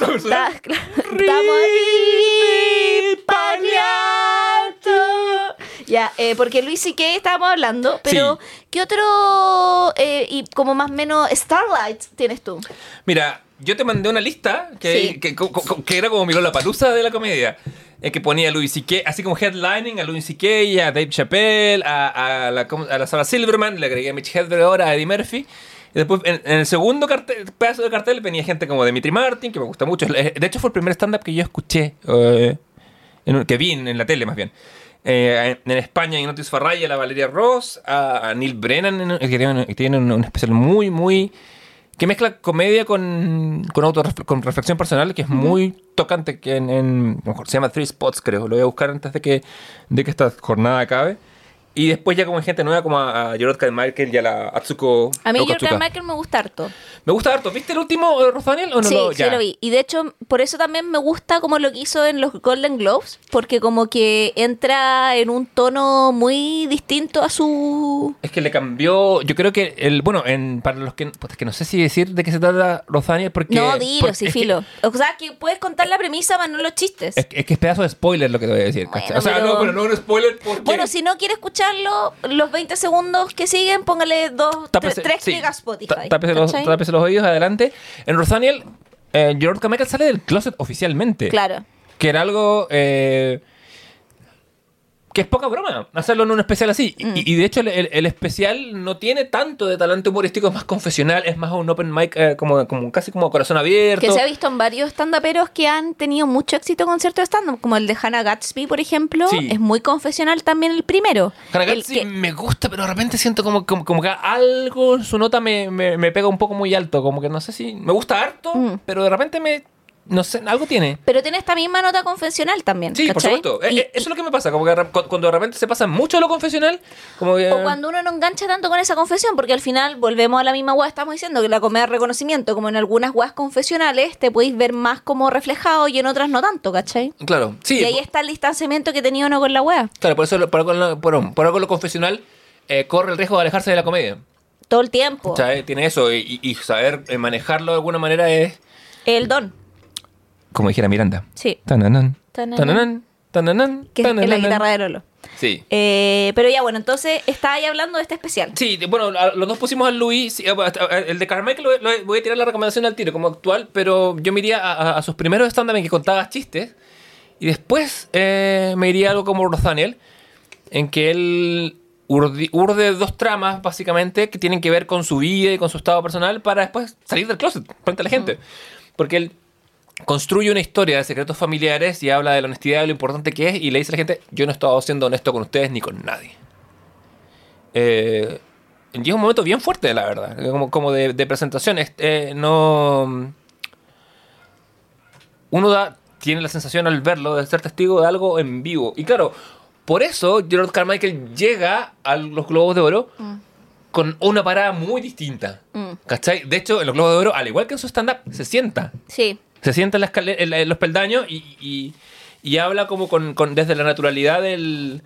payaso. Ya, eh, porque Luis y que estábamos hablando, pero Sí. ¿qué otro eh, y como más o menos Starlight tienes tú? Mira, yo te mandé una lista que, Sí. que, que era como mi la palusa de la comedia. Eh, que ponía a Louis C.K., así como headlining a Louis C.K., a Dave Chappelle, a, a la, ¿cómo- a la Sarah Silverman, le agregué a Mitch Hedberg ahora, a Eddie Murphy. Y después, en, en el segundo cartel, pedazo de cartel, venía gente como Dimitri Martin, que me gusta mucho. Eh, De hecho, fue el primer stand-up que yo escuché, eh, que vi en, la tele más bien. Eh, en, España, en Notis Farray, a la Valeria Ross, a, Neil Brennan, en- que tiene, que tiene un, un especial muy, muy que mezcla comedia con, con, autorref- con reflexión personal, que es muy tocante, que en, en- se llama Three Spots, creo. Lo voy a buscar antes de que, de que esta jornada acabe. Y después ya como en gente nueva, como a, a Jorot Michael y a la Atsuko A mí. Jordan Michael me gusta harto. Me gusta harto. ¿Viste el último, eh, Rothaniel, o no? sí, lo, sí ya? lo vi. Y de hecho, por eso también me gusta como lo que hizo en los Golden Globes, porque como que entra en un tono muy distinto a su... Es que le cambió, yo creo que el, bueno, en, para los que, pues es que no sé si decir de qué se trata Rothaniel, porque... no, dilo, porque sí, es que- filo. O sea, que puedes contar la premisa, más no los chistes. Es, que- es que es pedazo de spoiler lo que te voy a decir. Bueno, o sea, pero- no, pero no un spoiler porque... Bueno, si no quiere escucharlo, los 20 segundos que siguen, póngale dos, Tápese- tres, tres sí, a Spotify. tá- tápese, los, ¿cachai? tápese los oídos, adelante. En Rothaniel, eh, George Carmichael sale del closet oficialmente. Claro. Que era algo eh, que es poca broma hacerlo en un especial así. Y- Mm. Y, de hecho el, el- el especial no tiene tanto de talento humorístico, es más confesional, es más un open mic eh, como, como casi como corazón abierto. Que se ha visto en varios stand-uperos que han tenido mucho éxito con ciertos stand-up, como el de Hannah Gatsby, por ejemplo. Sí. Es muy confesional también el primero. Hannah El Gatsby que- me gusta, pero de repente siento como, como, como que algo en su nota me, me- me pega un poco muy alto. Como que no sé si. Me gusta harto, Mm. pero de repente me. No sé, algo tiene. Pero tiene esta misma nota confesional también. Sí, por ¿cachai? supuesto. Eh, Y- eh, eso es lo que me pasa. Como que cuando de repente se pasa mucho lo confesional, como que. O cuando uno no engancha tanto con esa confesión, porque al final volvemos a la misma weá, estamos diciendo que la comedia de reconocimiento, como en algunas weas confesionales, te podéis ver más como reflejado y en otras no tanto, ¿cachai? Claro, sí. y ahí está el distanciamiento que tenía uno con la wea. Claro, por eso lo- por, por, por algo lo confesional eh, corre el riesgo de alejarse de la comedia. Todo el tiempo. O sea, eh, tiene eso. Y, y saber manejarlo de alguna manera es. El don. Como dijera Miranda. Sí. Tananán. Tananán. Tananán. Tananán. Que es la guitarra de Lolo. Sí. Eh, pero ya, bueno, entonces está ahí hablando de este especial. Sí, bueno, los dos pusimos a- a- el de Carmichael lo, lo- voy a tirar la recomendación al tiro como actual, pero yo me iría a, a- a sus primeros stand-up en que contaba chistes. Y después eh, me iría a algo como Rothaniel, en que él urdi- urde dos tramas, básicamente, que tienen que ver con su vida y con su estado personal para después salir del closet frente a la gente. Porque él construye una historia de secretos familiares y habla de la honestidad, de lo importante que es, y le dice a la gente, yo no he estado siendo honesto con ustedes ni con nadie. Eh, y es un momento bien fuerte, la verdad, como, como de, de presentación. Es- eh, no... Uno da, tiene la sensación al verlo de ser testigo de algo en vivo. Y claro, por eso Gerard Carmichael llega a los Globos de Oro con una parada muy distinta. Mm. ¿Cachai? De hecho, en los Globos de Oro, al igual que en su stand-up, se sienta. Sí. Se sienta en, la escale- en la- en los peldaños y, y- y habla como con, con- desde la naturalidad del,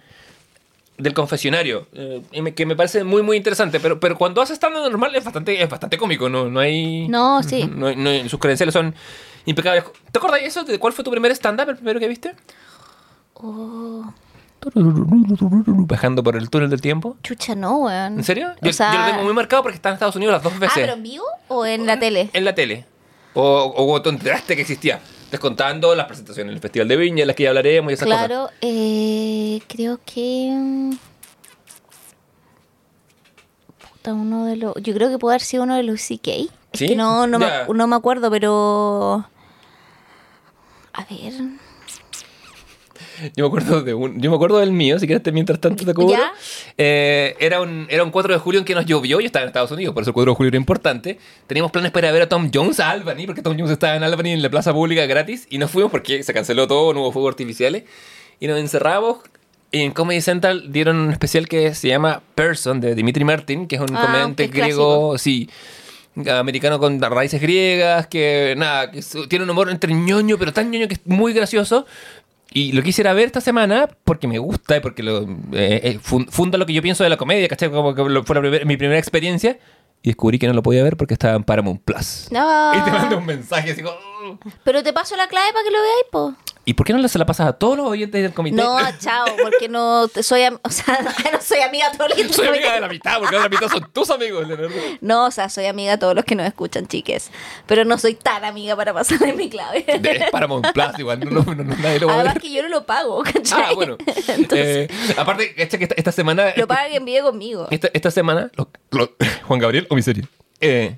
del confesionario. eh, que me parece muy, muy interesante. Pero, pero cuando hace stand-up normal es bastante, es bastante cómico. No, no hay... No, sí. No, no sus credenciales son impecables. ¿Te acuerdas de eso? ¿De cuál fue tu primer stand-up, el primero que viste? Oh, Bajando por el túnel del tiempo. chucha, no, weón. ¿En serio? O Yo, sea- yo lo tengo muy marcado porque está en Estados Unidos las dos Ah, veces. pero en vivo o en la tele? En la tele. O, o que existía. Descontando las presentaciones del Festival de Viña, las que ya hablaremos y esas cosas. Claro, eh, creo que. mm, Puta, uno de los. Yo creo que puede haber sido uno de los CK. Es ¿Sí? que no, no, me, no me acuerdo, pero. A ver. Yo me acuerdo de un, yo me acuerdo del mío, si quieres mientras tanto te cubro. Eh, era, un, era un 4 de julio en que nos llovió, yo estaba en Estados Unidos, por eso el 4 de julio era importante. Teníamos planes para ver a Tom Jones a Albany, porque Tom Jones estaba en Albany en la plaza pública gratis, y no fuimos porque se canceló todo, no hubo fuegos artificiales. Y nos encerramos. Y en Comedy Central dieron un especial que se llama Person, de Dimitri Martin, que es un Ah, comediante es griego, sí, americano con raíces griegas, que nada, que tiene un humor entre ñoño, pero tan ñoño que es muy gracioso. Y lo quisiera ver esta semana porque me gusta y porque lo, eh, eh, fun- funda lo que yo pienso de la comedia, ¿cachai? Como que fue la primer- mi primera experiencia. Y descubrí que no lo podía ver porque estaba en Paramount Plus. No. Y te mando un mensaje así como... "Oh". Pero te paso la clave para que lo veáis, po. ¿Y por qué no se la pasas a todos los oyentes del comité? No, chao, porque no soy, am- o sea, no soy amiga de todos los que Soy amiga de la mitad, porque la mitad son tus amigos. Leonardo. No, o sea, soy amiga de todos los que nos escuchan, chiques. Pero no soy tan amiga para pasarle mi clave. De, es Paramount Plus, igual. No, no, no, nadie lo va a Además ver. que yo no lo pago, ¿cachai? Ah, bueno. Entonces, Eh, aparte, esta, que esta, esta semana... lo paga quien vive conmigo. Esta, esta semana... lo- lo- Juan Gabriel o mi serie. Eh,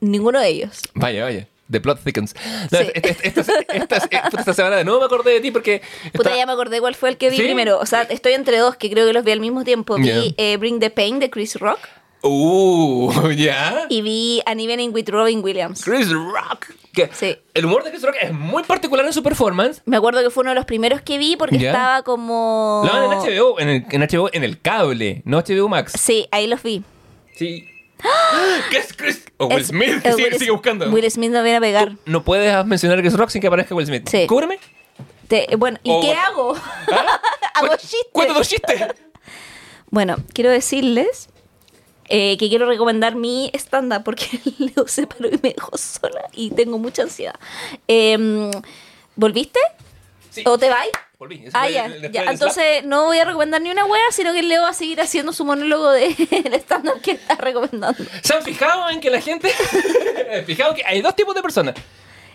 Ninguno de ellos. Vaya, vaya. The plot thickens. No, Sí. esta, esta- semana de nuevo me acordé de ti porque. Puta, ya me acordé cuál fue el que vi ¿Sí? primero. O sea, estoy entre dos que creo que los vi al mismo tiempo. Vi eh, Bring the Pain de Chris Rock Uh, ya. y vi An Evening with Robin Williams. Chris Rock. Que Sí. El humor de Chris Rock es muy particular en su performance. Me acuerdo que fue uno de los primeros que vi porque estaba como... Dan en HBO, en el, en HBO en el cable, no HBO Max. Sí, ahí los vi. Sí. ¿Qué es Chris? O Will Es- Smith, eh, sigue, Will- sigue buscando. Will Smith no viene a pegar. No puedes mencionar a Chris Rock sin que aparezca Will Smith. Sí. Cúbreme. Te- bueno, ¿y O- qué hago? hago Cu- chistes. Dos chistes. Bueno, quiero decirles eh, que quiero recomendar mi stand-up porque Leo se paró y me dejó sola y tengo mucha ansiedad. Em, ¿Volviste? Sí. ¿O te vais? Volví. Ah, ya. Entonces no voy a recomendar ni una wea, sino que Leo va a seguir haciendo su monólogo de el stand-up que está recomendando. ¿Se han fijado en que la gente... Fijado que hay dos tipos de personas.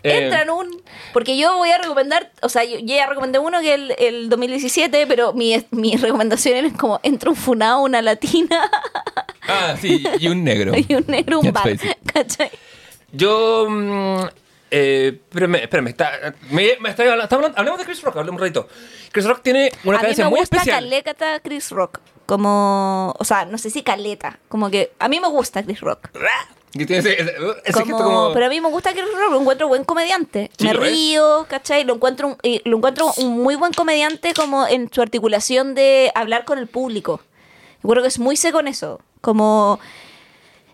Eh, Entra en un... Porque yo voy a recomendar, o sea, yo, ya recomendé uno que el, el 2017, pero mi, mi recomendación es como entra un funado, una latina Ah, sí, y un negro. y un negro, un bar. ¿Cachai? Yo. mm, eh, espérame, espérame, está, me, me está hablando, está hablando- hablemos de Chris Rock, hablemos un ratito. Chris Rock tiene una a mí cadencia me muy gusta especial. caleta Chris Rock. Como, o sea, no sé si caleta, como que a mí me gusta Chris Rock. Que tiene ese, ese- ese Como- gesto como. Pero a mí me gusta Chris Rock, lo encuentro buen comediante. Sí, me río, ¿cachai? Lo encuentro, un, y lo encuentro un muy buen comediante como en su articulación de hablar con el público. Yo creo que es muy seco en eso. Como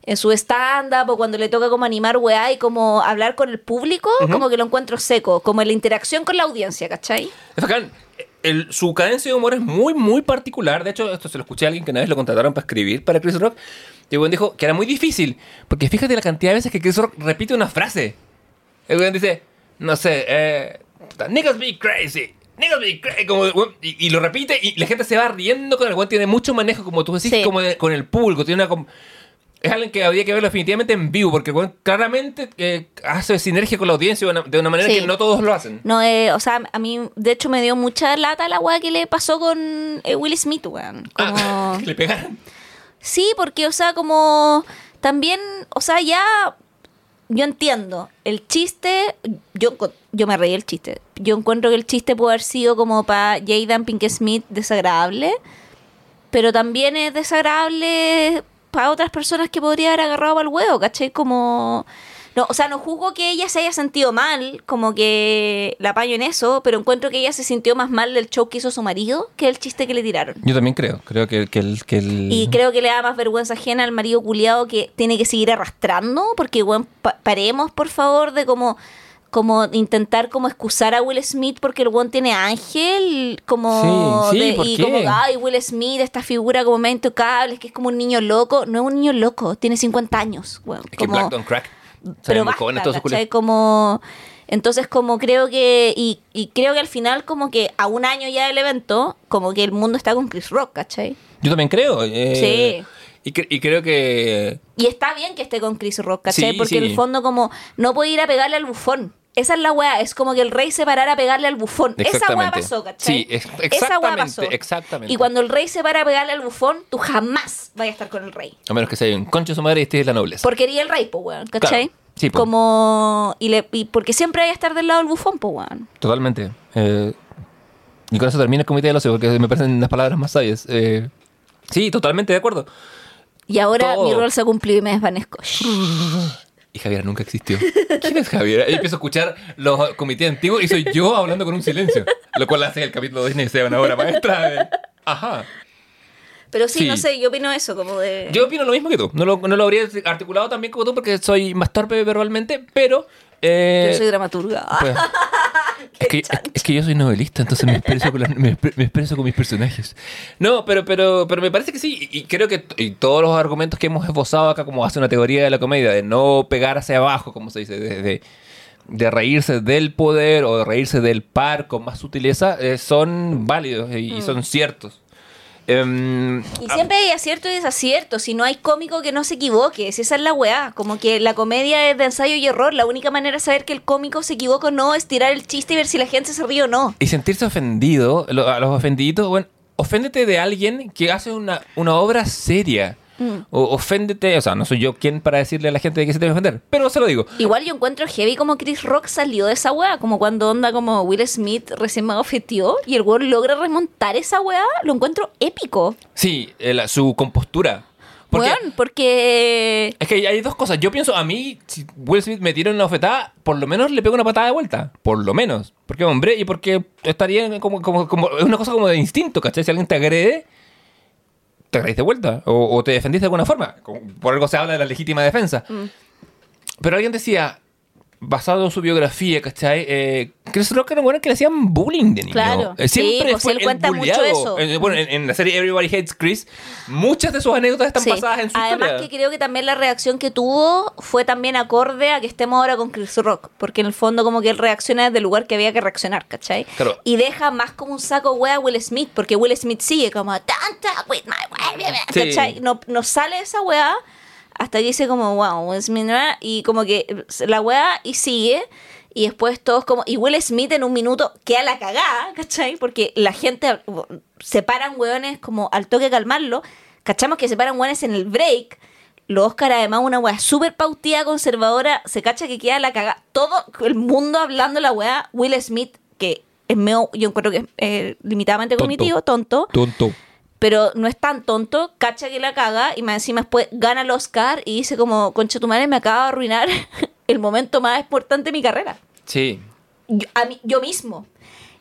en su stand-up o cuando le toca como animar weá y como hablar con el público, como que lo encuentro seco. Como en la interacción con la audiencia, ¿cachai? Es bacán. El- su cadencia de humor es muy, muy particular. De hecho, esto se lo escuché a alguien que una vez lo contrataron para escribir para Chris Rock. Y el dijo que era muy difícil. Porque fíjate la cantidad de veces que Chris Rock repite una frase. El weón dice, no sé, eh, niggas be crazy. Niggas be crazy. Como, y, y lo repite y la gente se va riendo con el weón. Tiene mucho manejo, como tú decís, Sí. como de- con el público. Tiene una... Es alguien que habría que verlo definitivamente en vivo, porque claramente eh, hace sinergia con la audiencia de una, de una manera Sí. que no todos lo hacen. No, eh, o sea, a mí de hecho me dio mucha lata la weá que le pasó con eh, Will Smith, weón. Como... Ah, le pegaron. Sí, porque, o sea, como también, o sea, ya yo entiendo, el chiste, yo, yo me reí el chiste. Yo encuentro que el chiste puede haber sido como para Jaden Pink Smith desagradable, pero también es desagradable para otras personas que podría haber agarrado al huevo, ¿cachai? Como... No, o sea, no juzgo que ella se haya sentido mal, como que la apaño en eso, pero encuentro que ella se sintió más mal del show que hizo su marido que el chiste que le tiraron. Yo también creo, creo que, que el... Que el... Y creo que le da más vergüenza ajena al marido culiado que tiene que seguir arrastrando, porque bueno, pa- paremos por favor de como como intentar como excusar a Will Smith porque el weón tiene ángel, como Sí, sí, de- ¿por y qué? como ay Will Smith, esta figura como medio intocable, es que es como un niño loco, no es un niño loco, tiene 50 años, weón, Es que como- Black Don't Crack. pero Pero basta. Como entonces como creo que y, y creo que al final como que a un año ya del evento como que el mundo está con Chris Rock, ¿cachai? Yo también creo. eh, Sí. Y, cre- y creo que... Y está bien que esté con Chris Rock, ¿cachai? Sí, Porque en el fondo como no puede ir a pegarle al bufón. Esa es la weá, es como que el rey se parara a pegarle al bufón. Esa weá Exactamente. pasó, ¿cachai? Sí, ex- Esa weá exactamente, pasó. exactamente. Y cuando el rey se para a pegarle al bufón, tú jamás vayas a estar con el rey. A menos que sea un concho de su madre y esté de la nobleza. Porque quería el rey, po, weón, ¿cachai? Claro, sí, po. Como... Y, le, y porque siempre hay que estar del lado del bufón, po, weón. Totalmente. Eh, y con eso termina el comité del ocio, porque me parecen las palabras más sabias. Eh, sí, totalmente de acuerdo. Y ahora Todo. mi rol se ha cumplido y me desvanezco. Y Javier nunca existió. ¿Quién es Javier? Yo empiezo a escuchar los comités antiguos y soy yo hablando con un silencio. Lo cual hace que el capítulo de Disney sea una obra maestra. de- Ajá. Pero sí, Sí. no sé, yo opino eso, como de... Yo opino lo mismo que tú. No lo, no lo habría articulado también como tú porque soy más torpe verbalmente, pero... eh, yo soy dramaturga. pues, es, que, es, es que yo soy novelista, entonces me expreso con, las- me, expre- me expreso con mis personajes. No, pero, pero, pero me parece que sí. Y y creo que y todos los argumentos que hemos esbozado acá, como hace una teoría de la comedia, de no pegar hacia abajo, como se dice, de, de, de reírse del poder o de reírse del par con más sutileza, eh, son válidos y, y son ciertos. Em, Y siempre hay acierto y desacierto. Si no hay cómico que no se equivoque, si esa es la weá. Como que la comedia es de ensayo y error. La única manera de saber que el cómico se equivoca o no es tirar el chiste y ver si la gente se ríe o no. Y sentirse ofendido, a los ofendiditos, bueno, oféndete de alguien que hace una, una obra seria. O oféndete, o sea, no soy yo quien para decirle a la gente de que se debe ofender, pero se lo digo. Igual yo encuentro heavy como Chris Rock salió de esa weá. Como cuando onda como Will Smith recién me ofetió y el weón logra remontar esa weá. Lo encuentro épico. Sí, el- su compostura. Porque Weón, porque... es que hay dos cosas. Yo pienso, a mí, si Will Smith me tira una ofetada, por lo menos le pego una patada de vuelta. Por lo menos. Porque hombre, y porque estaría como, como, como es una cosa como de instinto, ¿cachai? Si alguien te agrede, te agrediste de vuelta. O, o te defendiste de alguna forma. Por algo se habla de la legítima defensa. Pero alguien decía, basado en su biografía, ¿cachai? Eh, Chris Rock era un bueno que le hacían bullying de niño. Claro. Eh, Siempre Sí, pues fue él el cuenta mucho eso. Eh, bueno, en, en la serie Everybody Hates Chris, muchas de sus anécdotas están Sí. basadas en su Además historia. que creo que también la reacción que tuvo fue también acorde a que estemos ahora con Chris Rock, porque en el fondo como que él reacciona desde el lugar que había que reaccionar, ¿cachai? Claro. Y deja más como un saco wea a Will Smith, porque Will Smith sigue como "Don't talk with my wife", Sí. ¿cachai? No, no sale esa wea hasta que dice como wow, Will Smith, y como que la wea y sigue. Y después todos como... Y Will Smith en un minuto queda la cagada, ¿cachai? Porque la gente separan hueones como al toque de calmarlo. Cachamos que separan hueones en el break. Los Oscar, además, una weá súper pautía, conservadora. Se cacha que queda la cagada. Todo el mundo hablando la weá. Will Smith, que es medio, yo encuentro que es eh, limitadamente Tonto. cognitivo, tonto. Tonto. Pero no es tan tonto, cacha que la caga y más encima después gana el Oscar y dice como, concha tu madre, me acaba de arruinar el momento más importante de mi carrera. Sí. Yo, a mí- yo mismo.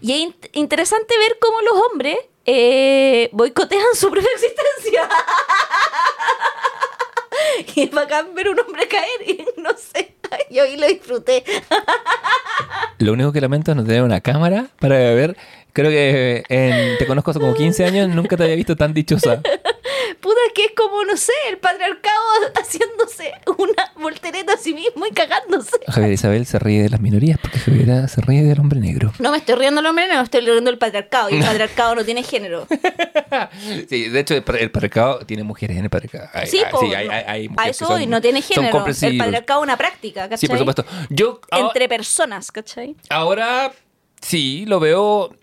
Y es in- interesante ver cómo los hombres eh, boicotean su propia existencia. y es bacán ver un hombre caer y no sé, yo ahí lo disfruté. Lo único que lamento es no tener una cámara para ver. Creo que en- te conozco hace como 15 años, nunca te había visto tan dichosa. Puta, que es como, no sé, el patriarcado haciéndose una voltereta a sí mismo y cagándose. Javier Isabel se ríe de las minorías porque Javier se ríe del hombre negro. No me estoy riendo del hombre, no me estoy riendo del patriarcado. Y el patriarcado no tiene género. Sí, de hecho, el, pa- el patriarcado tiene mujeres en el patriarcado. Hay- Sí, hay- po, sí, hay, hay- hay a mujeres eso hoy no tiene género. El patriarcado es una práctica, ¿cachai? Sí, por supuesto. Yo ahora- Entre personas, ¿cachai? ahora sí lo veo.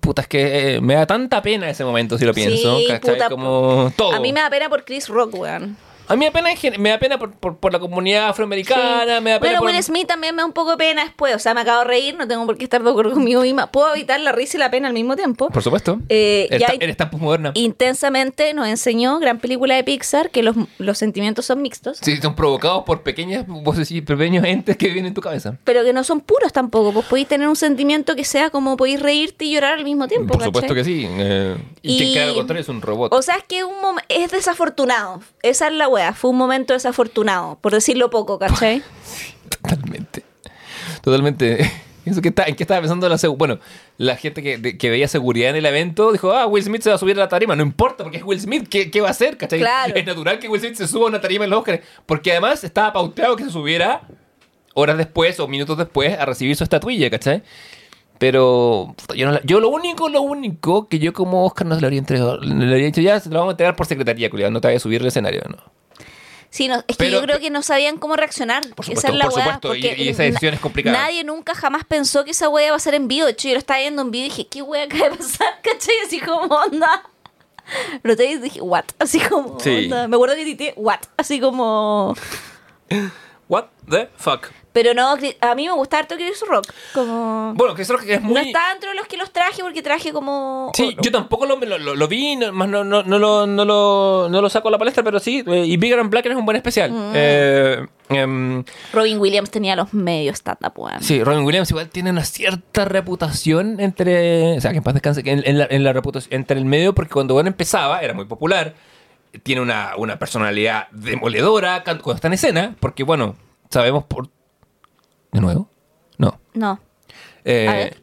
Puta, es que eh, me da tanta pena ese momento si lo pienso. Sí, ¿cachai? puta, Como todo. A mí me da pena por Chris Rock, weón. A mí me da pena, me da pena por, por- por la comunidad afroamericana, Sí. me da pena Bueno, por... Will Smith también me da un poco de pena después. O sea, me acabo de reír, no tengo por qué estar de acuerdo conmigo misma. Puedo evitar la risa y la pena al mismo tiempo. Por supuesto. Eh, eres, ya tan- hay- eres tan postmoderna. Intensamente nos enseñó, gran película de Pixar, que los, los sentimientos son mixtos. Sí, son provocados por pequeñas voces y pequeños entes que viven en tu cabeza. Pero que no son puros tampoco. Pues podéis tener un sentimiento que sea como podéis reírte y llorar al mismo tiempo. Por supuesto que sí. eh, y, Y- quien crea lo contrario es un robot. O sea, es que un mom- es desafortunado. Esa es la wea. Fue un momento desafortunado, por decirlo poco, ¿cachai? Totalmente. Totalmente. Eso que está, ¿En qué estaba pensando la Bueno, la gente que, de- que veía seguridad en el evento dijo, ah, Will Smith se va a subir a la tarima. No importa, porque es Will Smith. ¿Qué, qué va a hacer? ¿Cachai? Claro. Es natural que Will Smith se suba a una tarima en los Oscars. Porque además estaba pauteado que se subiera horas después o minutos después a recibir su estatuilla, ¿cachai? Pero yo, no la- yo lo único, lo único que yo como Oscar no se lo habría entregado. Le habría dicho, ya, se lo vamos a entregar por secretaría, culiado. No te vayas a subir al escenario, ¿no? Sí, no, es que Pero- yo creo que no sabían cómo reaccionar. Por esa es la por supuesto, y- esa decisión es complicada. Nadie nunca jamás pensó que esa wea iba a ser en vivo. De hecho, yo lo estaba viendo en vivo y dije, ¿qué wea acaba de pasar? ¿Cachai? Así como onda. Lo te dije, ¿what? Así como Sí. onda. Me acuerdo que tité, ¿what? Así como. What the fuck? Pero no, Chris- a mí me gusta harto Chris Rock. Como. Bueno, que eso es lo que es muy... No está dentro de los que los traje porque traje como. Sí, yo tampoco lo, lo, vi, no, más no, no, no, lo, no, lo, no lo saco a la palestra, pero sí, eh, y Bigger and Blacker es un buen especial. Mm. Eh, em, Robin Williams tenía los medios stand-up, weón. sí, Robin Williams igual tiene una cierta reputación entre, o sea, que en paz descanse, en, en la, en la reputación, entre el medio, porque cuando bueno empezaba era muy popular, tiene una, una personalidad demoledora cuando está en escena, porque bueno, sabemos por... ¿De nuevo? No. No, Eh, A ver.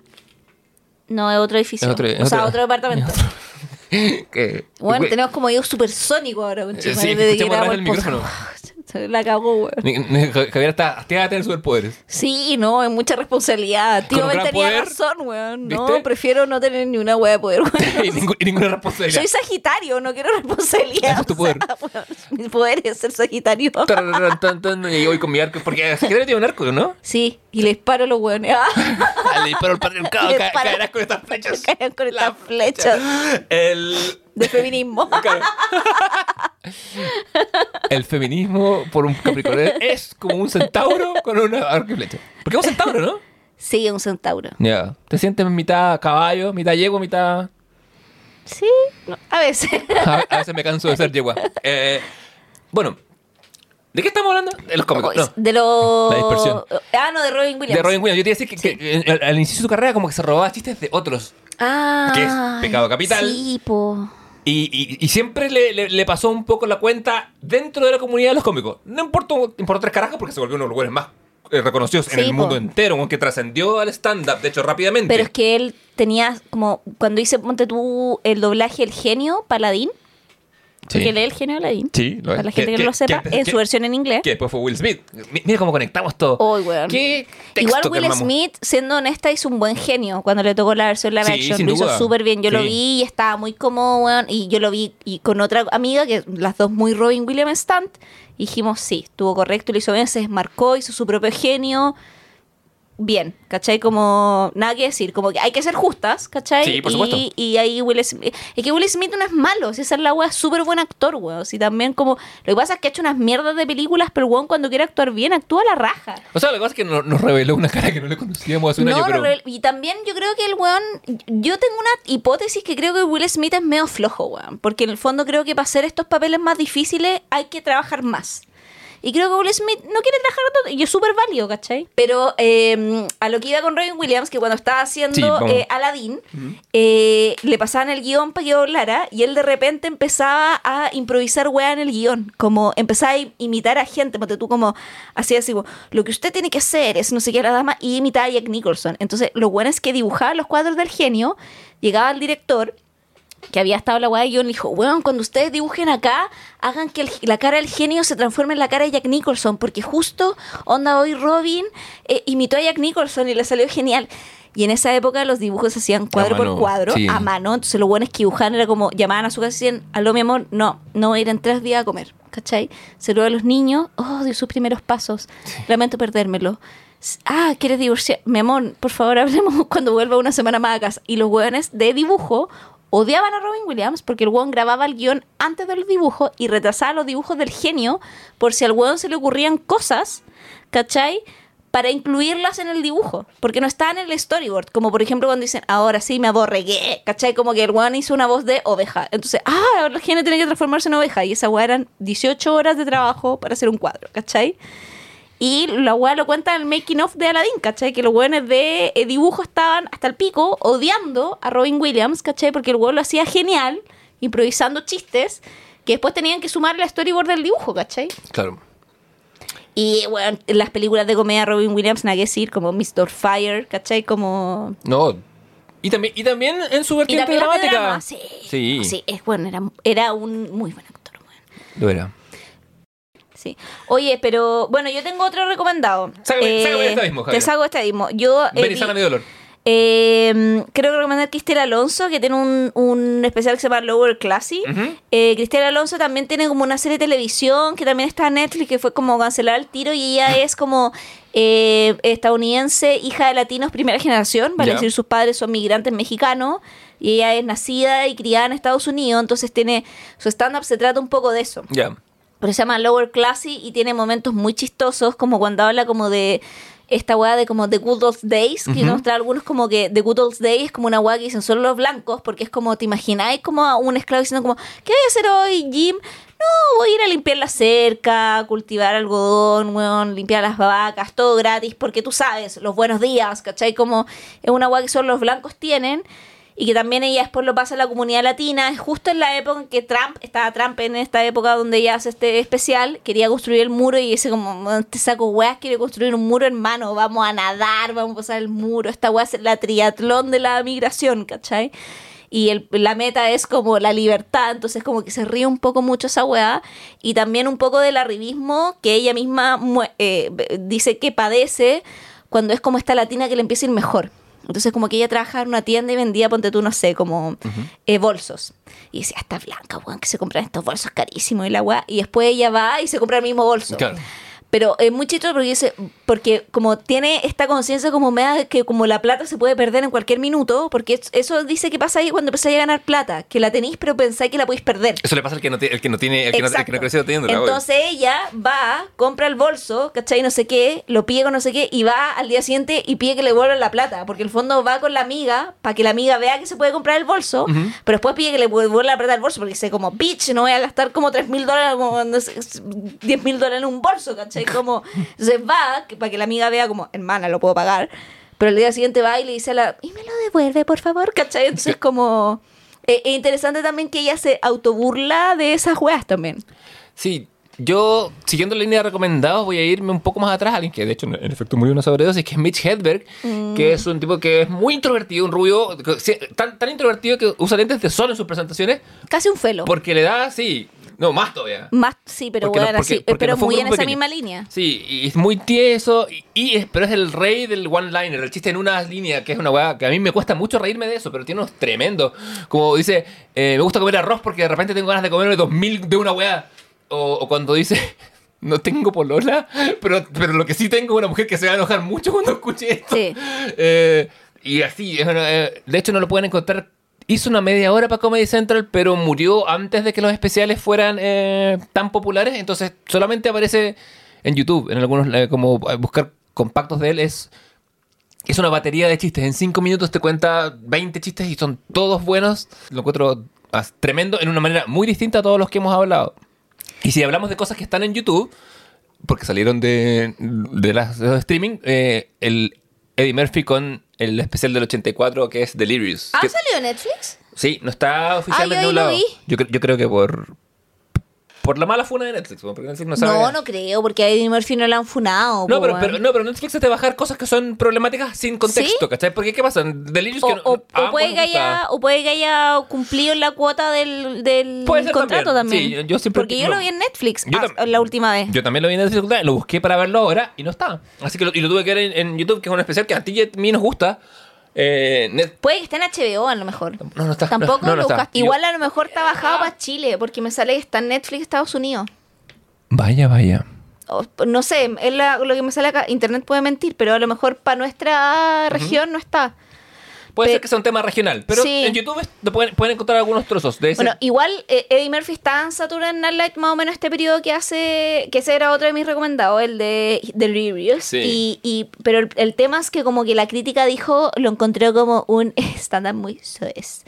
no, es otro edificio. es otro- es o sea, otro- otro departamento. que- Bueno, tenemos como oído supersónico ahora, con Eh, sí, escuchamos del micrófono. Se la cagó, weón. Javier está hastiada de tener superpoderes. Sí, no, es mucha responsabilidad. Tío, él tenía poder, razón, weón. No, ¿viste? prefiero no tener ni una wea de poder, y, weón. y ninguna responsabilidad. Soy Sagitario, no quiero responsabilidad. Ese es tu o sea, poder. weón, mi poder es ser Sagitario. Y voy con mi arco. Porque Sagitario tiene un arco, ¿no? Sí, y le disparo a los weones. Ah, Le disparo al patriarcado, caerás con estas flechas. caen con estas flechas El. De feminismo. claro. El feminismo por un capricornio es como un centauro con una arco y flecha. Porque es un centauro, ¿no? Sí, un centauro. Ya. Te sientes mitad caballo, mitad yegua, mitad. Sí, no, a veces. A, a veces me canso de ser yegua. Eh, bueno, ¿de qué estamos hablando? De los cómicos. No. De los. La dispersión. Ah, no, de Robin Williams. De Robin Williams. Yo te iba a decir que, que, al, al inicio de su carrera como que se robaba chistes de otros. Ah. Que es pecado capital. Sí, po. Y, y- y siempre le, le- le pasó un poco la cuenta dentro de la comunidad de los cómicos. No importó, importó tres carajos porque se volvió uno de los lugares más eh, reconocidos en el mundo entero, aunque trascendió al stand-up, de hecho, rápidamente. Pero es que él tenía como. Cuando hice, ponte tú, el doblaje El Genio Paladín. Sí. Porque lee El Genio Paladín. Sí, lo es. Para la gente que, Que- no lo sepa, que en su versión en inglés. Que después fue Will Smith. Mi- Mira cómo conectamos todo. ¿Qué texto Igual Will armamos? Smith, siendo honesta, hizo un buen genio cuando le tocó la versión live action. Lo hizo súper bien. Yo lo vi y estaba muy cómodo, weón. Y yo lo vi y con otra amiga, que las dos muy Robin Williams Stunt. Dijimos, sí, estuvo correcto, lo hizo bien, se desmarcó, hizo su propio genio. Bien, ¿cachai? Como nada que decir, como que hay que ser justas, ¿cachai? Sí, por y, supuesto. y ahí Will Smith, es que Will Smith no es malo, si esa es la wea, es súper buen actor, weón. Si también como, lo que pasa es que ha hecho unas mierdas de películas, pero weón cuando quiere actuar bien, actúa a la raja. O sea, lo que pasa es que no- nos reveló una cara que no le conocíamos hace un No, año, pero... y también yo creo que el weón, yo tengo una hipótesis que creo que Will Smith es medio flojo, weón, porque en el fondo creo que para hacer estos papeles más difíciles hay que trabajar más. Y creo que Will Smith no quiere trabajar tanto, y es súper válido, ¿cachai? Pero eh, a lo que iba con Robin Williams, que cuando estaba haciendo eh, Aladdin, eh, le pasaban el guion para que doblara y él de repente empezaba a improvisar weá en el guion, como empezaba a im- imitar a gente, porque tú como así, como, lo que usted tiene que hacer es no sé qué la dama, y imitaba a Jack Nicholson. Entonces, lo bueno es que dibujaba los cuadros del genio, llegaba el director que había estado la weá de guion, dijo, weón, cuando ustedes dibujen acá, hagan que el- la cara del genio se transforme en la cara de Jack Nicholson, porque justo, onda, hoy Robin eh, imitó a Jack Nicholson y le salió genial. Y en esa época los dibujos se hacían cuadro por cuadro, sí. a mano. Entonces lo bueno es que dibujaban era como, llamaban a su casa y decían, aló mi amor, no, no voy a ir en tres días a comer, ¿cachai? Se lo a los niños, oh, dio sus primeros pasos, lamento perdérmelo. Ah, ¿quieres divorciar? Mi amor, por favor, hablemos cuando vuelva una semana más a casa. Y los hueones de dibujo odiaban a Robin Williams porque el hueón grababa el guion antes de los dibujos y retrasaba los dibujos del genio por si al hueón se le ocurrían cosas, ¿cachai? Para incluirlas en el dibujo, porque no estaban en el storyboard. Como por ejemplo cuando dicen, ahora sí me aborregué, ¿cachai? Como que el hueón hizo una voz de oveja. Entonces, ah, ahora el genio tiene que transformarse en oveja. Y esa hueá eran 18 horas de trabajo para hacer un cuadro, ¿cachai? Y la weá lo cuenta en el making of de Aladdin, ¿cachai? Que los weones de eh, dibujo estaban hasta el pico odiando a Robin Williams, ¿cachai? Porque el weón lo hacía genial, improvisando chistes, que después tenían que sumar la storyboard del dibujo, ¿cachai? Claro. Y bueno, en las películas de comedia Robin Williams, nada que decir, como Mr. Fire, ¿cachai? Como... No. Y también, y también en su vertiente dramática. drama, sí. Sí. Sí, es bueno, era, era un muy buen actor. Lo era. Sí. Oye, pero bueno, yo tengo otro recomendado. Sácame- sácame este mismo, Te Javier. saco este mismo. Yo eh, Ven y sana mi dolor. Eh, creo que recomendar Cristel Alonso, que tiene un, un especial que se llama Lower Classy. Eh, Cristel Alonso también tiene como una serie de televisión que también está en Netflix, que fue como cancelar el tiro, y ella es como eh, estadounidense, hija de latinos primera generación, vale decir, sus padres son migrantes mexicanos, y ella es nacida y criada en Estados Unidos, entonces tiene su stand-up se trata un poco de eso Ya. Pero se llama Lower Classy y tiene momentos muy chistosos, como cuando habla como de esta weá de como The Good Old Days, que nos trae algunos como que The Good Old Days es como una weá que dicen solo los blancos, porque es como, ¿te imagináis como a un esclavo diciendo como, ¿qué voy a hacer hoy, Jim? No, voy a ir a limpiar la cerca, cultivar algodón, weón, limpiar las vacas, todo gratis, porque tú sabes, los buenos días, ¿cachai? Como es una weá que solo los blancos tienen y que también ella después lo pasa a la comunidad latina. Justo en la época en que Trump, estaba Trump en esta época donde ella hace este especial, quería construir el muro y dice como, te saco weas, quiere construir un muro hermano, vamos a nadar, vamos a pasar el muro, esta wea es la triatlón de la migración, ¿cachai? Y el- la meta es como la libertad, entonces como que se ríe un poco mucho esa weá. Y también un poco del arribismo que ella misma eh, dice que padece cuando es como esta latina que le empieza a ir mejor. Entonces como que ella trabajaba en una tienda y vendía, ponte tú, no sé, como eh, bolsos. Y decía, está blanca, weón, que se compran estos bolsos carísimos y la weá. Y después ella va y se compra el mismo bolso. Claro. Pero es muy chistoso porque dice, porque como tiene esta conciencia como me da que como la plata se puede perder en cualquier minuto, porque es- eso dice que pasa ahí cuando empezáis a ganar plata, que la tenéis pero pensáis que la podéis perder. Eso le pasa al que no, tiene- el que no tiene, el que no, el que no creció obvio. Entonces ella va, compra el bolso, ¿cachai? No sé qué, lo pide con no sé qué, y va al día siguiente y pide que le devuelvan la plata, porque el fondo va con la amiga para que la amiga vea que se puede comprar el bolso, Ujú. pero después pide que le devuelvan la plata al bolso, porque dice como, bitch, no voy a gastar como 3 mil dólares, como no sé, 10 mil dólares en un bolso, ¿cachai? Como, entonces va que- para que la amiga vea como, hermana, lo puedo pagar, pero el día siguiente va y le dice a la, y me lo devuelve, por favor, ¿cachai? Entonces como... eh, Es interesante también que ella se autoburla de esas weas también. Sí, yo, siguiendo la línea de recomendados, voy a irme un poco más atrás. Alguien que, de hecho, en efecto murió una sobredosis, que es Mitch Hedberg, que es un tipo que es muy introvertido, un rubio, tan, tan introvertido que usa lentes de sol en sus presentaciones, Casi un felo. porque le da, sí, no, más todavía. Más, sí, pero Porque no- bueno, porque- sí, porque pero no muy en grupo esa pequeño. misma línea. Sí, y es muy tieso, y, y es- pero es el rey del one-liner, el chiste en una línea, que es una weá que a mí me cuesta mucho reírme de eso, pero tiene unos tremendos. Como dice, eh, me gusta comer arroz porque de repente tengo ganas de comerme dos mil de una weá. O, o cuando dice, no tengo polola, pero, pero lo que sí tengo es una mujer que se va a enojar mucho cuando escuche esto. Sí. Eh, y así, eh, de hecho no lo pueden encontrar. Hizo una media hora para Comedy Central, pero murió antes de que los especiales fueran eh, tan populares. Entonces solamente aparece en YouTube, en algunos, eh, como eh, buscar compactos de él. Es, es una batería de chistes. En 5 minutos te cuenta 20 chistes y son todos buenos. Lo encuentro as- tremendo en una manera muy distinta a todos los que hemos hablado. Y si hablamos de cosas que están en YouTube, porque salieron de, de las de los streaming, eh, el Eddie Murphy con el especial del 84 que es Delirious. ¿Ha Que- salido en Netflix? sí, no está oficialmente Ah, en lo lado. Yo, yo creo que por por la mala funa de Netflix, porque Netflix no sabe. No, no creo, porque a Eddie Murphy no la han funado. No, po, pero, pero, no, pero Netflix es de bajar cosas que son problemáticas sin contexto, ¿Sí? ¿cachai? Porque ¿qué pasa? Delirious O, que no- o- o a ambos puede que haya, o puede que haya cumplido la cuota del, del contrato también. también. Sí, yo- yo siempre Porque yo lo- lo vi en Netflix Yo ah, la última vez. Yo también lo vi en Netflix, lo busqué para verlo ahora y no está. Así que lo, y lo tuve que ver en, en YouTube, que es un especial que a ti y a mí nos gusta. Eh, Net- Puede que esté en HBO a lo mejor. no, no está. Tampoco no, no lo está. buscaste. Igual a lo mejor está bajado para Chile, porque me sale que está en Netflix Estados Unidos. Vaya, vaya. O- no sé, es la- lo que me sale acá. Internet puede mentir, pero a lo mejor para nuestra región no está. Puede Pe- ser que sea un tema regional, pero Sí. en YouTube pueden, pueden encontrar algunos trozos de ese. Bueno, igual eh, Eddie Murphy está en Saturday Night Live más o menos este periodo que hace, que ese era otro de mis recomendados, el de Delirious. Sí. Y, y, pero el, el tema es que como que la crítica dijo, lo encontró como un stand-up muy soez.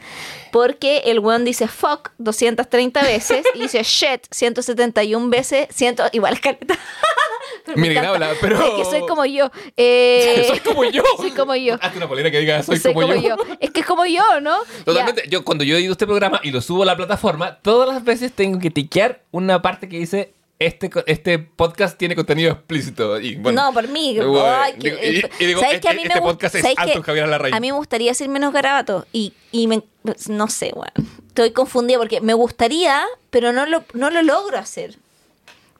Porque el weón dice fuck 230 veces y dice shit 171 veces, ciento, igual caleta. Encanta. habla, pero- Es que soy como yo. Eh, soy como yo. soy como yo. Hazte una polera que diga soy, Soy como, yo. Es que es como yo, ¿no? Totalmente. Yo cuando yo he ido a este programa y lo subo a la plataforma, todas las veces tengo que tiquear una parte que dice este, co- este podcast tiene contenido explícito. Y, bueno, no, por mí. Bueno, ay, que- digo, y- y digo, ¿sabes este- que a mí me este gust- podcast es ¿sabes alto que Javier Larraín. A mí me gustaría decir menos garabato. Y, y me, no sé, bueno. Estoy confundida porque me gustaría, pero no lo, no lo logro hacer.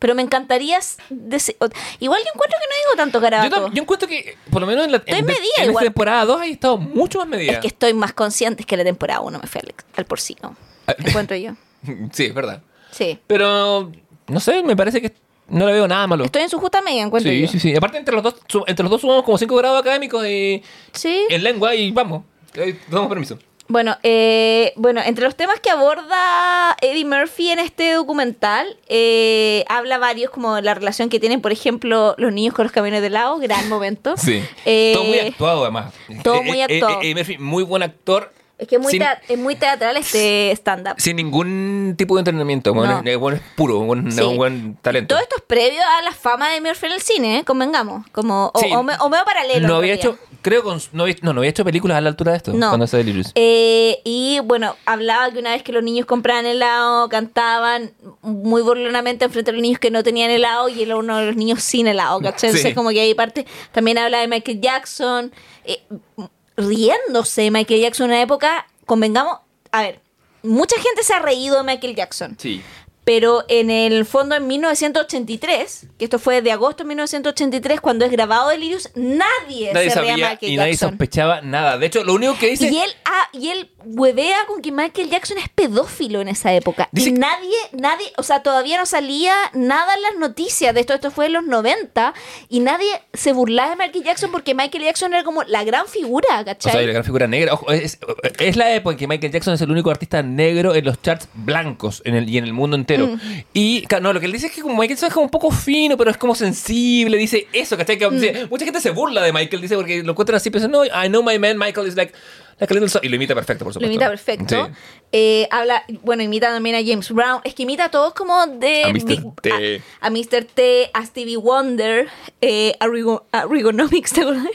Pero me encantaría. dese- Igual yo encuentro que no digo tanto yo, garabato. tam- yo encuentro que, por lo menos en la Estoy en, medida en esta temporada 2 hay estado mucho más medida. es que estoy más consciente que la temporada 1 me fue al, al porcino. Ah. Encuentro yo. Sí, es verdad. Sí. Pero, no sé, me parece que no le veo nada malo. Estoy en su justa media, encuentro Sí, yo. sí, sí. Aparte, entre los dos, entre los dos sumamos como 5 grados académicos y, Sí. en lengua y vamos. Eh, Damos permiso. Bueno, eh, bueno, entre los temas que aborda Eddie Murphy en este documental, eh, habla varios, como la relación que tienen, por ejemplo, los niños con los camiones de helado, gran momento. Sí. Eh, todo muy actuado, además. todo Eh, muy eh, actuado. eh, Eddie Murphy, muy buen actor. Es que es muy, sin, tea- es muy teatral este stand-up. sin ningún tipo de entrenamiento. Bueno, No. es, bueno, es puro, un buen, Sí. un buen talento. Todo esto es previo a la fama de Murphy en el cine, ¿eh? convengamos. Como, o, Sí. o me- o medio paralelo. No había realidad. hecho, creo, con, no, había, no, no había hecho películas a la altura de esto. No. Cuando hace Delirious. Eh, y bueno, hablaba que una vez que los niños compraban helado, cantaban muy burlonamente enfrente de los niños que no tenían helado y era uno de los niños sin helado, ¿cachai? Sí. Entonces, como que ahí parte. También habla de Michael Jackson, eh, riéndose de Michael Jackson en una época, convengamos, a ver, mucha gente se ha reído de Michael Jackson. Sí. Pero en el fondo, en 1983, que esto fue de agosto de 1983, cuando es grabado Delirious, nadie, Nadie se sabía Michael y nadie Jackson. sospechaba nada. De hecho, lo único que dice. Y él, ah, y él huevea con que Michael Jackson es pedófilo en esa época. Dice y nadie, nadie, o sea, todavía no salía nada en las noticias de esto. Esto fue en los 90 y nadie se burlaba de Michael Jackson porque Michael Jackson era como la gran figura, O ¿cachai? sea, la gran figura negra. Ojo, es, es la época en que Michael Jackson es el único artista negro en los charts blancos en el, y en el mundo entero. Mm. Y no, lo que él dice es que como Michael Jackson es como un poco fino, pero es como sensible. Dice eso, ¿cachai? Que, Mm. mucha gente se burla de Michael, dice, porque lo encuentran así, pero no, I know my man, Michael is like, like a little son-" Y lo imita perfecto, por Lo supuesto. imita perfecto. Sí. Eh, habla, bueno, imita también a James Brown. Es que imita a todos como de. A Mr. T. A, a Mr. T, a Stevie Wonder, eh, a, Rigo, a Rigonomics, ¿te acuerdas?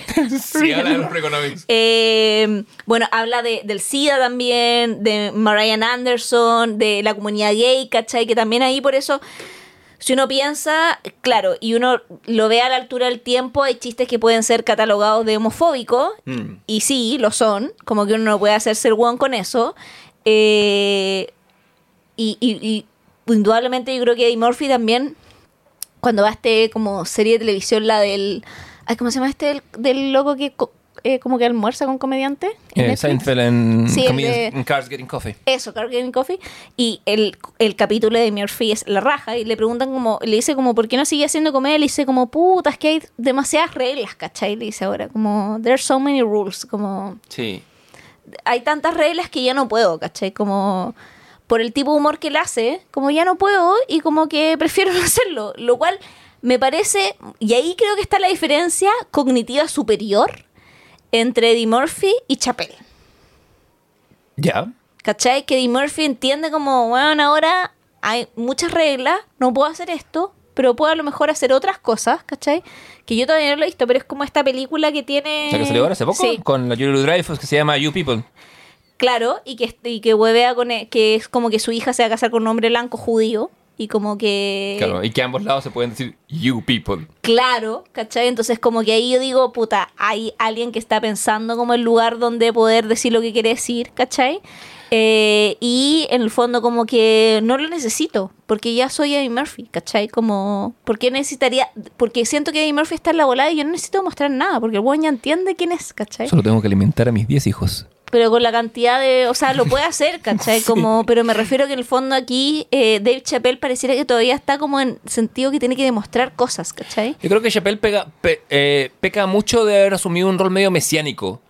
Sí, habla de los Regonomics. Eh, bueno, habla de, del SIDA también, de Marian Anderson, de la comunidad gay, ¿cachai? Que también ahí por eso, si uno piensa, claro, y uno lo ve a la altura del tiempo, hay chistes que pueden ser catalogados de homofóbicos, Mm. y sí, lo son, como que uno no puede hacerse el one con eso. Eh, y, y- y indudablemente yo creo que Eddie Murphy también, cuando va a este como serie de televisión, la del... Ay, ¿Cómo se llama este? Del, del loco que... eh, como que almuerza con comediantes. en Eh. Seinfeld en, Sí, de- Cars Getting Coffee. Eso, Carl Getting Coffee. Y el, el capítulo de Murphy es la raja. Y le preguntan como, le dice como, ¿por qué no sigue haciendo comedia? Le dice como, puta, es que hay demasiadas reglas, ¿cachai? Le dice ahora, como, there's so many rules. Como, Sí. hay tantas reglas que ya no puedo, ¿cachai? Como, por el tipo de humor que él hace, como ya no puedo y como que prefiero no hacerlo. Lo cual me parece, y ahí creo que está la diferencia cognitiva superior entre Eddie Murphy y Chappelle. Ya. ¿Cachai? Que Eddie Murphy entiende como, bueno, ahora hay muchas reglas, no puedo hacer esto, pero puedo a lo mejor hacer otras cosas, ¿cachai? Que yo todavía no lo he visto, pero es como esta película que tiene... La que salió ahora hace poco Sí, con la Julie Dreyfus que se llama You People. claro, y que, y que huevea con... e- que es como que su hija se va a casar con un hombre blanco judío, y como que... Claro, y que a ambos lados se pueden decir You People. Claro, ¿cachai? Entonces como que ahí yo digo, puta, hay alguien que está pensando como el lugar donde poder decir lo que quiere decir, ¿cachai? Eh, y en el fondo como que no lo necesito, porque ya soy Eddie Murphy, ¿cachai? Como, ¿por qué necesitaría? Porque siento que Eddie Murphy está en la volada y yo no necesito mostrar nada, porque el buen ya entiende quién es, ¿cachai? Solo tengo que alimentar a mis 10 hijos. Pero con la cantidad de, o sea, lo puede hacer, ¿cachai? Como, pero me refiero que en el fondo aquí eh, Dave Chappelle pareciera que todavía está como en sentido que tiene que demostrar cosas, ¿cachai? Yo creo que Chappelle pega, pe- eh, peca mucho de haber asumido un rol medio mesiánico.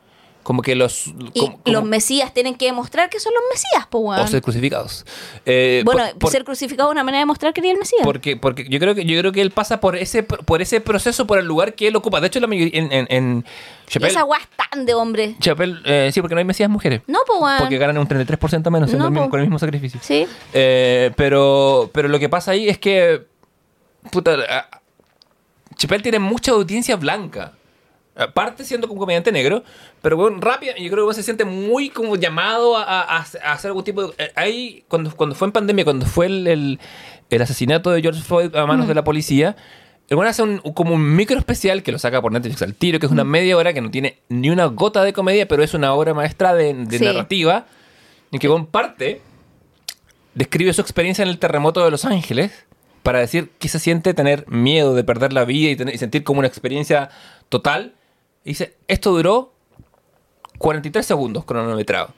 Como que los... Y como- los como- mesías tienen que demostrar que son los mesías, po, o ser crucificados. Eh, Bueno, por- por- ser crucificado es una manera de demostrar que eres el mesías. Porque, porque yo creo que yo creo que él pasa por ese por ese proceso por el lugar que él ocupa. De hecho, la mayoría en, en, en Chappelle, esa weá es tan de hombre. Chappelle, eh, sí, porque no hay mesías mujeres. No, weón. Porque ganan un 33% menos No, el po. con el mismo sacrificio. Sí. Eh, pero, pero lo que pasa ahí es que. Puta. ah, Chappelle tiene mucha audiencia blanca. Aparte siendo un comediante negro, pero bueno, rápido, yo creo que se siente muy como llamado a, a- a hacer algún tipo de... eh, Ahí, cuando, cuando fue en pandemia, cuando fue el, el- el asesinato de George Floyd a manos de la policía, el bueno hace un, como un micro especial que lo saca por Netflix al tiro, que es una media hora que no tiene ni una gota de comedia, pero es una obra maestra de, de Sí. narrativa, en que comparte describe su experiencia en el terremoto de Los Ángeles para decir qué se siente tener miedo de perder la vida y, tener- y sentir como una experiencia total. Y dice, esto duró 43 segundos cronometrado.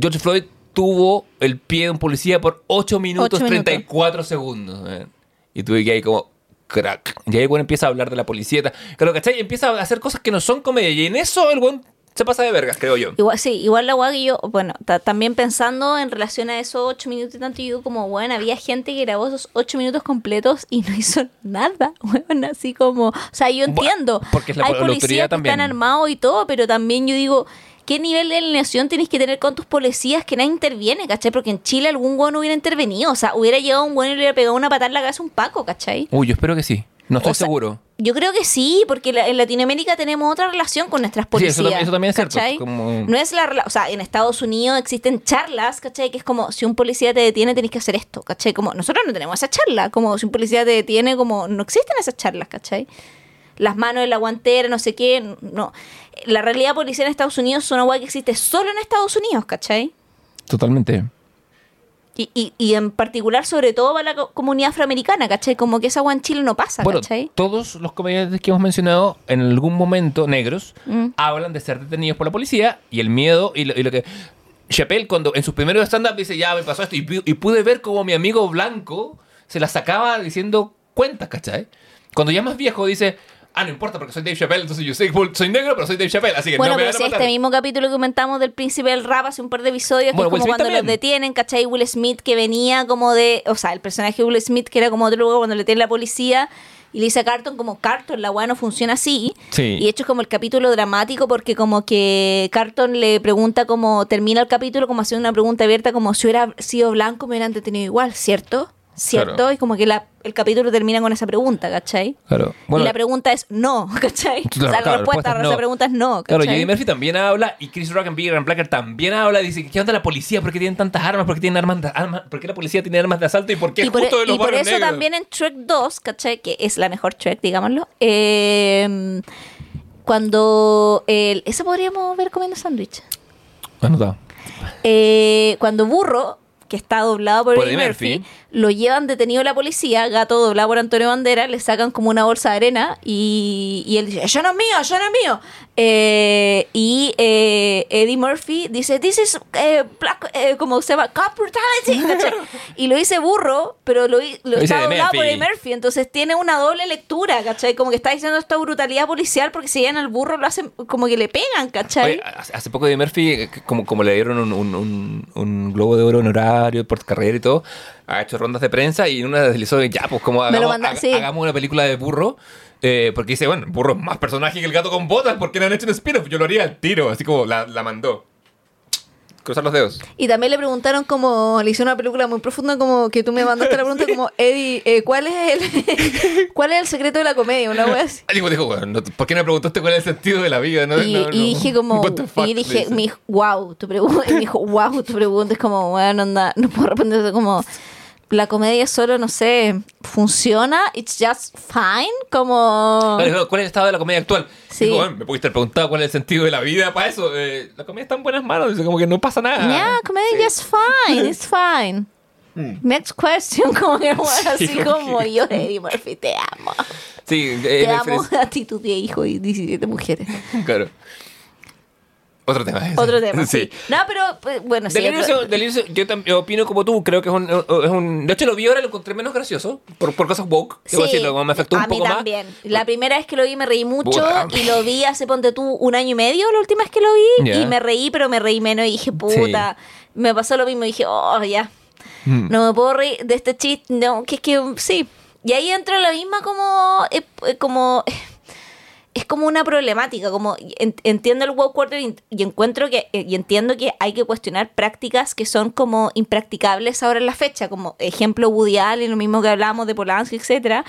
George Floyd tuvo el pie de un policía por 8 minutos Ocho minutos. 34 segundos. man. Y tuve que ahí como crack. Y ahí el weón empieza a hablar de la policía. Claro, ¿cachai? Y empieza a hacer cosas que no son comedia. Y en eso el buen se pasa de vergas, creo yo. Igual, sí, igual la weá que yo, bueno, ta- también pensando en relación a esos ocho minutos y tanto, yo como, bueno, había gente que grabó esos ocho minutos completos y no hizo nada, bueno, así como, o sea, yo entiendo, porque es la- hay policías que están armados y todo, pero también yo digo, ¿qué nivel de alineación tienes que tener con tus policías que nadie interviene, cachai? Porque en Chile algún weón hubiera intervenido, o sea, hubiera llegado un weón y le hubiera pegado una patada en la cabeza a un paco, cachai? Uy, yo espero que sí. No estoy O sea, seguro. Yo creo que sí, porque la- en Latinoamérica tenemos otra relación con nuestras Sí, policías. eso tam- eso también es cierto, No es la o sea, en Estados Unidos existen charlas, ¿cachai? Que es como si un policía te detiene tenés que hacer esto, ¿cachai? Como nosotros no tenemos esa charla, como si un policía te detiene, como no existen esas charlas, ¿cachai? Las manos en la guantera, no sé qué, no. La realidad policial en Estados Unidos es una guay que existe solo en Estados Unidos, ¿cachai? Totalmente. Y, y, y en particular, sobre todo para la co- comunidad afroamericana, ¿cachai? Como que esa guay en Chile no pasa, Bueno, ¿cachai? todos los comediantes que hemos mencionado en algún momento, negros, Mm. hablan de ser detenidos por la policía y el miedo y lo, y lo que... Chappelle, cuando en sus primeros stand-up dice, ya me pasó esto, y pude ver como mi amigo blanco se la sacaba diciendo cuentas, ¿cachai? Cuando ya más viejo dice, ah, no importa porque soy Dave Chappelle, entonces yo soy, soy negro, pero soy Dave Chappelle, así que Bueno, no me pero van a si matar. este mismo capítulo que comentamos del príncipe del rap hace un par de episodios, que es como cuando los también. detienen, ¿cachai? Will Smith que venía como de, o sea, el personaje de Will Smith que era como otro lugar cuando le tiene la policía y le dice a Carton como, Carton, la weá no funciona así. Sí. Y de hecho es como el capítulo dramático porque como que Carton le pregunta como, termina el capítulo como haciendo una pregunta abierta como si hubiera sido blanco me hubieran detenido igual, ¿cierto? ¿Cierto? Claro. Y como que la- el capítulo termina con esa pregunta, ¿cachai? Claro. y la pregunta es no, ¿cachai? Claro, o sea, la claro, respuesta a es esa pregunta es no, Claro, ¿cachai? Eddie Murphy también habla y Chris Rock en Bigger and Blacker también habla. Dice, ¿qué onda la policía? ¿Por qué tienen tantas armas? ¿Por qué tienen armas de, armas? ¿Por qué la policía tiene armas de asalto? ¿Y por qué y por, justo de los y por eso negros? también en Trek 2, ¿cachai? Que es la mejor Trek, digámoslo. eh, cuando... el- ese podríamos ver comiendo sándwich. Anotado. Eh, cuando Burro que está doblado por, Por Eddie Eddie Murphy, Murphy. lo llevan detenido la policía, gato doblado por Antonio Bandera, le sacan como una bolsa de arena y, y él dice, yo no es mío, yo no es mío. Eh, y eh, Eddie Murphy dice, this is eh, black, eh, como se llama, cop brutality. ¿cachai? y lo dice burro, pero lo, está doblado por. Eddie Murphy. Entonces tiene una doble lectura, ¿cachai? Como que está diciendo esta brutalidad policial porque si llegan al burro lo hacen como que le pegan, ¿cachai? Oye, hace poco de Murphy, como, como le dieron un, un- un- un globo de oro honorario por carrera y todo, ha hecho rondas de prensa y en una deslizó ya, pues como hagamos, manda- haga- sí. hagamos una película de burro. eh, porque dice, bueno, burro es más personaje que el gato con botas, ¿por qué no han hecho un spin-off? Yo lo haría al tiro, así como la, la mandó. Cruzar los dedos. Y también le preguntaron como, le hizo una película muy profunda como que tú me mandaste la pregunta como, Eddie, eh, ¿cuál es el cuál es el secreto de la comedia? Una wea así. Ah, Digo, dijo, bueno, no- ¿por qué no me preguntaste cuál es el sentido de la vida? No, Y, no, y no. dije como, fuck, y dije, me dijo, wow, tu pregunta, y me dijo, wow, tu pregunta es como, bueno, anda, no puedo responder como, la comedia solo, no sé, funciona, it's just fine, como... Claro, ¿Cuál es el estado de la comedia actual? Sí. Bueno, me pudiste haber preguntado cuál es el sentido de la vida para eso. Eh, la comedia está en buenas manos, dice, como que no pasa nada. Yeah, comedia just fine, it's fine. Next question, como que bueno, así Sí, como yo, Eddie Murphy, te amo. Sí, eh, Te la amo diferencia- a ti, tu tía, hijo y 17 mujeres. Claro. Otro tema. ese. Otro tema, sí. Sí. No, pero pues, bueno, sí. Delirious, otro- Delirious, yo también opino como tú, creo que es un, es un... De hecho, lo vi ahora lo encontré menos gracioso, por, por cosas woke, debo Sí, decirlo, como me afectó un a mí poco más. también. La primera vez que lo vi me reí mucho Puta. y lo vi hace, ponte tú, un año y medio, la última vez que lo vi. Y me reí, pero me reí menos y dije, puta. Me pasó lo mismo y dije, oh, ya. Mm. No me puedo reír de este chiste. No, que es que sí. Y ahí entra la misma como... eh, eh, como es como una problemática, como en- entiendo el woke quarter y, y encuentro que eh, y entiendo que hay que cuestionar prácticas que son como impracticables ahora en la fecha, como ejemplo Woody Allen, lo mismo que hablábamos de Polanski, etcétera,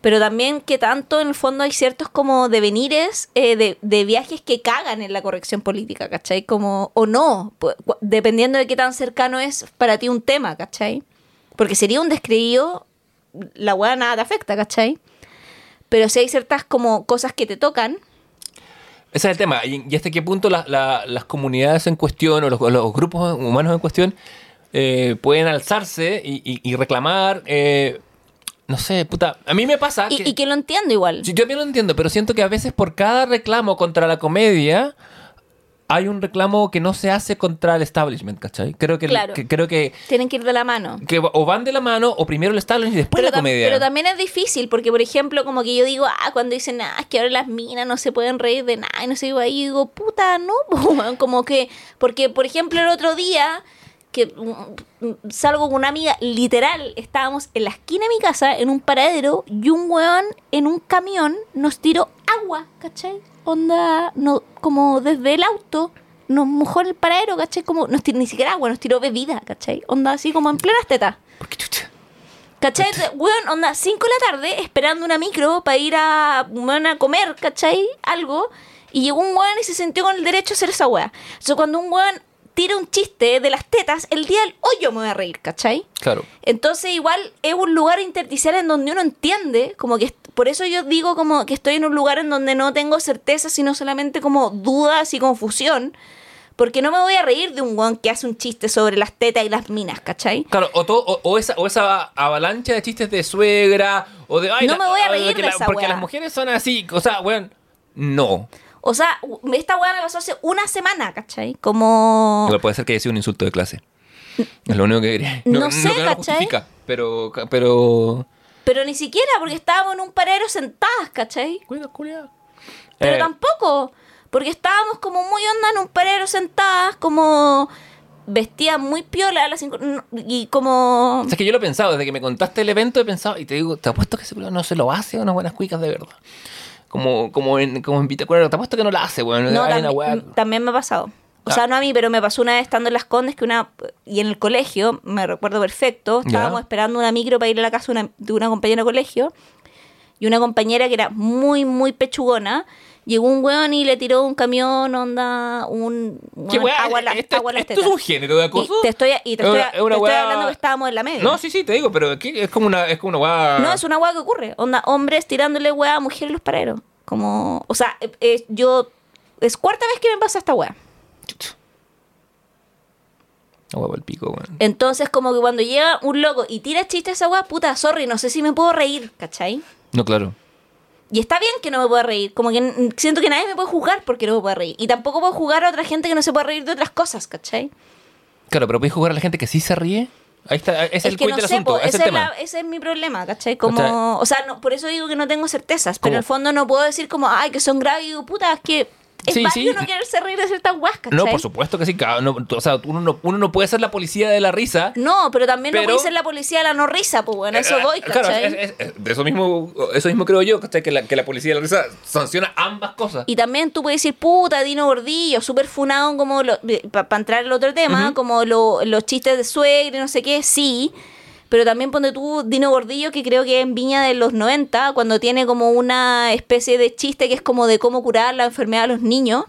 pero también que tanto en el fondo hay ciertos como devenires eh, de, de viajes que cagan en la corrección política, ¿cachai? Como, o no, dependiendo de qué tan cercano es para ti un tema, ¿cachai? Porque sería un descreído, la weá nada te afecta, ¿cachai? Pero si hay ciertas como cosas que te tocan, Ese es el tema. Y, hasta qué punto la- la- las comunidades en cuestión o los, los grupos humanos en cuestión eh, pueden alzarse y, y- y reclamar. eh, no sé, puta. A mí me pasa. y, y que lo entiendo igual. Sí, yo también lo entiendo, pero siento que a veces por cada reclamo contra la comedia hay un reclamo que no se hace contra el establishment, ¿cachai? Creo que, Claro. que- creo que, Tienen que ir de la mano. que o van de la mano o primero el establishment y después Pero, la comedia. pero también es difícil, porque por ejemplo, como que yo digo, ah, cuando dicen, ah, es que ahora las minas no se pueden reír de nada, y no sé, digo, ahí digo, puta, no, po, weón", como que, porque por ejemplo, el otro día, que mm, mm, salgo con una amiga, literal, estábamos en la esquina de mi casa, en un paradero, y un weón en un camión nos tiró agua, ¿cachai? Onda, no, como desde el auto. Nos mojó en el paradero, ¿cachai? Como, nos tiró, ni siquiera agua, nos tiró bebida, ¿cachai? Onda así como en plenas tetas. ¿Cachai? Weón, onda, 5 de la tarde esperando una micro para ir a, a comer, ¿cachai? Algo. Y llegó un weón y se sintió con el derecho a hacer esa weá. O sea, cuando un weón tira un chiste de las tetas, el día del hoyo me voy a reír, ¿cachai? Claro. Entonces igual es un lugar intersticial en donde uno entiende, como que por eso yo digo como que estoy en un lugar en donde no tengo certeza, sino solamente como dudas y confusión, porque no me voy a reír de un weón que hace un chiste sobre las tetas y las minas, ¿cachai? Claro, o, to- o, o esa, o esa avalancha de chistes de suegra, o de... Ay, No me voy a reír de esa Porque weá. las mujeres son así, o sea, weón, no. O sea, esta weá me pasó hace una semana, ¿cachai? Como... Igual puede ser que haya sido un insulto de clase. Es lo único que quería. No sé, lo que no lo ¿cachai? justifica, pero... pero... Pero ni siquiera, porque estábamos en un paradero sentadas, ¿cachai? Cuidado, culiao. Pero Eh, tampoco, porque estábamos como muy onda en un paradero sentadas, como vestidas muy piola a las cinco, no, y como... O sea, que yo lo he pensado, desde que me contaste el evento he pensado, y te digo, te apuesto que ese no se lo hace a unas buenas cuicas de verdad. Como, como en, como en Bitácora, te apuesto que no la hace, weón. No, Hay una también, también me ha pasado. O Ah. sea, no a mí, pero me pasó una vez estando en Las Condes que una... Y en el colegio, me recuerdo perfecto, estábamos esperando una micro para ir a la casa de una, de una compañera de colegio. Y una compañera que era muy, muy pechugona, llegó un weón y le tiró un camión, onda, un... ¿Qué weón, agua la- ¿Esto, agua a las esto es un género de acoso? Y te estoy, y te Es estoy, una- te una estoy weá- hablando que estábamos en la media. No, sí, sí, te digo, pero aquí es como una, es como una weá... No, es una weá que ocurre. Onda, hombres tirándole weá a mujeres en los paraderos. Como, o sea, eh, eh, yo. Es cuarta vez que me pasa esta weá. Hueá el pico, weón. Entonces, como que cuando llega un loco y tira chistes a esa weá, puta, sorry, no sé si me puedo reír, ¿cachai? No, claro. Y está bien que no me pueda reír. Como que siento que nadie me puede juzgar porque no me puede reír. Y tampoco puedo jugar a otra gente que no se puede reír de otras cosas, ¿cachai? Claro, pero puedes jugar a la gente que sí se ríe. Ahí está, ese es, el que no del sé, asunto, po, es ese, el es tema. la- ese es mi problema, ¿cachai? Como, o sea, no, por eso digo que no tengo certezas, pero en el fondo no puedo decir como, ay, que son graves y digo, puta, es que es Sí, válido sí. no quererse reír de ciertas ¿cachai? No, por supuesto que sí. cada- no, o sea, uno no, uno no puede ser la policía de la risa. No, pero también no puede ser la policía de la no risa, pues bueno, eso Eh, voy, Claro, ¿cachai? es- es- de eso mismo, eso mismo creo yo, ¿cachai? Que la, que la policía de la risa sanciona ambas cosas. Y también tú puedes decir, puta, Dino Gordillo, súper funado como, para entrar al otro tema, como lo- los chistes de suegra y no sé qué, sí. Pero también ponte tú Dino Gordillo, que creo que en Viña de los 90, cuando tiene como una especie de chiste que es como de cómo curar la enfermedad a los niños.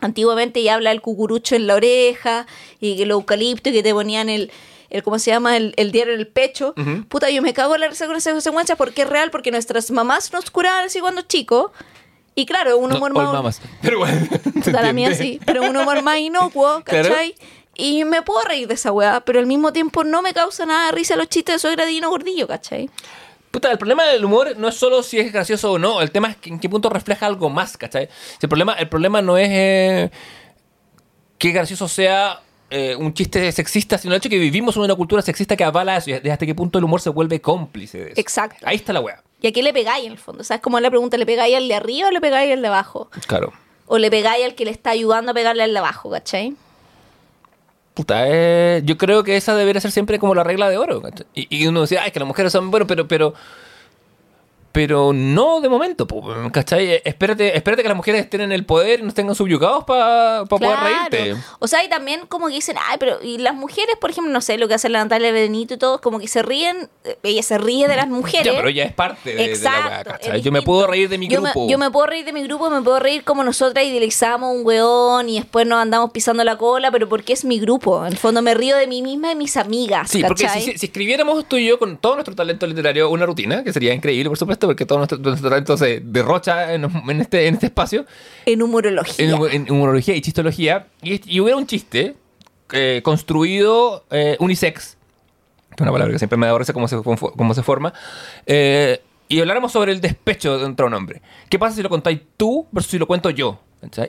Antiguamente ya habla el cucurucho en la oreja y que el eucalipto y que te ponían el, el ¿cómo se llama? El, el diario en el pecho. Puta, yo me cago en la risa con esa consecuencia porque es real, porque nuestras mamás nos curaban así cuando chicos. Y claro, un No, humor all más... mamas. Pero bueno. ¿se Puta, la mía sí, pero un humor más inocuo, Claro. Y me puedo reír de esa weá, pero al mismo tiempo no me causa nada de risa los chistes de suegra de Dino Gordillo, ¿cachai? Puta, el problema del humor no es solo si es gracioso o no, el tema es que en qué punto refleja algo más, ¿cachai? Si el, problema, el problema no es eh, que gracioso sea eh, un chiste sexista, sino el hecho que vivimos en una cultura sexista que avala eso y hasta qué punto el humor se vuelve cómplice de eso. Exacto. Ahí está la wea. ¿Y a qué le pegáis en el fondo? ¿Sabes cómo es la pregunta? ¿Le pegáis al de arriba o le pegáis al de abajo? Claro. O le pegáis al que le está ayudando a pegarle al de abajo, ¿cachai? Eh, yo creo que esa debería ser siempre como la regla de oro. y uno decía, ay, que las mujeres son bueno, pero, pero, pero no de momento, ¿cachai? Eh, Espérate, espérate que las mujeres estén en el poder y nos tengan subyugados para poder reírte. O sea, y también como que dicen, ay, pero y las mujeres, por ejemplo, no sé, lo que hace la Natalia Benito y todo, como que se ríen, eh, ella se ríe de las mujeres. Ya, pero ella es parte de, de la Exacto, es ¿cachai? Yo me puedo reír de mi Yo grupo. Me, yo me puedo reír de mi grupo, me puedo reír como nosotras idealizamos un weón y después nos andamos pisando la cola, pero porque es mi grupo. En el fondo me río de mí misma y mis amigas. Sí, porque ¿cachai? si, si- si escribiéramos tú y yo con todo nuestro talento literario una rutina, que sería increíble, por supuesto, porque todo nuestro, nuestro talento se derrocha en, en este, en este espacio, En humorología. en, en humorología y chistología, y, y hubiera un chiste eh, construido eh, unisex, que es una palabra que siempre me da risa cómo se, cómo se forma, eh, y habláramos sobre el despecho dentro de un hombre. ¿Qué pasa si lo contáis tú versus si lo cuento yo?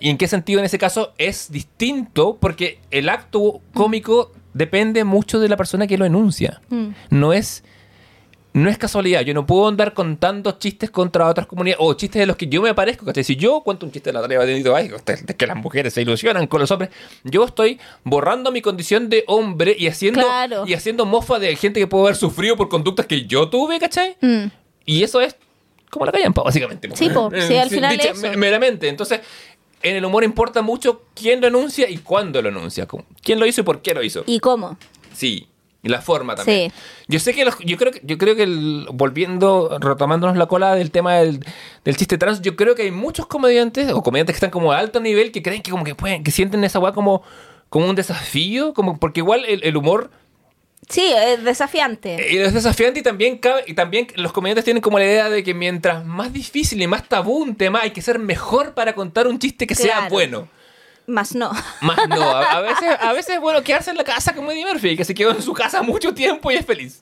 ¿Y en qué sentido en ese caso es distinto? Porque el acto cómico depende mucho de la persona que lo enuncia. Mm. No es... No es casualidad, yo no puedo andar contando chistes contra otras comunidades o chistes de los que yo me aparezco. ¿cachai? Si yo cuento un chiste de la tarea de que las mujeres se ilusionan con los hombres, yo estoy borrando mi condición de hombre y haciendo, Claro. y haciendo mofa de gente que puede haber sufrido por conductas que yo tuve, ¿cachai? Mm. Y eso es como la callampa, básicamente. Sí, po, sí, al final dicha eso. Meramente. Entonces, en el humor importa mucho quién lo enuncia y cuándo lo enuncia. como ¿Quién lo hizo y por qué lo hizo? ¿Y cómo? Sí. Y la forma también. Sí. Yo sé que los- yo creo que yo creo que el- volviendo, retomándonos la cola del tema del, del chiste trans, yo creo que hay muchos comediantes o comediantes que están como a alto nivel que creen que como que pueden, que sienten esa weá como, como un desafío, como porque igual el, el humor Sí, es desafiante. eh, es desafiante y también cabe- y también los comediantes tienen como la idea de que mientras más difícil y más tabú un tema, hay que ser mejor para contar un chiste que sea bueno. Más no. Más no, a, a veces, a veces es bueno quedarse en la casa como Eddie Murphy, que se quedó en su casa mucho tiempo y es feliz.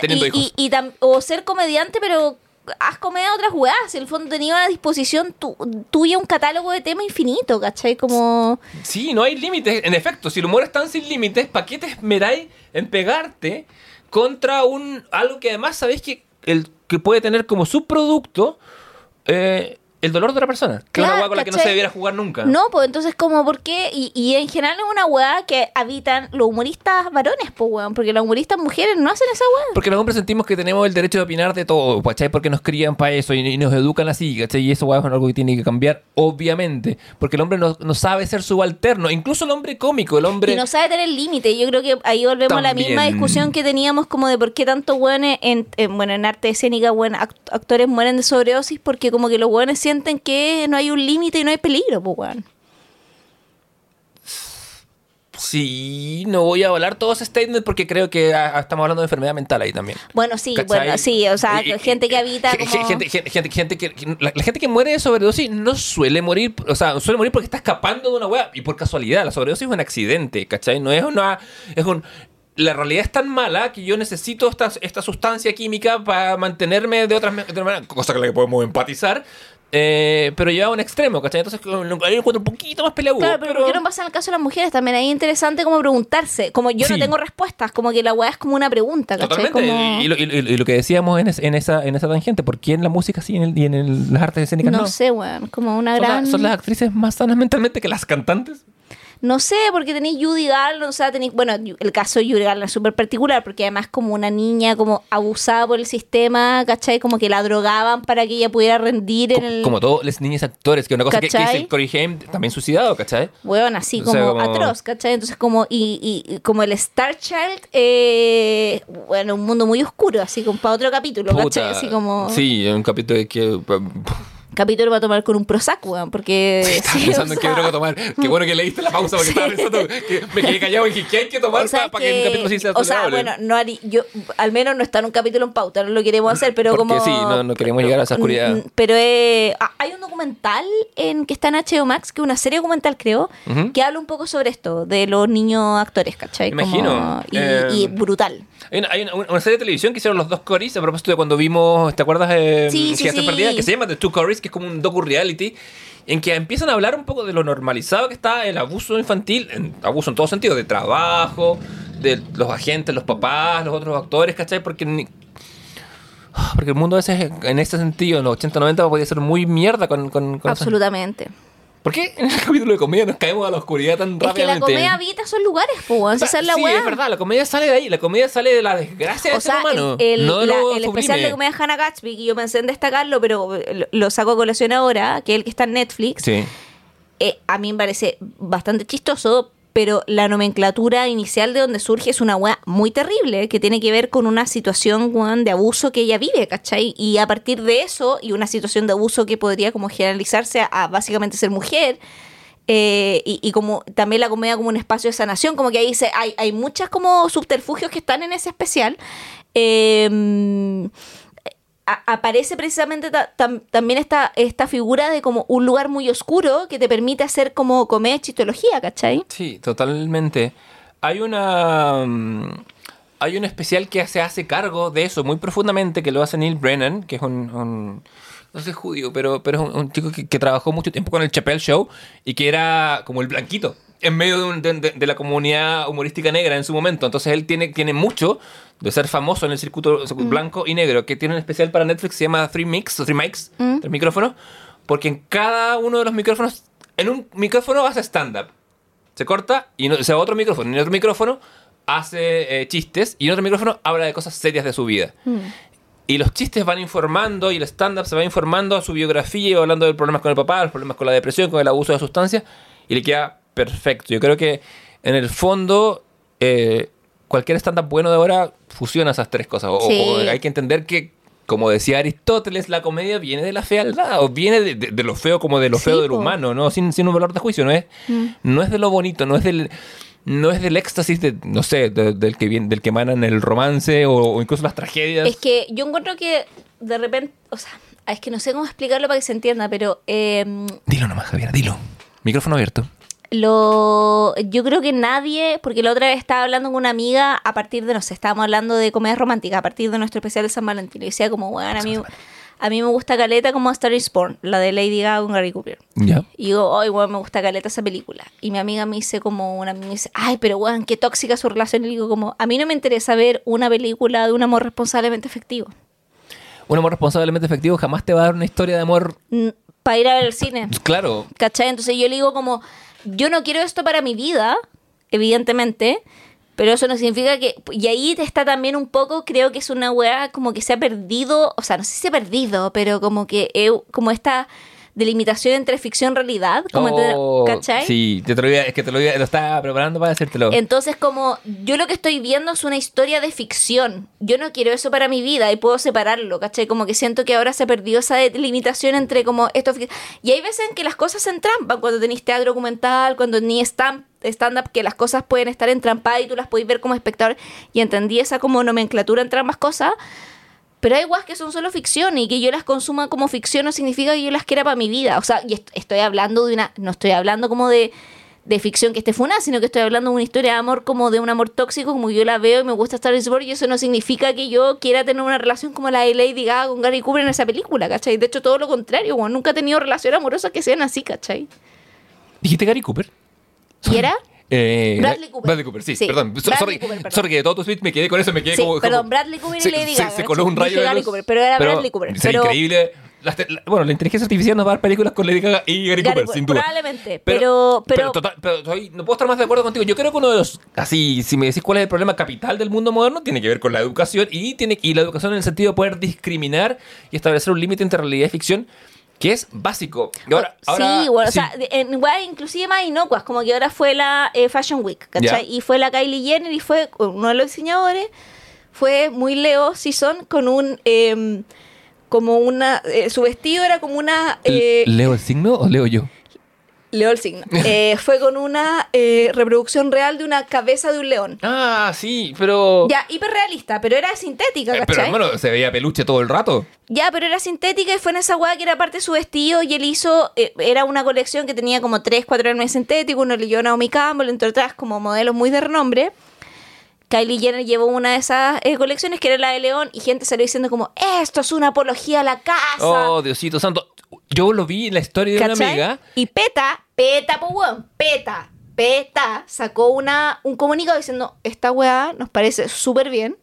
Teniendo Y, hijos. y- y tam- o ser comediante, pero has comido otras weas. En el fondo tenía a disposición tu- tuya un catálogo de temas infinito, ¿cachai? Como... Sí, no hay límites. En efecto, si el humor es tan sin límites, ¿para qué te esmeráis en pegarte contra un algo que además sabéis que, el, que puede tener como subproducto eh, el dolor de la persona? Que es una Claro, hueá con la que no se debiera jugar nunca. No, pues entonces como, ¿por qué? Y, y en general es una wea que habitan los humoristas varones, pues weón. Porque las humoristas mujeres no hacen esa wea. Porque los hombres sentimos que tenemos el derecho de opinar de todo, ¿cachai? Porque nos crían para eso y, y nos educan así, ¿cachai? Y eso weá, es algo que tiene que cambiar, obviamente. Porque el hombre no, no sabe ser subalterno. Incluso el hombre cómico, el hombre... Y no sabe tener límite. Yo creo que ahí volvemos a la misma discusión que teníamos como de por qué tantos hueones en, en- bueno, en arte escénica, bueno, act- actores mueren de sobredosis porque como que los hueones sienten que no hay un límite y no hay peligro, pues weón. Sí, no voy a hablar todo ese statement porque creo que ah, estamos hablando de enfermedad mental ahí también. Bueno, sí, ¿Cachai? bueno, sí, o sea, gente que habita como... Gente, gente, gente, gente que, la, la gente que muere de sobredosis no suele morir, o sea, suele morir porque está escapando de una weá y por casualidad. La sobredosis es un accidente, ¿cachai? No es una. Es un. La realidad es tan mala que yo necesito esta, esta sustancia química para mantenerme de otras me- de otra manera, cosa con la que podemos empatizar, eh, pero lleva a un extremo, ¿cachai? Entonces, lo encuentro un poquito más peleagudo. Claro, pero, ¿por qué no pasa en el caso de las mujeres? También ahí es interesante como preguntarse. Como yo Sí. no tengo respuestas, como que la weá es como una pregunta, ¿cachai? Totalmente. Como- Y, lo, y lo- y lo que decíamos en, es- en esa, en esa tangente, ¿por qué en la música sí y en, el- y en el- las artes escénicas no? no sé, weón, como una ¿Son, la- gran... son las actrices más sanas mentalmente que las cantantes? No sé, porque tenéis Judy Garland, o sea, tenéis, bueno, el caso de Judy Garland es súper particular, porque además como una niña como abusada por el sistema, ¿cachai? Como que la drogaban para que ella pudiera rendir en el... Como todos los niños actores, que una cosa que, que ¿Cachai? dice Corey Haim, también suicidado, ¿cachai? Weón, así O como, sea, como- atroz, ¿cachai? Entonces como, y, y- y como el Star Child, eh, bueno, un mundo muy oscuro, así como para otro capítulo, ¿cachai? Puta. Así como Sí, un capítulo de que... capítulo para tomar con un Prozac, weón, porque... Estaba sí, pensando en qué droga tomar. Qué bueno que leíste la pausa porque estaba pensando que me quedé callado y dije, ¿qué hay que tomar o sea, para, que, un capítulo sí sea o sea, bueno, no harí- yo, al menos no está en un capítulo en pauta, no lo queremos hacer, pero Porque como... sí, no- no queremos llegar a esa oscuridad. Mm, Pero eh, ah, hay un documental en que está en HBO Max, que es una serie documental, creo, Ujú. que habla un poco sobre esto, de los niños actores, ¿cachai? Me Como- imagino. y, Eh, y brutal. Hay, una, hay una- una serie de televisión que hicieron los dos Corys a propósito de cuando vimos, ¿te acuerdas? Eh, Sí, sí, sí. Perdidas, que se llama The Two Corys, es como un docu-reality, en que empiezan a hablar un poco de lo normalizado que está el abuso infantil, en, abuso en todo sentido, de trabajo, de los agentes, los papás, los otros actores, ¿cachai? Porque, ni- porque el mundo a veces, en ese sentido, en los 80, 90, podía ser muy mierda con... con, con Absolutamente. ¿Por qué en el capítulo de comedia nos caemos a la oscuridad tan Es que rápidamente? la comedia habita esos lugares, pues, es la sí, weá. es verdad, la comedia sale de ahí, la comedia sale de la desgracia O del ser sea, humano, el, el- no de la- lo el especial de comedia Hannah Gatsby, que yo pensé en destacarlo, pero lo, lo saco a colación ahora, que es el que está en Netflix, Sí. eh, a mí me parece bastante chistoso, pero la nomenclatura inicial de donde surge es una weá muy terrible, que tiene que ver con una situación de abuso que ella vive, ¿cachai? Y a partir de eso, y una situación de abuso que podría como generalizarse a, a básicamente ser mujer, eh, y, como también la comedia como un espacio de sanación, como que ahí se, hay, hay muchas como subterfugios que están en ese especial. Eh, aparece precisamente ta- tam- también esta, esta figura de como un lugar muy oscuro que te permite hacer como comedia chistología, ¿cachai? Sí, totalmente. Hay una. mm, Hay un especial que se hace cargo de eso muy profundamente, que lo hace Neil Brennan, que es un. un- no sé judío, pero, pero es un, chico que, trabajó mucho tiempo con el Chappelle Show y que era como el blanquito en medio de- de la comunidad humorística negra en su momento. Entonces él tiene, tiene mucho de ser famoso en el circuito blanco y negro, que tiene un especial para Netflix que se llama Three Mix, o Three Mics, tres micrófonos, porque en cada uno de los micrófonos, en un micrófono hace stand-up se corta y no- se va a otro micrófono. Y en otro micrófono hace eh, chistes y en otro micrófono habla de cosas serias de su vida. Y los chistes van informando y el stand-up se va informando a su biografía y va hablando de problemas con el papá, los problemas con la depresión, con el abuso de sustancias y le queda perfecto. Yo creo que en el fondo eh, cualquier stand-up bueno de ahora fusiona esas tres cosas. O, Sí. o hay que entender que, como decía Aristóteles, la comedia viene de la fealdad o viene de, de- de lo feo como de lo Sí, feo del po. humano, ¿no? Sin, sin un valor de juicio, no es, no es de lo bonito, no es del no es del éxtasis de, no sé, de- del que viene, del que emanan el romance o, o incluso las tragedias. Es que yo encuentro que de repente, o sea, es que no sé cómo explicarlo para que se entienda, pero eh, Dilo nomás, Javier, dilo. Micrófono abierto. Lo yo creo que nadie, porque la otra vez estaba hablando con una amiga a partir de, no sé, estábamos hablando de comedia romántica a partir de nuestro especial de San Valentín. Y decía como, bueno, a mí, a mí me gusta Caleta como Star is Born, la de Lady Gaga con Gary Cooper. Y digo, ay, weón, me gusta caleta esa película. Y mi amiga me dice como, una me dice, ay, pero weón, qué tóxica su relación. Y digo como, a mí no me interesa ver una película de un amor responsablemente efectivo. Un amor responsablemente efectivo jamás te va a dar una historia de amor. Para ir a ver el cine. Claro. ¿Cachai? Entonces yo le digo como, yo no quiero esto para mi vida, evidentemente, pero eso no significa que... Y ahí está también un poco, creo que es una weá como que se ha perdido, o sea, no sé si se ha perdido, pero como que eh, como esta delimitación entre ficción y realidad, como Oh, ¿cachai? Sí, te lo, iba- es que te lo, iba- lo estaba preparando para decírtelo. Entonces, como yo lo que estoy viendo es una historia de ficción. Yo no quiero eso para mi vida y puedo separarlo, ¿cachai? Como que siento que ahora se perdió esa delimitación entre como esto. Y hay veces en que las cosas se entrampan. Cuando tenéis teatro documental, cuando stand- stand-up que las cosas pueden estar entrampadas y tú las podés ver como espectador. Y entendí esa como nomenclatura entre ambas cosas. Pero hay guas que son solo ficción y que yo las consuma como ficción no significa que yo las quiera para mi vida. O sea, y est- estoy hablando de una. No estoy hablando como de, de ficción que esté funada, sino que estoy hablando de una historia de amor como de un amor tóxico, como yo la veo y me gusta Star Wars. Y eso no significa que yo quiera tener una relación como la de Lady Gaga con Gary Cooper en esa película, ¿cachai? De hecho, todo lo contrario, weón. Nunca he tenido relaciones amorosas que sean así, ¿cachai? ¿Dijiste Gary Cooper? ¿Y era? Eh, Bradley Cooper. Bradley Cooper, sí, Sí, perdón. Bradley sorry, Cooper, perdón. sorry que de todo tu tweet me quedé con eso, me quedé Sí, como... perdón, como- Bradley Cooper y se, Lady Gaga. Se coló un rayo de. Cooper, pero era Bradley Cooper. Pero- increíble... La- bueno, la inteligencia artificial nos va a dar películas con Lady Gaga y Gary, Gary Cooper, Cooper, sin duda. probablemente, pero- pero- total- pero estoy- no puedo estar más de acuerdo contigo. Yo creo que uno de los... Así, si me decís cuál es el problema capital del mundo moderno, tiene que ver con la educación y, tiene, y la educación en el sentido de poder discriminar y establecer un límite entre realidad y ficción que es básico. Ahora, ahora- sí, bueno, sí. o sea, en weas inclusive más inocuas, como que ahora fue la eh, Fashion Week, ¿cachai? Y fue la Kylie Jenner y fue uno de los diseñadores, fue muy Leo Season con un, eh, como una, eh, su vestido era como una, eh, ¿Leo el signo o leo yo? Leo el signo, Eh, fue con una eh, reproducción real de una cabeza de un león. Ah, sí, pero... Ya, hiperrealista, pero era sintética, Eh, ¿cachai? pero hermano, se veía peluche todo el rato. Ya, pero era sintética y fue en esa weá que era parte de su vestido y él hizo, eh, era una colección que tenía como 3, 4 años sintéticos, uno leyó a Naomi Campbell, entre otras como modelos muy de renombre. Kylie Jenner llevó una de esas eh, colecciones que era la de León y gente salió diciendo como, esto es una apología a la casa. Oh, Diosito santo. Yo lo vi en la historia de una amiga. Y PETA, PETA, pues weón, PETA, PETA sacó una, un comunicado diciendo, esta weá nos parece súper bien,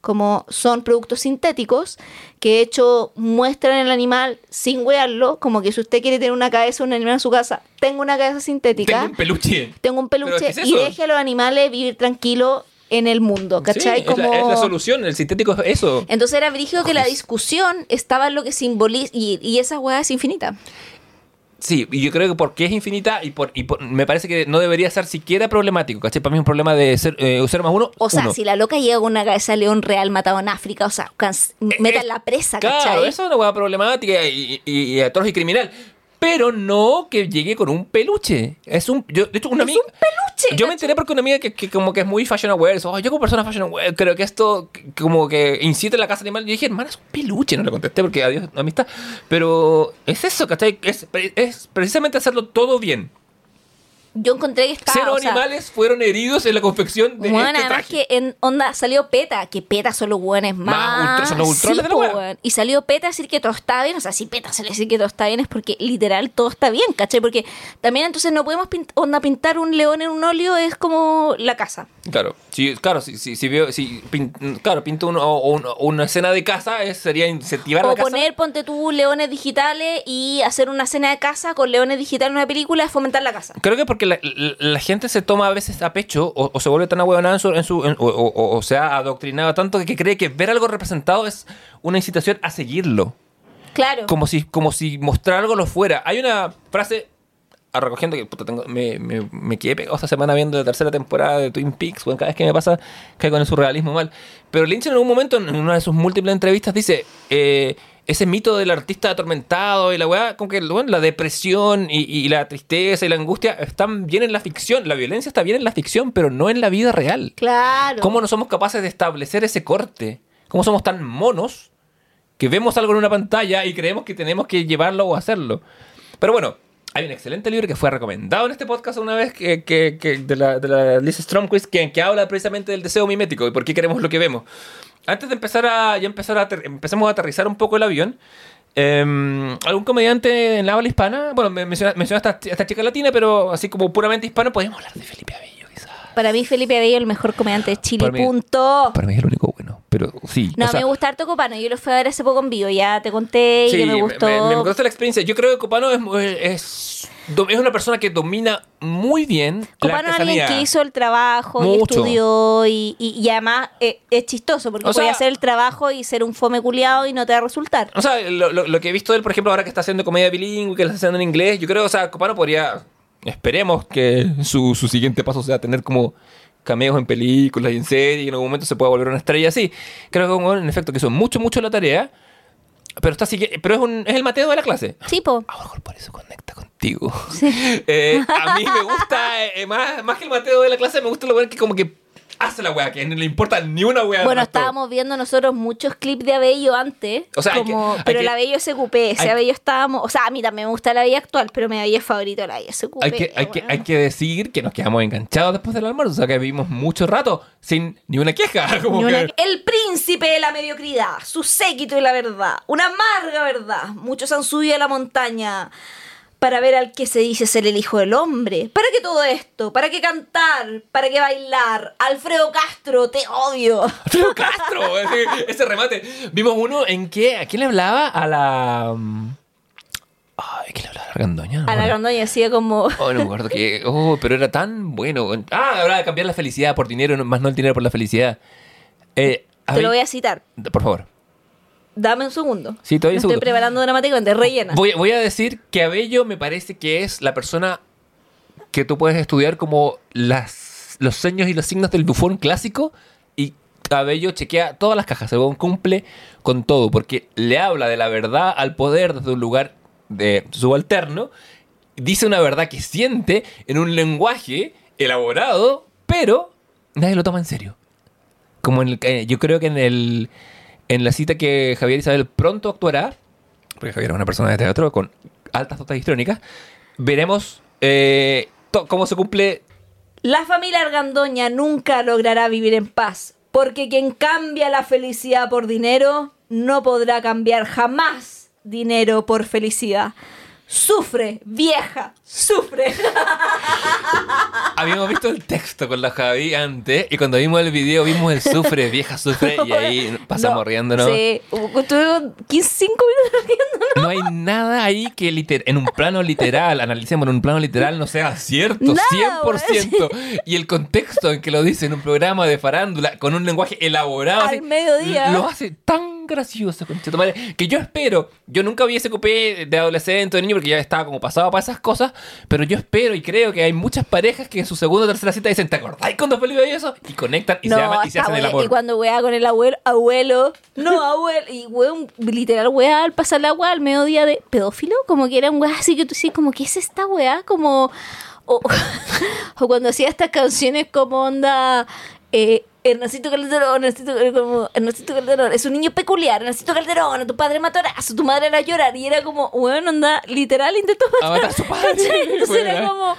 como son productos sintéticos, que de hecho muestran el animal sin wearlo, como que si usted quiere tener una cabeza un animal en su casa, tengo una cabeza sintética, Tengo un peluche. tengo un ¿Pero peluche qué es y deje a los animales vivir tranquilos en el mundo, ¿cachai? Sí, es, la, es la solución. El sintético es eso. Entonces era brígido que la discusión estaba en lo que simboliza, y, y esa weá es infinita. Sí, y yo creo que porque es infinita y, por, y por- me parece que no debería ser siquiera problemático, ¿cachai? Para mí es un problema de ser, eh, ser más uno. O sea, uno. si la loca llega con una cabeza de león real matado en África, o sea, cans- metan la presa, Eh, Claro, ¿cachai? eso es una hueá problemática y, y, y atroz y criminal. Pero no que llegue con un peluche. Es un. Yo, de hecho, una Es amiga. un peluche, Yo me enteré porque una amiga que, que como que es muy fashion aware. "Oh, yo como persona fashion aware creo que esto como que incita a la casa animal. Yo dije, hermana, es un peluche. No le contesté porque adiós, amistad. Pero es eso, ¿cachai? Es, es precisamente hacerlo todo bien. Yo encontré que estaba. Cero o sea, animales fueron heridos en la confección de Bueno, este además traje. que en onda salió PETA, que PETA son los hueones más. Más ultra- son los ultrones Sí, de la. Y salió PETA a decir que todo está bien. O sea, si PETA sale a decir que todo está bien es porque literal todo está bien, ¿cachai? Porque también entonces no podemos pint- onda, pintar un león en un óleo, es como la casa. Claro, sí, claro, si, si, si veo, si pin- claro, pinto uno- o- o una, escena de casa, es- sería incentivar O la casa. poner, ponte tú, leones digitales y hacer una cena de casa con leones digitales en una película es fomentar la casa. Creo que porque la, la- la gente se toma a veces a pecho o, o se vuelve tan ahueonada en su, en su en- o, o- o se ha adoctrinado tanto que cree que ver algo representado es una incitación a seguirlo. Claro. Como si, como si mostrar algo lo fuera. Hay una frase, a recogiendo que puta, tengo, me, me, me quedé pegado esta semana viendo la tercera temporada de Twin Peaks. Bueno, cada vez que me pasa, caigo en el surrealismo mal. Pero Lynch en algún momento, en una de sus múltiples entrevistas, dice: eh, ese mito del artista atormentado y la weá, como que bueno, la depresión y, y la tristeza y la angustia están bien en la ficción. La violencia está bien en la ficción, pero no en la vida real. Claro. ¿Cómo no somos capaces de establecer ese corte? ¿Cómo somos tan monos que vemos algo en una pantalla y creemos que tenemos que llevarlo o hacerlo? Pero bueno, hay un excelente libro que fue recomendado en este podcast una vez que, que- que- de, la, de la Lisa Stromquist que, que habla precisamente del deseo mimético y por qué queremos lo que vemos. Antes de empezar a, ya empezar a empecemos a aterrizar un poco el avión, em, ¿algún comediante en la habla hispana? Bueno, me menciona, menciona esta, esta chica latina, pero así como puramente hispano, podemos hablar de Felipe Abello, quizás. Para mí, Felipe Abello, el mejor comediante de Chile. Para mí- punto. Para mí es el único bueno, pero sí. No, o sea, me gusta harto Copano. Yo lo fui a ver hace poco en vivo. Ya te conté y Sí, que me gustó. Me, me gusta la experiencia. Yo creo que Copano es, es, es una persona que domina muy bien Copano la es alguien que hizo el trabajo y estudió y, y- y además eh, es chistoso porque O puede sea- hacer el trabajo y ser un fome culiado y no te va a resultar. O sea, lo, lo- lo que he visto de él, por ejemplo, ahora que está haciendo comedia bilingüe, que lo está haciendo en inglés, yo creo, o sea, Copano podría, esperemos que su, su siguiente paso sea tener como cameos en películas y en series y en algún momento se pueda volver una estrella así. Creo que en efecto que hizo mucho, mucho la tarea. Pero está así que- pero es, un, es el Mateo de la clase. Sí, po. A lo mejor por eso conecta contigo. Sí. Eh, a mí me gusta, eh, más, más que el Mateo de la clase, me gusta lo bueno que como que hace la weá, que no le importa ni una weá. Bueno, estábamos viendo nosotros muchos clips de Abello antes. O sea, hay como, que- hay pero que- el Abello SQP, ese hay- Abello estábamos. O sea, a mí también me gusta el Abello actual, pero mi Abello favorito es el Abello SQP. Hay que, hay, que, hay que decir que nos quedamos enganchados después del almuerzo, o sea que vivimos mucho rato sin ni una queja. Como Ni una- que- El príncipe de la mediocridad, su séquito de la verdad, una amarga verdad. Muchos han subido a la montaña para ver al que se dice ser el hijo del hombre. ¿Para qué todo esto? ¿Para qué cantar? ¿Para qué bailar? Alfredo Castro, te odio. Alfredo Castro, ese, ese remate. Vimos uno en que, ¿a quién le hablaba? A la... mm, Ay, ¿a quién le hablaba? ¿A la Gandoña? A la Grandoña hacía como... Oh, no me acuerdo que... Oh, pero era tan bueno. Ah, hablaba de cambiar la felicidad por dinero, no- más no el dinero por la felicidad. Eh, Te lo voy a citar. Por favor. Dame un segundo. Sí, todavía Me un estoy segundo. preparando dramáticamente, rellena. Voy, voy a decir que Abello me parece que es la persona que tú puedes estudiar como las, los seños y los signos del bufón clásico y Abello chequea todas las cajas, el huevón cumple con todo, porque le habla de la verdad al poder desde un lugar de subalterno, dice una verdad que siente en un lenguaje elaborado, pero nadie lo toma en serio. Como en el, eh, yo creo que en el en la cita que Javier Isabel pronto actuará, porque Javier es una persona de teatro con altas dotas histrónicas, veremos eh, cómo se cumple. La familia Argandoña nunca logrará vivir en paz, porque quien cambia la felicidad por dinero no podrá cambiar jamás dinero por felicidad. Sufre, vieja, sufre. Habíamos visto el texto con la Javi antes y cuando vimos el video vimos el sufre, vieja sufre y ahí pasamos No, riéndonos. Sí, estuvimos 15, 5 minutos riéndonos. No hay nada ahí que liter- en un plano literal, analicemos en un plano literal, no sea cierto, Nada, 100%. Y el contexto en que lo dice en un programa de farándula con un lenguaje elaborado Al así, mediodía. lo hace tan gracioso, conchetumare, que yo espero, yo nunca vi ese copé de adolescente o de niño porque ya estaba como pasado para esas cosas, pero yo espero y creo que hay muchas parejas que en su segunda o tercera cita dicen, ¿te acordáis cuando Felipe y eso? Y conectan y se aman y se hacen el amor. Y cuando wea con el abuelo, abuelo, no, abuelo, y weón, literal wea al pasar la wea al mediodía de pedófilo, como que era un wea así que tú sí, como, ¿qué es esta wea? Como, o, o cuando hacía estas canciones como onda, eh, Ernestito Calderón, Ernestito, eh, como, Ernestito Calderón, es un niño peculiar, Ernestito Calderón, tu padre matorazo, tu madre era a llorar, y era como, weón, onda, literal intentó matar a su padre. Entonces era como...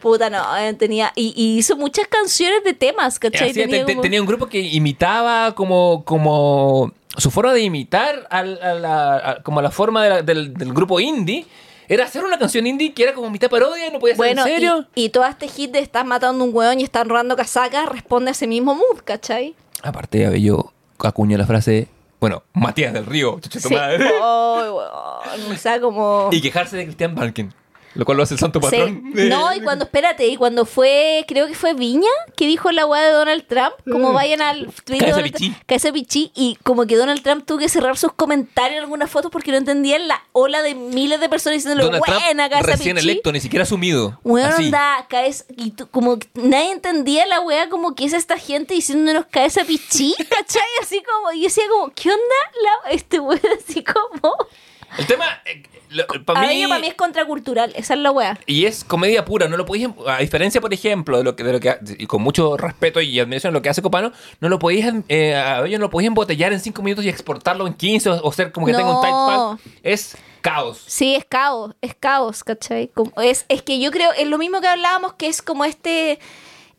Puta, no, eh, tenía. Y, y hizo muchas canciones de temas, ¿cachai? Te- como- tenía un grupo que imitaba como, como su forma de imitar al- a la, a- como la forma de la- del, del grupo indie era hacer una canción indie que era como mitad parodia y no podía ser Bueno, en serio. y, y todo este hit de estás matando un hueón y están robando casacas responde a ese mismo mood, ¿cachai? Aparte, Abello acuña la frase, bueno, Matías del Río, chucha tu Sí. madre. Ay, hueón, o sea, como... Y quejarse de Cristian Balken, lo cual lo hace el santo Sí. patrón. No, y cuando, espérate, y cuando fue, creo que fue Viña, que dijo la weá de Donald Trump, como vayan al Donald pichí. Trump, cabeza pichí, y como que Donald Trump tuvo que cerrar sus comentarios en algunas fotos porque no entendían la ola de miles de personas diciéndole, Donald Trump buena, cabeza recién pichí. electo, ni siquiera asumido. Weón, Así. onda, cabeza, y tú- como que nadie entendía la weá, como que es esta gente diciéndonos cabeza pichí, ¿cachai? Así como, y yo decía como, ¿qué onda? La, este weón así como... El tema, para mí... para mí es contracultural, esa es la weá. Y es comedia pura, no lo podéis, a diferencia, por ejemplo, de lo que, de lo que y con mucho respeto y admiración lo que hace Copano, no lo podéis, eh, a ellos no lo podéis embotellar en 5 minutos y exportarlo en 15 o, o ser como que tenga un No. tight pad. Es caos. Sí, es caos, es caos, ¿cachai? Como- es, es que yo creo, es lo mismo que hablábamos, que es como este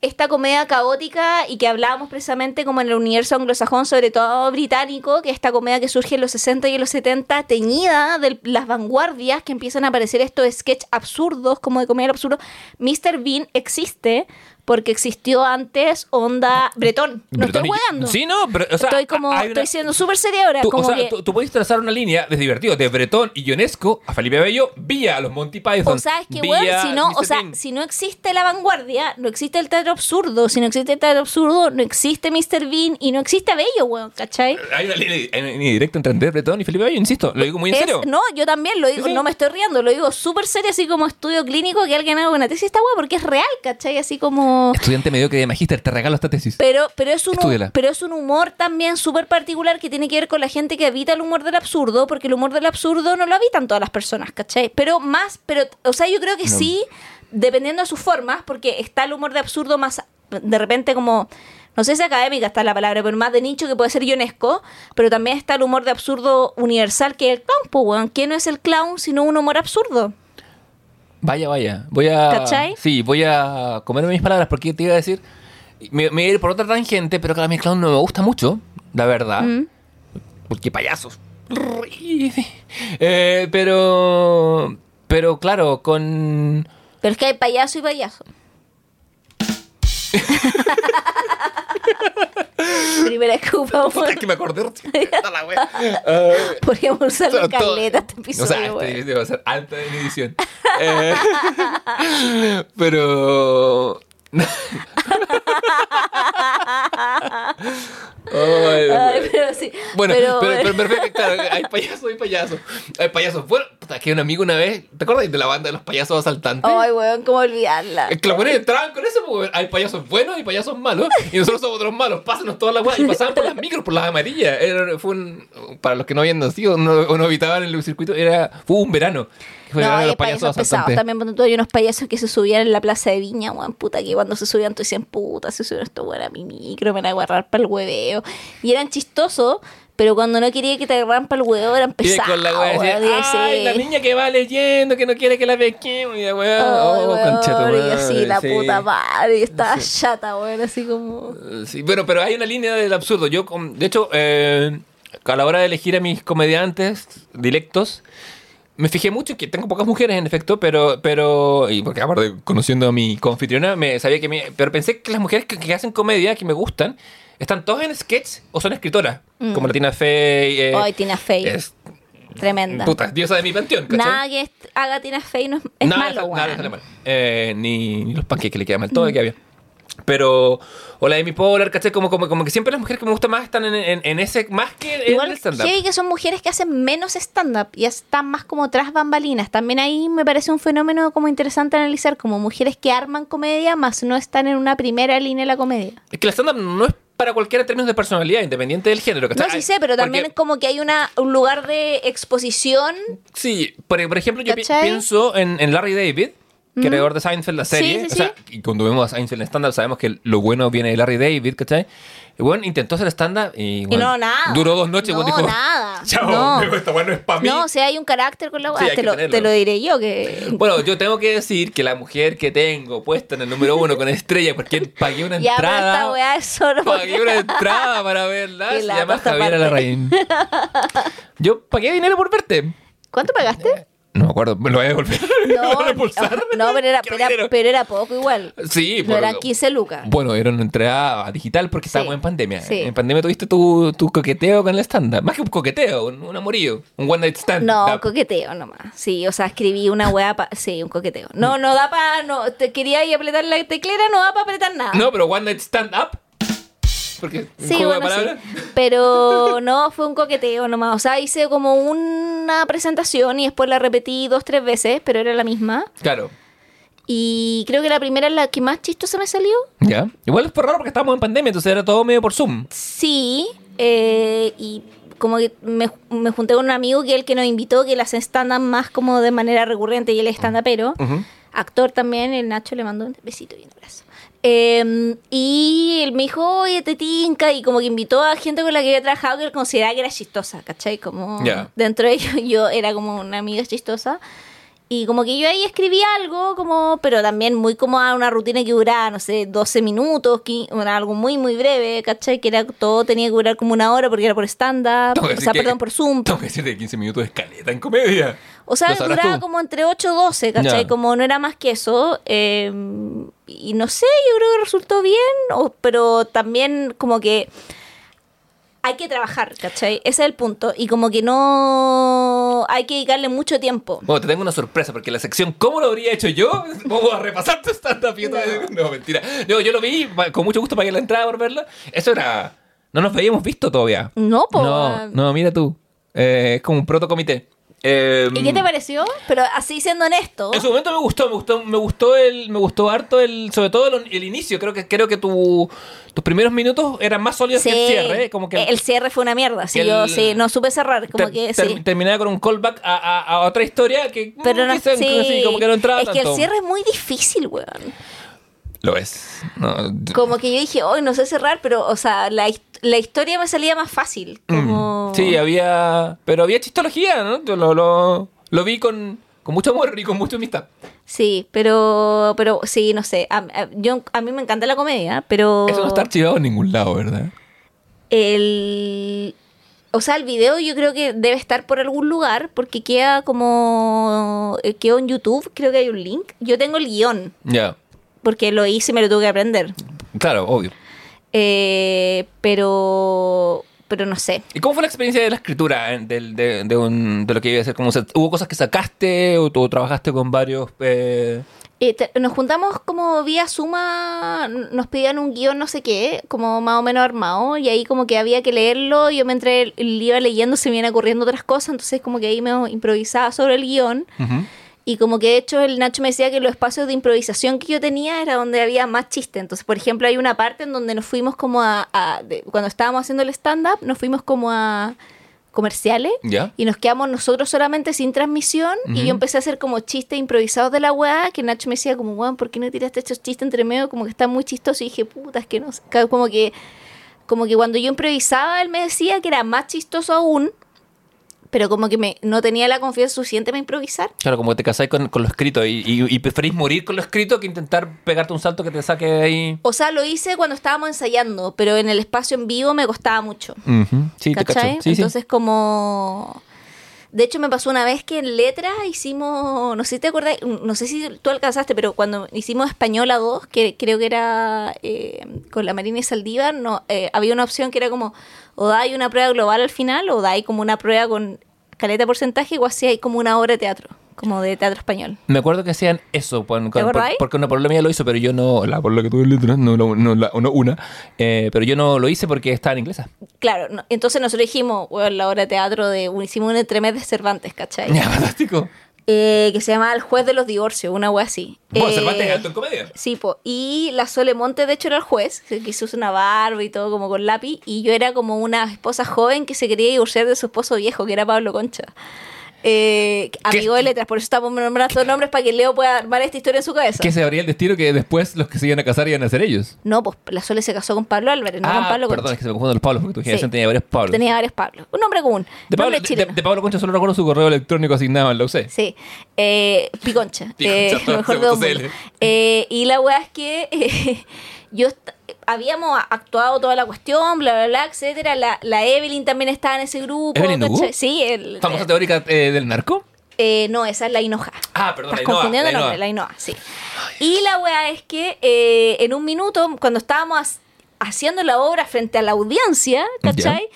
esta comedia caótica y que hablábamos precisamente como en el universo anglosajón, sobre todo británico, que esta comedia que surge en los 60 y en los 70, teñida de las vanguardias, que empiezan a aparecer estos sketches absurdos, como de comedia absurdo. Mr. Bean existe porque existió antes onda Bretón. No Bretón estoy jugando. Sí, no, pero, o sea, estoy como, una- estoy siendo súper seria ahora. Tú, como o sea, que- tú, tú puedes trazar una línea de divertido de Bretón y Ionesco a Felipe Bello vía a los Monty Python. O sea, es que, weón, si no, o sea, Bean. si no existe la vanguardia, no existe el teatro absurdo. Si no existe el teatro absurdo, no existe Mr. Bean y no existe Bello, weón, ¿cachai? Hay una línea, hay una línea directa entre Andrés Bretón y Felipe Bello, insisto, lo digo muy en Es- serio. no, yo también lo digo, Sí, no me estoy riendo, lo digo súper serio, así como estudio clínico, que alguien haga una tesis esta weón, porque es real, ¿cachai? Así como. Como... Estudiante mediocre de magíster, te regalo esta tesis. Pero, pero, es un, Estúdiala. pero es un humor también súper particular que tiene que ver con la gente que habita el humor del absurdo, porque el humor del absurdo no lo habitan todas las personas, ¿cachai? Pero más, pero, o sea, yo creo que No. sí, dependiendo de sus formas, porque está el humor de absurdo más, de repente como, no sé si académica está la palabra, pero más de nicho que puede ser ionesco, pero también está el humor de absurdo universal que es el clown, pues. ¿Quién no es el clown sino un humor absurdo? Vaya, vaya. Voy a. ¿Cachai? Sí, voy a comerme mis palabras porque te iba a decir. Me, me iba a ir por otra tangente, pero claro, a mí el clown no me gusta mucho, la verdad. Mm. Porque payasos. Eh, pero. Pero claro, con. Pero es que hay payaso y payaso. Primera ocupamos. Puta, que me acordé. la wea. Eh, Podríamos en Todo- caleta este O episodio. sea, weón. este va a ser alta en edición. Eh, pero. Ay, Ay, pero sí. Bueno, pero, pero, pero, perfecto, claro, hay payasos, hay payasos. Hay payasos. Bueno, puta, que un amigo una vez, ¿te acuerdas de la banda de los payasos asaltantes? Ay, weón, ¿cómo olvidarla? Que los buenos entraban con eso, porque hay payasos buenos y payasos malos, y nosotros somos los malos, pásanos todas las weas, y pasaban por las micros, por las amarillas. Era- fue un, para los que no habían nacido, no, o no habitaban en el circuito, era, fue un verano. Fue el No, verano de hay los payasos pesados. También cuando hay unos payasos que se subían en la plaza de Viña, weón, puta, que cuando se subían tú decían, puta, se subieron estos weón a mi micro, me van a agarrar para el hueveo. Y eran chistosos, pero cuando no quería que te agarraran para el hueveo eran Y pesados. con la decía, ay, ese- la niña que va leyendo, que no quiere que la pesquemos, y la Ay, oh, conchetumadre, y así, la sí. puta madre, y estaba chata, weón, así como... Sí, bueno, pero hay una línea del absurdo. Yo, de hecho, eh, a la hora de elegir a mis comediantes directos, me fijé mucho que tengo pocas mujeres, en efecto, pero, pero y porque aparte conociendo a mi confitriona, me sabía que me, pero pensé que las mujeres que, que hacen comedia, que me gustan, están todas en sketch o son escritoras, como la Tina Fey. eh, Ay, Tina Fey, es tremenda. puta, diosa de mi panteón, ¿cachai? Nada que haga Tina Fey no es, es nada, malo, nada mal. Eh, ni, ni los panqueques le queda mal, todo le queda bien. Pero, o la de mi Polar, ¿cachai? Como, como, como que siempre las mujeres que me gustan más están en, en- en ese, más que en Igual el stand-up. que son mujeres que hacen menos stand-up y están más como tras bambalinas. También ahí me parece un fenómeno como interesante analizar, como mujeres que arman comedia, más no están en una primera línea de la comedia. Es que el stand-up no es para cualquiera en términos de personalidad, independiente del género, ¿cachai? No, sí sé, pero también Porque- como que hay una, un lugar de exposición. Sí, por, por ejemplo, yo pienso en, en Larry David, creador de Seinfeld, la Sí, serie. sí, o sea, y cuando vemos a Seinfeld en stand-up sabemos que lo bueno viene de Larry David, ¿cachai? Y bueno, intentó hacer stand-up y, Y bueno, no, nada. Duró dos noches. No, bueno, dijo, nada. Chao, No. digo, esta weá no es para mí. No, o sea, hay un carácter con la Sí, hay te, lo, te lo diré yo que. Bueno, yo tengo que decir que la mujer que tengo puesta en el número uno con estrella, porque pagué una ya, pero esta entrada. weá es solo Pagué una entrada para verla. Se llama parte. Larraín. Yo pagué dinero por verte. ¿Cuánto pagaste? No me acuerdo, me lo voy a devolver. ¿Me lo voy a No, no pero, era, pero, era, dinero. pero era poco igual. Sí, No por- eran 15 lucas. Bueno, era una entrada digital porque estábamos Sí, en pandemia. sí. En pandemia tuviste tu, tu coqueteo con el stand-up. Más que un coqueteo, un, un amorío. Un one night stand. No, Da- coqueteo nomás. Sí, o sea, escribí una weá pa... Sí, un coqueteo. No, no da para... No, te quería ir a apretar la teclera, no da para apretar nada. No, pero one night stand up. Porque un Sí, juego de bueno, sí. Pero no, fue un coqueteo nomás. O sea, hice como una presentación y después la repetí dos, tres veces, pero era la misma. Claro. Y creo que la primera es la que más chistosa me salió. Ya. Igual fue raro porque estábamos en pandemia, entonces era todo medio por Zoom. Sí, eh, y como que me, me junté con un amigo que es el que nos invitó, que él hace stand-up más como de manera recurrente y él es stand-upero. Actor también, el Nacho le mandó un besito y un abrazo. Eh, y él me dijo, oye, te tinca, y como que invitó a gente con la que había trabajado que él consideraba que era chistosa, ¿cachai? Como dentro de ellos yo era como una amiga chistosa. Y como que yo ahí escribí algo, como, pero también muy como a una rutina que duraba, no sé, 12 minutos, qui- era algo muy, muy breve, ¿cachai? Que era todo tenía que durar como una hora porque era por stand-up, o sea, que- perdón, por Zoom. Tengo que decir de 15 minutos de escaleta en comedia. O sea, duraba tú. como entre 8 y 12, ¿cachai? Como no era más que eso. eh, y no sé, yo creo que resultó bien, o- pero también como que hay que trabajar, ¿cachai? Ese es el punto. Y como que no hay que dedicarle mucho tiempo. Bueno, te tengo una sorpresa porque la sección ¿Cómo lo habría hecho yo? Vamos a repasar tu stand-up. todavía- No. mentira. Yo, yo lo vi con mucho gusto para que la entrada por verla. Eso era... No nos habíamos visto todavía. No, po. No, no, mira tú. Eh, es como un proto comité. Eh, ¿Y qué te pareció? Pero así siendo honesto. En su momento me gustó, me gustó, me gustó el, me gustó harto el, sobre todo el, el inicio. Creo que, creo que tu, tus primeros minutos eran más sólidos que el cierre. Como que el cierre fue una mierda. Sí, el- yo sí, no supe cerrar. Como ter- que ter- sí. terminaba con un callback a, a- a otra historia que mm, Pero no, sí. sí, como que no entraba Es que el cierre es muy difícil, weón. Lo es. No, Como que yo dije, hoy no sé cerrar, pero, o sea, la, la historia me salía más fácil. Como... Mm. Sí, había. Pero había chistología, ¿no? Yo lo, lo, lo vi con, con mucho amor y con mucha amistad. Sí, pero, pero sí, no sé. A, a- yo, a mí me encanta la comedia, pero... Eso no está archivado en ningún lado, ¿verdad? El... O sea, el video yo creo que debe estar por algún lugar porque queda como... eh, Quedó en YouTube, creo que hay un link. Yo tengo el guion Ya. porque lo hice y me lo tuve que aprender. Claro, obvio. Eh, pero... Pero no sé. ¿Y cómo fue la experiencia de la escritura eh, de, de un- de lo que iba a ser? Como, ¿Hubo cosas que sacaste o tú trabajaste con varios... eh, Eh, te- nos juntamos como vía suma, nos pedían un guion no sé qué, como más o menos armado, y ahí como que había que leerlo, yo mientras lo iba leyendo se me iban ocurriendo otras cosas, entonces como que ahí me improvisaba sobre el guion, ujú. Y como que de hecho el Nacho me decía que los espacios de improvisación que yo tenía era donde había más chiste, entonces por ejemplo hay una parte en donde nos fuimos como a, a- de- cuando estábamos haciendo el stand-up, nos fuimos como a comerciales, ¿Ya? y nos quedamos nosotros solamente sin transmisión. Y yo empecé a hacer como chistes improvisados de la weá. Que Nacho me decía, como, weón, ¿por qué no tiraste estos chistes entre medio? Como que está muy chistoso. Y dije, puta, es que no sé. Como que, como que cuando yo improvisaba, él me decía que era más chistoso aún. Pero como que me, no tenía la confianza suficiente para improvisar. Claro, como que te casáis con, con lo escrito y, y- y preferís morir con lo escrito que intentar pegarte un salto que te saque de ahí. O sea, lo hice cuando estábamos ensayando, pero en el espacio en vivo me costaba mucho. Sí, te ¿Cachai? cacho. Sí, sí. Entonces, como. De hecho, me pasó una vez que en letras hicimos. No sé si te acuerdas, no sé si tú alcanzaste, pero cuando hicimos Española 2, que creo que era eh, con la Marina y Saldívar, no, eh, había una opción que era como: o dais una prueba global al final, o dais como una prueba con caleta de porcentaje, o así hay como una obra de teatro, como de teatro español. Me acuerdo que hacían eso, con- con- por- porque una por mía lo hizo, pero yo no, la por lo que tuve letras, no, no, no, la- no una, eh, pero yo no lo hice porque estaba en inglesa. Claro, entonces nosotros dijimos, bueno, la obra de teatro de. Hicimos un entremés de Cervantes, ¿cachai? Ya, fantástico. Eh, que se llama El juez de los divorcios, una wea así. Bueno, Eh, Cervantes es alto en comedia. Sí, po. y la Sole Monte, de hecho, era el juez, que hizo una barba y todo como con lápiz, y yo era como una esposa joven que se quería divorciar de su esposo viejo, que era Pablo Concha. Eh, amigo de letras, por eso estamos nombrando nombres para que Leo pueda armar esta historia en su cabeza. Que se abría el destino que después los que se iban a casar iban a ser ellos. No, pues la Sole se casó con Pablo Álvarez, no con ah, Pablo perdón, Concha. es que se me confunden los Pablos porque tu generación Sí. tenía varios Pablos. Tenía varios Pablos. Un nombre común. de, Pablo, nombre de, chileno. de Pablo Concha solo recuerdo su correo electrónico asignado en la UC. Sí, eh, Piconcha, Piconcha, eh, lo mejor de. Eh, y la weá es que eh, yo habíamos actuado toda la cuestión, bla, bla, bla, etcétera. La, la Evelyn también estaba en ese grupo. ¿Evelyn Hugo? Sí, el, Famosa eh, teórica eh, del narco. eh, no, esa es la Hinoja. Ah, perdón, Estás la Ainhoa, confundiendo la el nombre, Ainhoa. la Hinoa, sí. Y la weá es que eh, en un minuto, cuando estábamos ha- haciendo la obra frente a la audiencia, ¿cachai?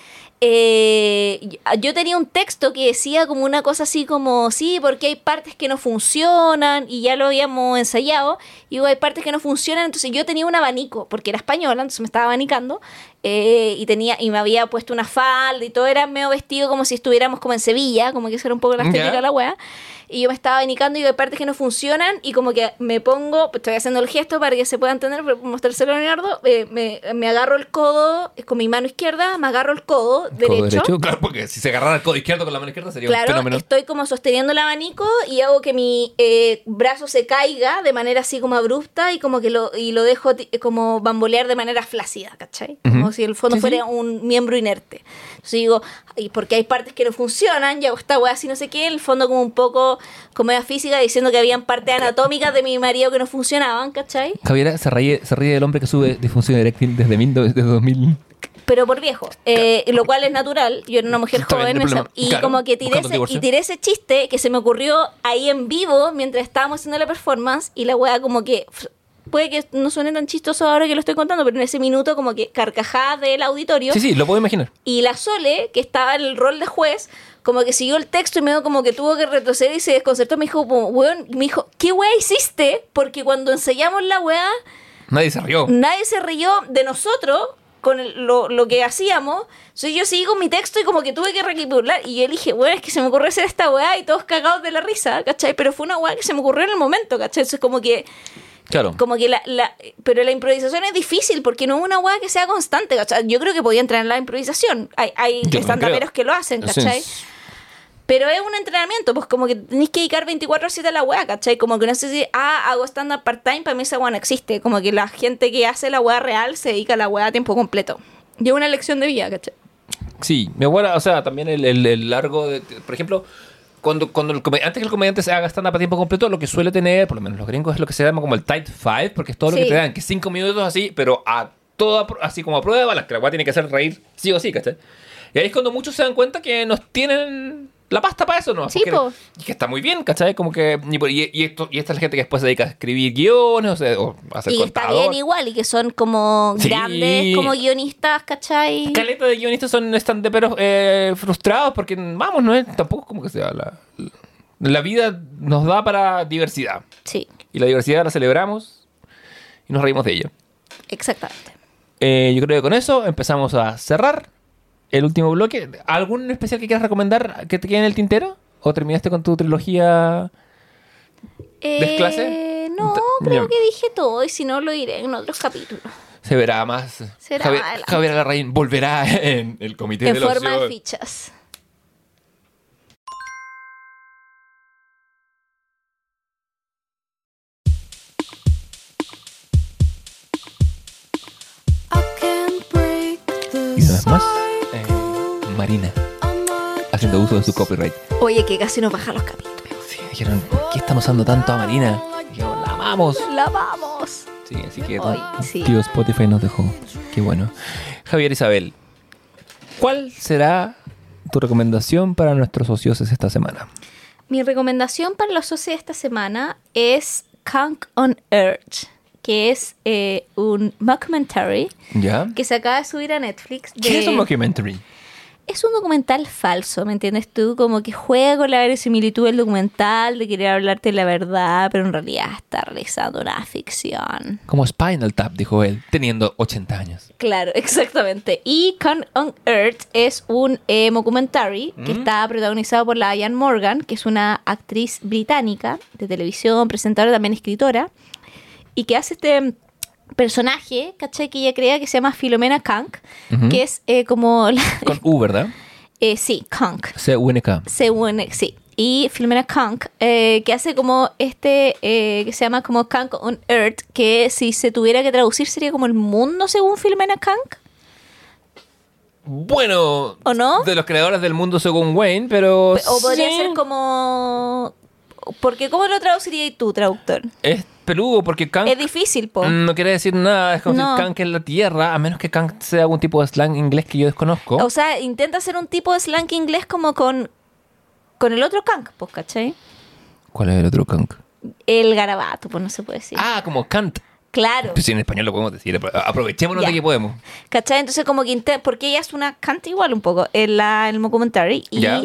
Eh, yo tenía un texto que decía como una cosa así como, sí, porque hay partes que no funcionan y ya lo habíamos ensayado, y digo, hay partes que no funcionan, entonces yo tenía un abanico, porque era española, entonces me estaba abanicando, eh, y tenía y me había puesto una falda y todo era medio vestido como si estuviéramos como en Sevilla, como que eso era un poco la estética de la wea. Y yo me estaba abanicando y hay partes que no funcionan y como que me pongo, pues, estoy haciendo el gesto para que se pueda entender, pero mostrárselo a Leonardo, eh, me, me agarro el codo eh, con mi mano izquierda, me agarro el codo Codo derecho. Claro, porque si se agarrara el codo izquierdo con la mano izquierda sería un Claro, fenómeno. estoy como sosteniendo el abanico y hago que mi eh, brazo se caiga de manera así como abrupta y como que lo, y lo dejo ti- como bambolear de manera flácida, ¿cachai? Como Ujú. si el fondo Sí, fuera sí. un miembro inerte. Entonces digo, y porque hay partes que no funcionan, ya esta weá así no sé qué, el fondo como un poco comedia física diciendo que habían partes anatómicas de mi marido que no funcionaban, ¿cachai? Javiera se ríe, se ríe del hombre que sube disfunción eréctil desde, mil, desde 2000. pero por viejo, eh, lo cual es natural. Yo era una mujer Está joven y Claro, como que tiré ese, y tiré ese chiste que se me ocurrió ahí en vivo mientras estábamos haciendo la performance y la wea como que puede que no suene tan chistoso ahora que lo estoy contando, pero en ese minuto como que carcajada del auditorio Sí, sí, lo puedo imaginar. y la Sole, que estaba en el rol de juez, como que siguió el texto y medio como que tuvo que retroceder y se desconcertó. Me dijo, como, weón, me dijo, ¿qué wea hiciste? Porque cuando ensayamos la wea, Nadie se rió. nadie se rió de nosotros con el- lo, lo que hacíamos. Entonces yo seguí con mi texto y como que tuve que recapitular. Y yo dije, bueno, es que se me ocurrió hacer esta weá y todos cagados de la risa, ¿cachai? Pero fue una weá que se me ocurrió en el momento, ¿cachai? Entonces como que... Claro. Como que la, la- pero la improvisación es difícil porque no es una weá que sea constante, ¿cachai? Yo creo que podía entrar en la improvisación. Hay, hay estandaperos que lo hacen, Sí. ¿cachai? Pero es un entrenamiento, pues como que tenéis que dedicar 24 horas a la weá, ¿cachai? Como que no sé si, ah, hago stand-up part-time, para mí esa weá no existe. Como que la gente que hace la weá real se dedica a la weá a tiempo completo. Y es una lección de vida, ¿cachai? Sí, mi abuela, o sea, también el, el- el largo, de, por ejemplo, cuando, cuando el antes que el comediante se haga stand-up a tiempo completo, lo que suele tener, por lo menos los gringos, es lo que se llama como el tight five, porque es todo lo Sí. que te dan, que cinco minutos así, pero a toda, así como a prueba balas, que la tiene que hacer reír sí o sí, ¿cachai? Y ahí es cuando muchos se dan cuenta que nos tienen la pasta para eso, ¿no? Sí, po. y que está muy bien, ¿cachai? Como que, y, esto, y esta es la gente que después se dedica a escribir guiones, o, sea, o a hacer Y está bien igual, y que son como Sí. grandes, como guionistas, ¿cachai? Caleta de guionistas son stand pero eh, frustrados porque, vamos, no es tampoco es como que sea la, la vida nos da para diversidad Sí, y la diversidad la celebramos y nos reímos de ella. exactamente. Eh, yo creo que con eso empezamos a cerrar el último bloque. ¿Algún especial que quieras recomendar que te quede en el tintero? ¿O terminaste con tu trilogía? ¿Desclase? Eh, no, creo que dije todo, y si no lo diré en otros capítulos. Se verá más. Será Javier. Javier Alarraín volverá en el comité En de forma ocio. de fichas. Marina, haciendo uso de su copyright. Oye, que casi nos bajan los capítulos. Sí, dijeron, ¿por qué estamos usando tanto a Marina? Y dijimos, la amamos. ¡La vamos! Sí, así que sí. tío Spotify nos dejó. Qué bueno. Javier Isabel, ¿cuál será tu recomendación para nuestros socios esta semana? Mi recomendación para los socios esta semana es Kunk on Earth, que es eh, un documentary ¿Ya? que se acaba de subir a Netflix. ¿Qué es un documentary? Es un documental falso, ¿me entiendes tú? Como que juega con la verosimilitud del documental, de querer hablarte la verdad, pero en realidad está realizando una ficción. Como Spinal Tap, dijo él, teniendo 80 años. Claro, exactamente. Y Con on Earth es un eh, documentary que Mm. está protagonizado por la Ian Morgan, que es una actriz británica de televisión, presentadora, también escritora, y que hace este personaje, ¿cachai? Que ella crea que se llama Filomena Kank, que es eh, como... la- Con U, ¿verdad? eh, sí, Kank. C-U-N-K. Según, sí. Y Filomena Kank, eh, que hace como este, eh, que se llama como Kank on Earth, que si se tuviera que traducir sería como el mundo según Filomena Kank. Bueno, ¿O no? de los creadores del mundo según Wayne, pero... O podría sí. ser como... Porque ¿cómo lo traducirías tú, traductor? Peludo porque Kang Es difícil, po. no quiere decir nada, es como No. si Kang es la tierra, a menos que Kang sea algún tipo de slang inglés que yo desconozco. O sea, intenta hacer un tipo de slang inglés como con, con el otro Kank, pues, ¿cachai? ¿Cuál es el otro Kang? El garabato, pues no se puede decir. Ah, como Kant. Claro. Pues si en español lo podemos decir, apro- aprovechémonos Ya. de que podemos. ¿Cachai? Entonces como que porque ella es una Kant igual un poco en la, en el documentary y Ya.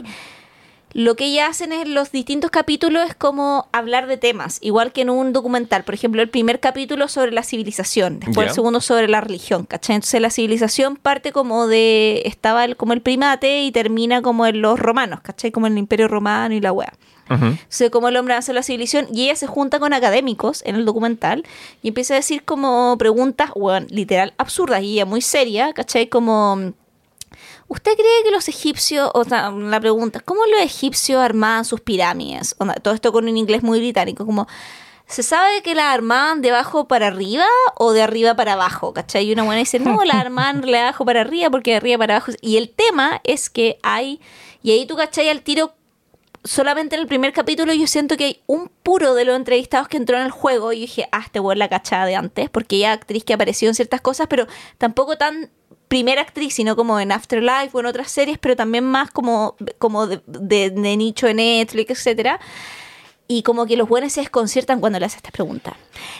Lo que ella hacen en los distintos capítulos es como hablar de temas, igual que en un documental. Por ejemplo, el primer capítulo sobre la civilización, después el segundo sobre la religión, ¿cachai? Entonces la civilización parte como de, estaba el, como el primate y termina como en los romanos, ¿cachai? Como en el imperio romano y la wea. Ujú. Entonces, cómo el hombre hace la civilización y ella se junta con académicos en el documental y empieza a decir como preguntas, bueno, literal absurdas y ella muy seria, ¿cachai? Como, ¿usted cree que los egipcios, o sea, la pregunta, ¿cómo los egipcios armaban sus pirámides? Onda, todo esto con un inglés muy británico, como... ¿Se sabe que las armaban de abajo para arriba o de arriba para abajo? ¿Cachai? Y una buena dice, no, la armaban de abajo para arriba porque de arriba para abajo. Y el tema es que hay, y ahí tú, ¿cachai? Al tiro solamente en el primer capítulo yo siento que hay un puro de los entrevistados que entró en el juego y yo dije, ah, este weón la cachada de antes, porque ella actriz que apareció en ciertas cosas, pero tampoco tan primera actriz, sino como en Afterlife o en otras series, pero también más como, como de, de- de nicho en Netflix, etcétera. Y como que los buenos se desconciertan cuando le haces estas preguntas.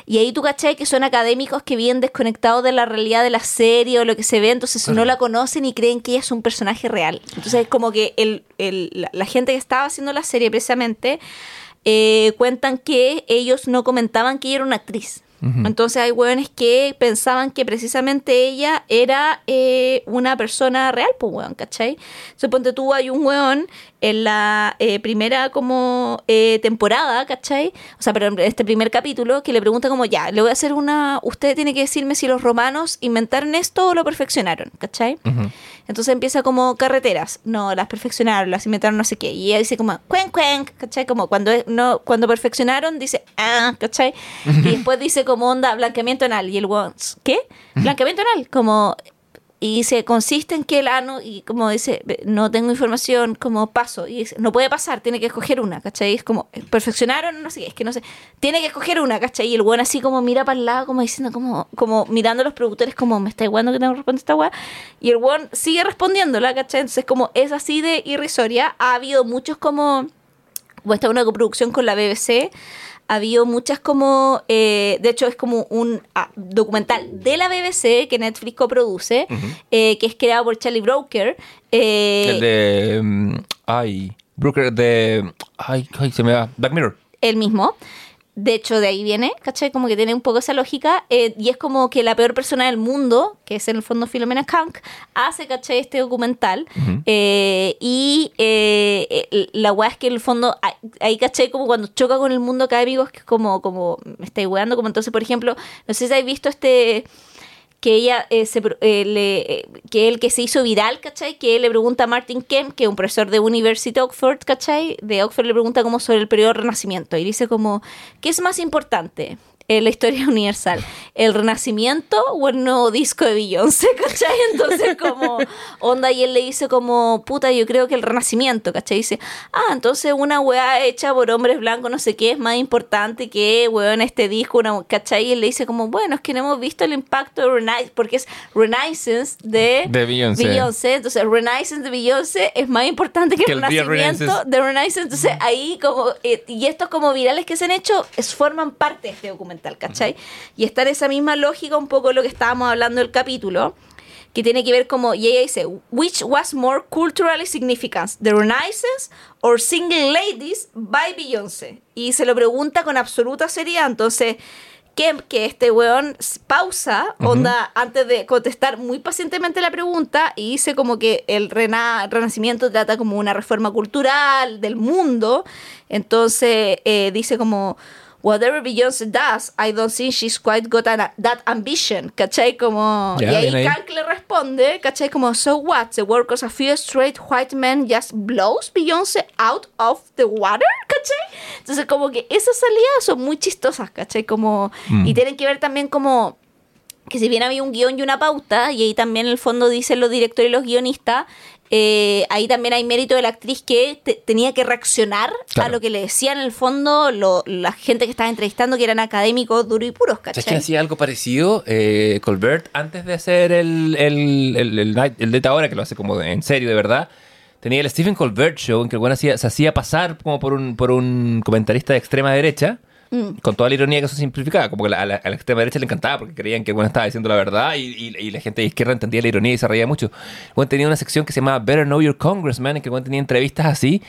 Y ahí tú cachai que son académicos que vienen desconectados de la realidad de la serie o lo que se ve, entonces no la conocen y creen que ella es un personaje real. Entonces es como que el, el- la, la gente que estaba haciendo la serie precisamente eh, cuentan que ellos no comentaban que ella era una actriz. Entonces hay hueones que pensaban que precisamente ella era eh, una persona real, pues hueón, ¿cachai? Suponte tú, hay un hueón en la eh, primera como eh, temporada, ¿cachai? O sea, pero en este primer capítulo que le pregunta como, ya, le voy a hacer una... Usted tiene que decirme si los romanos inventaron esto o lo perfeccionaron, ¿cachai? Entonces empieza como carreteras. No, las perfeccionaron, las inventaron no sé qué. Y ella dice como, cuen, cuen, ¿cachai? Como cuando, no, cuando perfeccionaron, dice, ah, ¿cachai? Y después dice como onda, blanqueamiento anal. Y el once, ¿qué? Blanqueamiento anal. Como, y se consiste en que el ano, y como dice, no tengo información, como paso, y dice, no puede pasar, tiene que escoger una, ¿cachai? es como, perfeccionaron, no sé es que no sé, tiene que escoger una, ¿cachai? Y el buen así como mira para el lado, como diciendo, como, como mirando a los productores, como, me está igualando que tengo que responder esta weá, y el buen sigue respondiéndola, ¿cachai? Entonces, como es así de irrisoria, ha habido muchos como, o esta una coproducción con la BBC, ha habido muchas como, eh, de hecho es como un ah, documental de la BBC que Netflix coproduce, eh, que es creado por Charlie Broker. Eh, el de... Mm, ay, Broker de... Ay, ay, se me va. Black Mirror. El mismo de hecho, de ahí viene, ¿cachai? Como que tiene un poco esa lógica. Eh, y es como que la peor persona del mundo, que es en el fondo Filomena Kank, hace, ¿cachai? Este documental. Eh, y eh, la weá es que en el fondo, ahí, ¿cachai? Como cuando choca con el mundo académico, es que como, como me estáis weando. Como entonces, por ejemplo, no sé si habéis visto este que ella eh, eh, eh, que el que se hizo viral, ¿cachai? Que él le pregunta a Martin Kemp, que es un profesor de University Oxford, ¿cachai? De Oxford le pregunta como sobre el periodo Renacimiento y dice como, ¿qué es más importante? En la historia universal. El renacimiento o el nuevo disco de Beyoncé, ¿cachai? Entonces como onda y él le dice como, puta, yo creo que el renacimiento, ¿cachai? dice, ah, entonces una weá hecha por hombres blancos, no sé qué, es más importante que, weón, este disco, una, ¿cachai? Y él le dice como, bueno, es que no hemos visto el impacto de Renaissance, porque es Renaissance de, de Beyoncé. Entonces, Renaissance de Beyoncé es más importante que, el, renacimiento de Renaissance. Entonces ahí como, eh, y estos como virales que se han hecho, es, forman parte de este documento ¿cachai? Y está en esa misma lógica un poco lo que estábamos hablando del capítulo, que tiene que ver como, y ella dice, which was more culturally significant, the Renaissance or Single Ladies by Beyoncé? Y se lo pregunta con absoluta seriedad, entonces... Que, que, este weón pausa, onda, antes de contestar muy pacientemente la pregunta y dice como que el renacimiento trata como una reforma cultural del mundo. Entonces eh, dice como, whatever Beyoncé does, I don't think she's quite got that ambition, ¿cachai? Como, y ahí Kank le responde, ¿cachai? Como, so what? The work of a few straight white men just blows Beyoncé out of the water, ¿cachai? Entonces, como que esas salidas son muy chistosas, ¿cachai? Como, y mm. tienen que ver también como que si bien había un guion y una pauta, y ahí también en el fondo dicen los directores y los guionistas, eh, ahí también hay mérito de la actriz que tenía que reaccionar a lo que le decían en el fondo la gente que estaba entrevistando, que eran académicos duros y puros, ¿cachai? ¿Sabes que hacía algo parecido? Eh, Colbert, antes de hacer el, el, el, el, el ahora, que lo hace como en serio, de verdad, tenía el Stephen Colbert Show, en que el bueno se hacía pasar como por un, por un comentarista de extrema derecha Mm. Con toda la ironía que eso simplificaba, como que a la, extrema derecha le encantaba porque creían que bueno estaba diciendo la verdad y, la gente de izquierda entendía la ironía y se reía mucho. Bueno, tenía una sección que se llamaba Better Know Your Congressman, en que bueno, tenía entrevistas así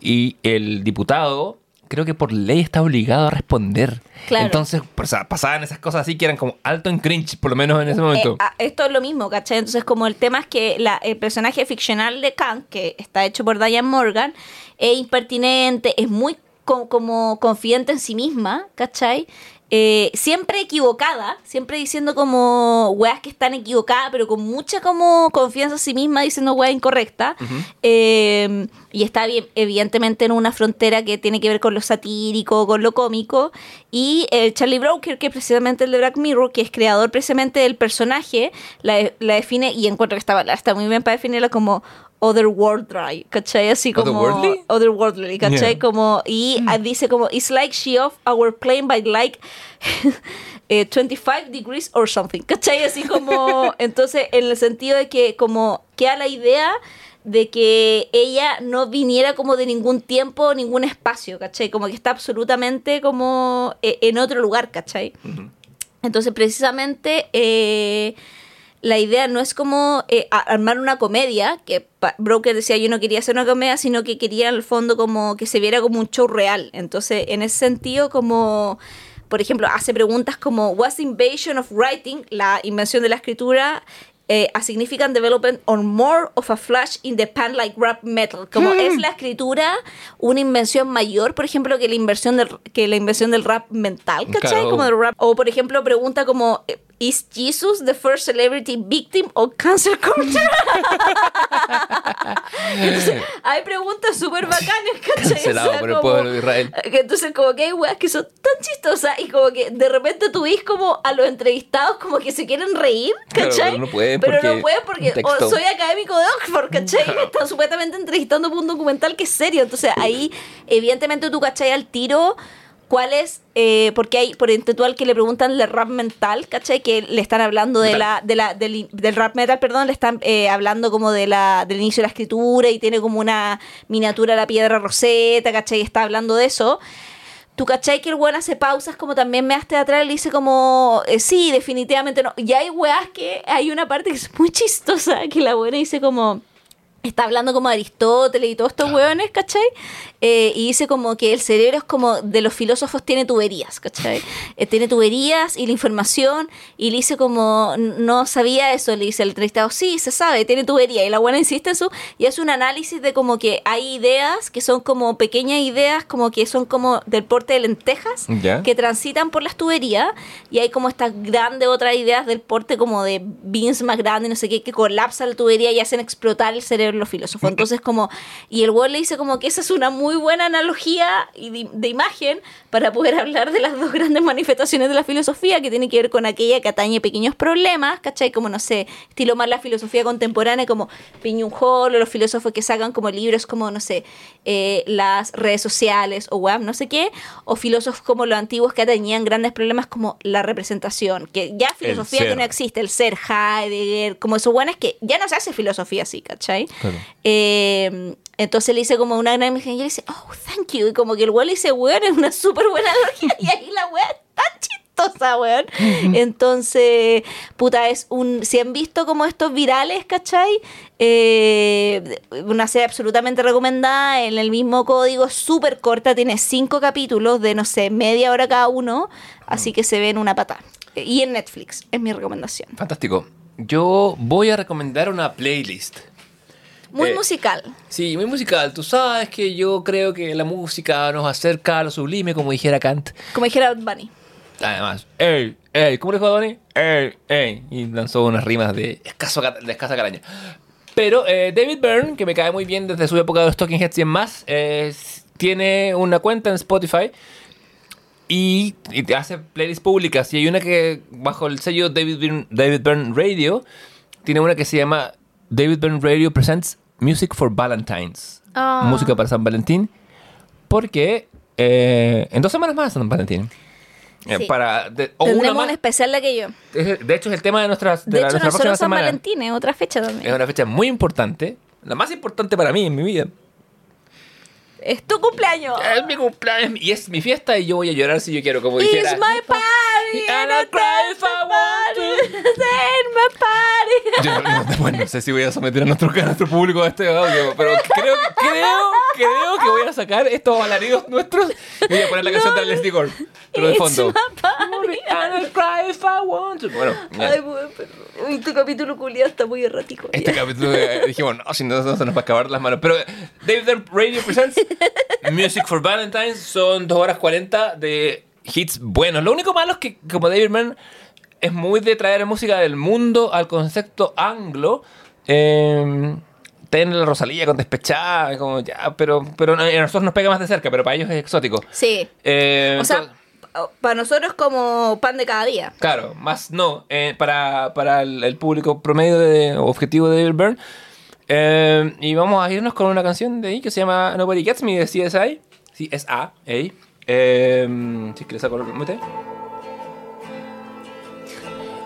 y el diputado creo que por ley está obligado a responder. Entonces, pasaban esas cosas así que eran como alto en cringe, por lo menos en ese momento. Eh, ah, esto es lo mismo, ¿cachai? Entonces, como el tema es que el personaje ficcional de Kant, que está hecho por Diane Morgan, es impertinente, es muy como confidente en sí misma, ¿cachai? Eh, siempre equivocada, siempre diciendo como weas que están equivocadas, pero con mucha como confianza en sí misma, diciendo weas incorrectas. Eh, y está bien, evidentemente en una frontera que tiene que ver con lo satírico, con lo cómico. Y el Charlie Broker, que es precisamente el de Black Mirror, que es creador precisamente del personaje, la, define, y encuentro que está, está muy bien para definirla como otherworldly, ¿cachai? Así como otherworldly, otherworldly ¿cachai? Como y mm. dice como it's like she off our plane by like 25 eh, degrees or something, ¿cachai? Así como entonces en el sentido de que como queda la idea de que ella no viniera como de ningún tiempo, ningún espacio, ¿cachai? Como que está absolutamente como eh, en otro lugar, ¿cachai? Entonces precisamente eh, la idea no es como eh, armar una comedia, que Broker decía yo no quería hacer una comedia, sino que quería en el fondo como que se viera como un show real. Entonces, en ese sentido, como por ejemplo, hace preguntas como ¿Was the invasion of writing, la invención de la escritura, eh, a significant development or more of a flash in the pan like rap metal. Como es la escritura una invención mayor, por ejemplo, que la inversión del, que la invención del rap mental, ¿cachai? Claro. Como del rap. O por ejemplo, pregunta como eh, ¿Is Jesus the first celebrity victim of cancer culture? Entonces, hay preguntas súper bacanas, ¿cachai? Cancelado O sea, por el pueblo de Israel. que Entonces, como que hay weas que son tan chistosas y como que de repente tú ves como a los entrevistados como que se quieren reír, Claro, ¿cachai? pero no pueden Pero porque no pueden porque soy académico de Oxford, ¿cachai? Me están supuestamente entrevistando por un documental que es serio. Entonces, ahí, evidentemente, tú, ¿cachai? Al tiro. ¿Cuál es? Eh, porque hay, por ejemplo, que le preguntan del rap mental, ¿cachai? Que le están hablando de la, de la, del, del rap metal, perdón, le están eh, hablando como de la, del inicio de la escritura y tiene como una miniatura la piedra roseta, ¿cachai? Está hablando de eso. Tú cachai que el weón hace pausas como también me hace atrás y dice como, eh, sí, definitivamente no. Y hay weas que hay una parte que es muy chistosa, que la buena dice como, está hablando como de Aristóteles y todos estos hueones, ¿cachai? Eh, y dice como que el cerebro es como de los filósofos tiene tuberías, ¿cachai? Eh, tiene tuberías y la información y le dice como, no sabía eso, le dice el entrevistado, sí, se sabe, tiene tubería. Y la buena insiste en eso y hace un análisis de como que hay ideas que son como pequeñas ideas, como que son como del porte de lentejas, Ya. que transitan por las tuberías y hay como estas grandes otras ideas del porte como de beans más grandes, no sé qué, que colapsan la tubería y hacen explotar el cerebro los filósofos. Entonces como, y el weón le dice como que esa es una muy buena analogía y de, de imagen para poder hablar de las dos grandes manifestaciones de la filosofía que tiene que ver con aquella que atañe pequeños problemas, ¿cachai? Como, no sé, estilo más la filosofía contemporánea como Piñón Hall o los filósofos que sacan como libros como, no sé, eh, las redes sociales o web, no sé qué, o filósofos como los antiguos que atañían grandes problemas como la representación, que ya filosofía que no existe, el ser, Heidegger, como esos buenos que ya no se hace filosofía así, ¿cachai? Claro. Eh, entonces le hice como una gran imagen y le dice, oh, thank you. Y como que el weón le dice, weón, es una súper buena analogía. Y ahí la weón es tan chistosa, weón. Entonces, puta, es un. Si han visto como estos virales, ¿cachai? Eh, una serie absolutamente recomendada en el mismo código, súper corta, tiene cinco capítulos de, no sé, media hora cada uno. Así que se ven una patada. Y en Netflix, es mi recomendación. Fantástico. Yo voy a recomendar una playlist. Muy Eh, musical. Sí, muy musical. Tú sabes que yo creo que la música nos acerca a lo sublime, como dijera Kant. Como dijera Bunny. Además, ey, ey, ¿cómo le dijo a Donny? Ey, ey. Y lanzó unas rimas de, escaso, de escasa caraña. Pero eh, David Byrne, que me cae muy bien desde su época de los Talking Heads y en más, eh, tiene una cuenta en Spotify y, y te hace playlists públicas. Y hay una que, bajo el sello David Byrne, David Byrne Radio, tiene una que se llama David Byrne Radio Presents Music for Valentines. Ah. Música para San Valentín. Porque eh, en dos semanas más San Valentín. Eh, Sí. para, de- o una Tendremos más. un especial de aquello. De hecho, es el tema de, nuestras, de, De, la, hecho, nuestra no solo San semana. Valentín, es otra fecha también. Es una fecha muy importante. La más importante para mí en mi vida. Es tu cumpleaños. Es mi cumpleaños y es mi fiesta y yo voy a llorar si yo quiero, como dijera. It's my party Yo no, no, bueno, no sé si voy a someter a nuestro, a nuestro público a este audio, pero creo, creo, creo que voy a sacar estos alaridos nuestros y voy a poner la canción de Leslie Gore, pero de fondo. my party. And I cry if I want to. Bueno. Ay, pero tu capítulo culiado está muy errático. Este capítulo eh, dijimos, no, si no, no se nos va a acabar las manos. Pero eh, David Radio Presents Music for Valentine's son 2 horas 40 de hits buenos. Lo único malo es que, como David Byrne es muy de traer música del mundo al concepto anglo, eh, ten la Rosalía con despechada, como ya, pero, pero a nosotros nos pega más de cerca, pero para ellos es exótico. Sí. Eh, O sea, entonces- para nosotros como pan de cada día. Claro, más no. eh, para, para el, el público promedio de, objetivo de David Byrne. Eh, y vamos a irnos con una canción de ahí que se llama Nobody Gets Me de CSI. CSA. Eh, eh, si es que le saco el mute.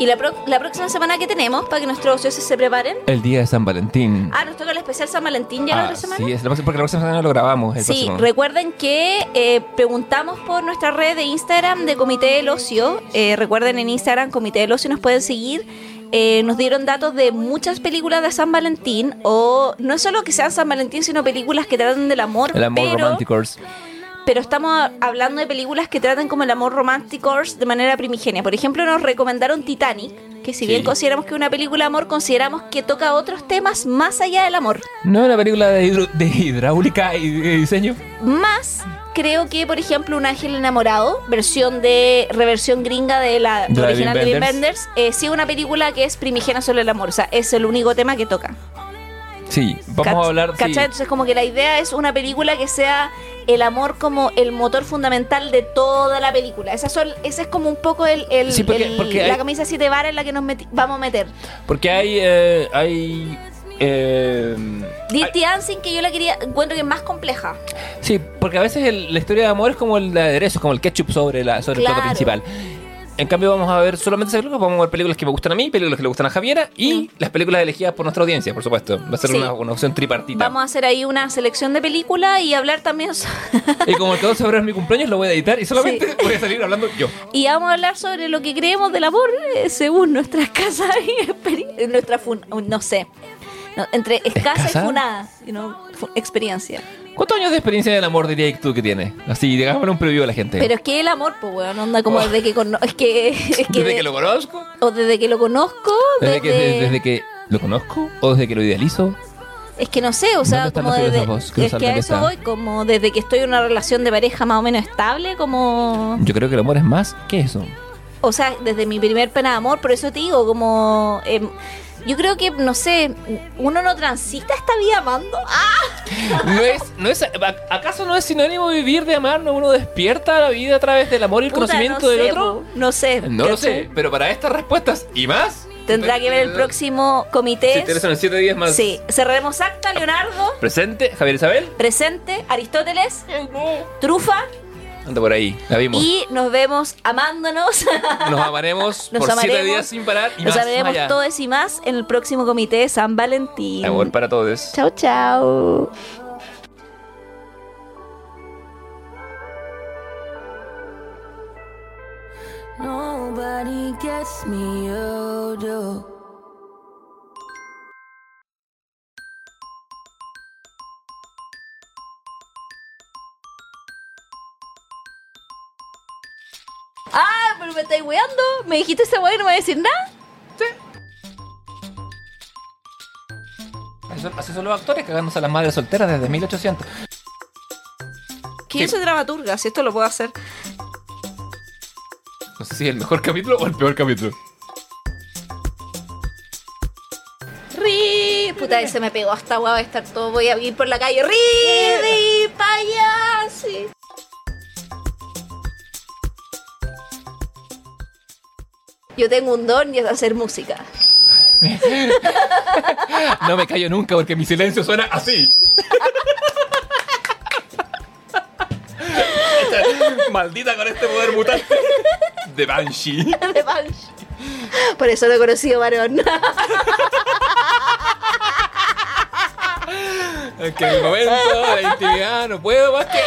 Y la, pro- la próxima semana que tenemos, para que nuestros ociosos se preparen. El día de San Valentín. Ah, nos toca el especial San Valentín ya la Ah, otra semana. sí, es la porque la próxima semana lo grabamos. El Sí, próximo. recuerden que eh, preguntamos por nuestra red de Instagram de Comité del Ocio. Eh, recuerden en Instagram, Comité del Ocio, nos pueden seguir. Eh, nos dieron datos de muchas películas de San Valentín, o no solo que sean San Valentín, sino películas que tratan del amor. el amor pero, románticos. Pero estamos hablando de películas que tratan como el amor romántico de manera primigenia. Por ejemplo, nos recomendaron Titanic, que si bien Sí. consideramos que es una película de amor, consideramos que toca otros temas más allá del amor. ¿No es una película de, hidráulica y de diseño? Más creo que, por ejemplo, Un Ángel Enamorado, versión de reversión gringa de la De original de Wim Wenders. Eh, sí es una película que es primigenia sobre el amor. O sea, es el único tema que toca. Sí, vamos Cach- a hablar... sí. ¿cachai? Entonces, como que la idea es una película que sea el amor como el motor fundamental de toda la película. Esa son, ese es como un poco el, el- Sí, porque- el- porque la camisa siete varas en la que nos meti- vamos a meter. Porque hay... eh, hay eh, Dirty Dancing, que yo la quería, encuentro que es más compleja. Sí, porque a veces el- la historia de amor es como el aderezo, es como el ketchup sobre, la, sobre el plato principal. En cambio vamos a ver solamente esas películas, vamos a ver películas que me gustan a mí, películas que le gustan a Javiera y las películas elegidas por nuestra audiencia, por supuesto. Va a ser Sí. una, una opción tripartita. Vamos a hacer ahí una selección de películas y hablar también Y como el 14 de febrero es mi cumpleaños, lo voy a editar y solamente Sí. voy a salir hablando yo. y vamos a hablar sobre lo que creemos del amor eh, según nuestras casas y experi- nuestra fun- no sé. No, entre escasa ¿Escasa? y funada, you know, experiencia. ¿Cuántos años de experiencia del amor dirías tú que tienes? Así, digámosle un preview a la gente. Pero es que el amor, pues, weón, onda como desde que conozco. Es que. Es que ¿Desde de- que lo conozco? O desde que lo conozco. ¿Desde, Desde, que, desde, desde que lo conozco? ¿O desde que lo idealizo? Es que no sé, o sea, ¿Dónde están como desde. Es que a eso ¿qué voy, como desde que estoy en una relación de pareja más o menos estable, como. Yo creo que el amor es más que eso. O sea, desde mi primer pena de amor, por eso te digo, como. em, yo creo que, no sé, uno no transita esta vida amando. ¡Ah! No es, no es, ¿Acaso no es sinónimo vivir de amar? ¿No uno despierta la vida a través del amor y el Puta, conocimiento no del sé, otro? No sé. No lo sé, pero para estas respuestas y más. Tendrá que ver el próximo comité. Tienes en 7 días más. Sí, cerraremos acta, Leonardo. Presente, Javier Isabel. Presente, Aristóteles, Trufa. Anda por ahí, la vimos. Y nos vemos amándonos. Nos amaremos Nos por 7 amaremos. días sin parar y Nos más amaremos allá. todos y más en el próximo comité de San Valentín. Amor para todos. Chao, chao. Nobody gets me, you do. Ah, pero me estáis weando. Me dijiste esa weá y no me voy a decir nada. Así son, así son los actores cagándose a las madres solteras desde 1800. Que Sí. yo soy dramaturga, si esto lo puedo hacer. No sé si es el mejor capítulo o el peor capítulo. Ri, puta, ese me pegó hasta a estar todo, voy a ir por la calle. Ri, ri, payasi. Yo tengo un don y es hacer música. No me callo nunca porque mi silencio suena así. Maldita con este poder mutante de Banshee. De Banshee. Por eso lo he conocido varón. Es que en el momento de la intimidad no puedo más que.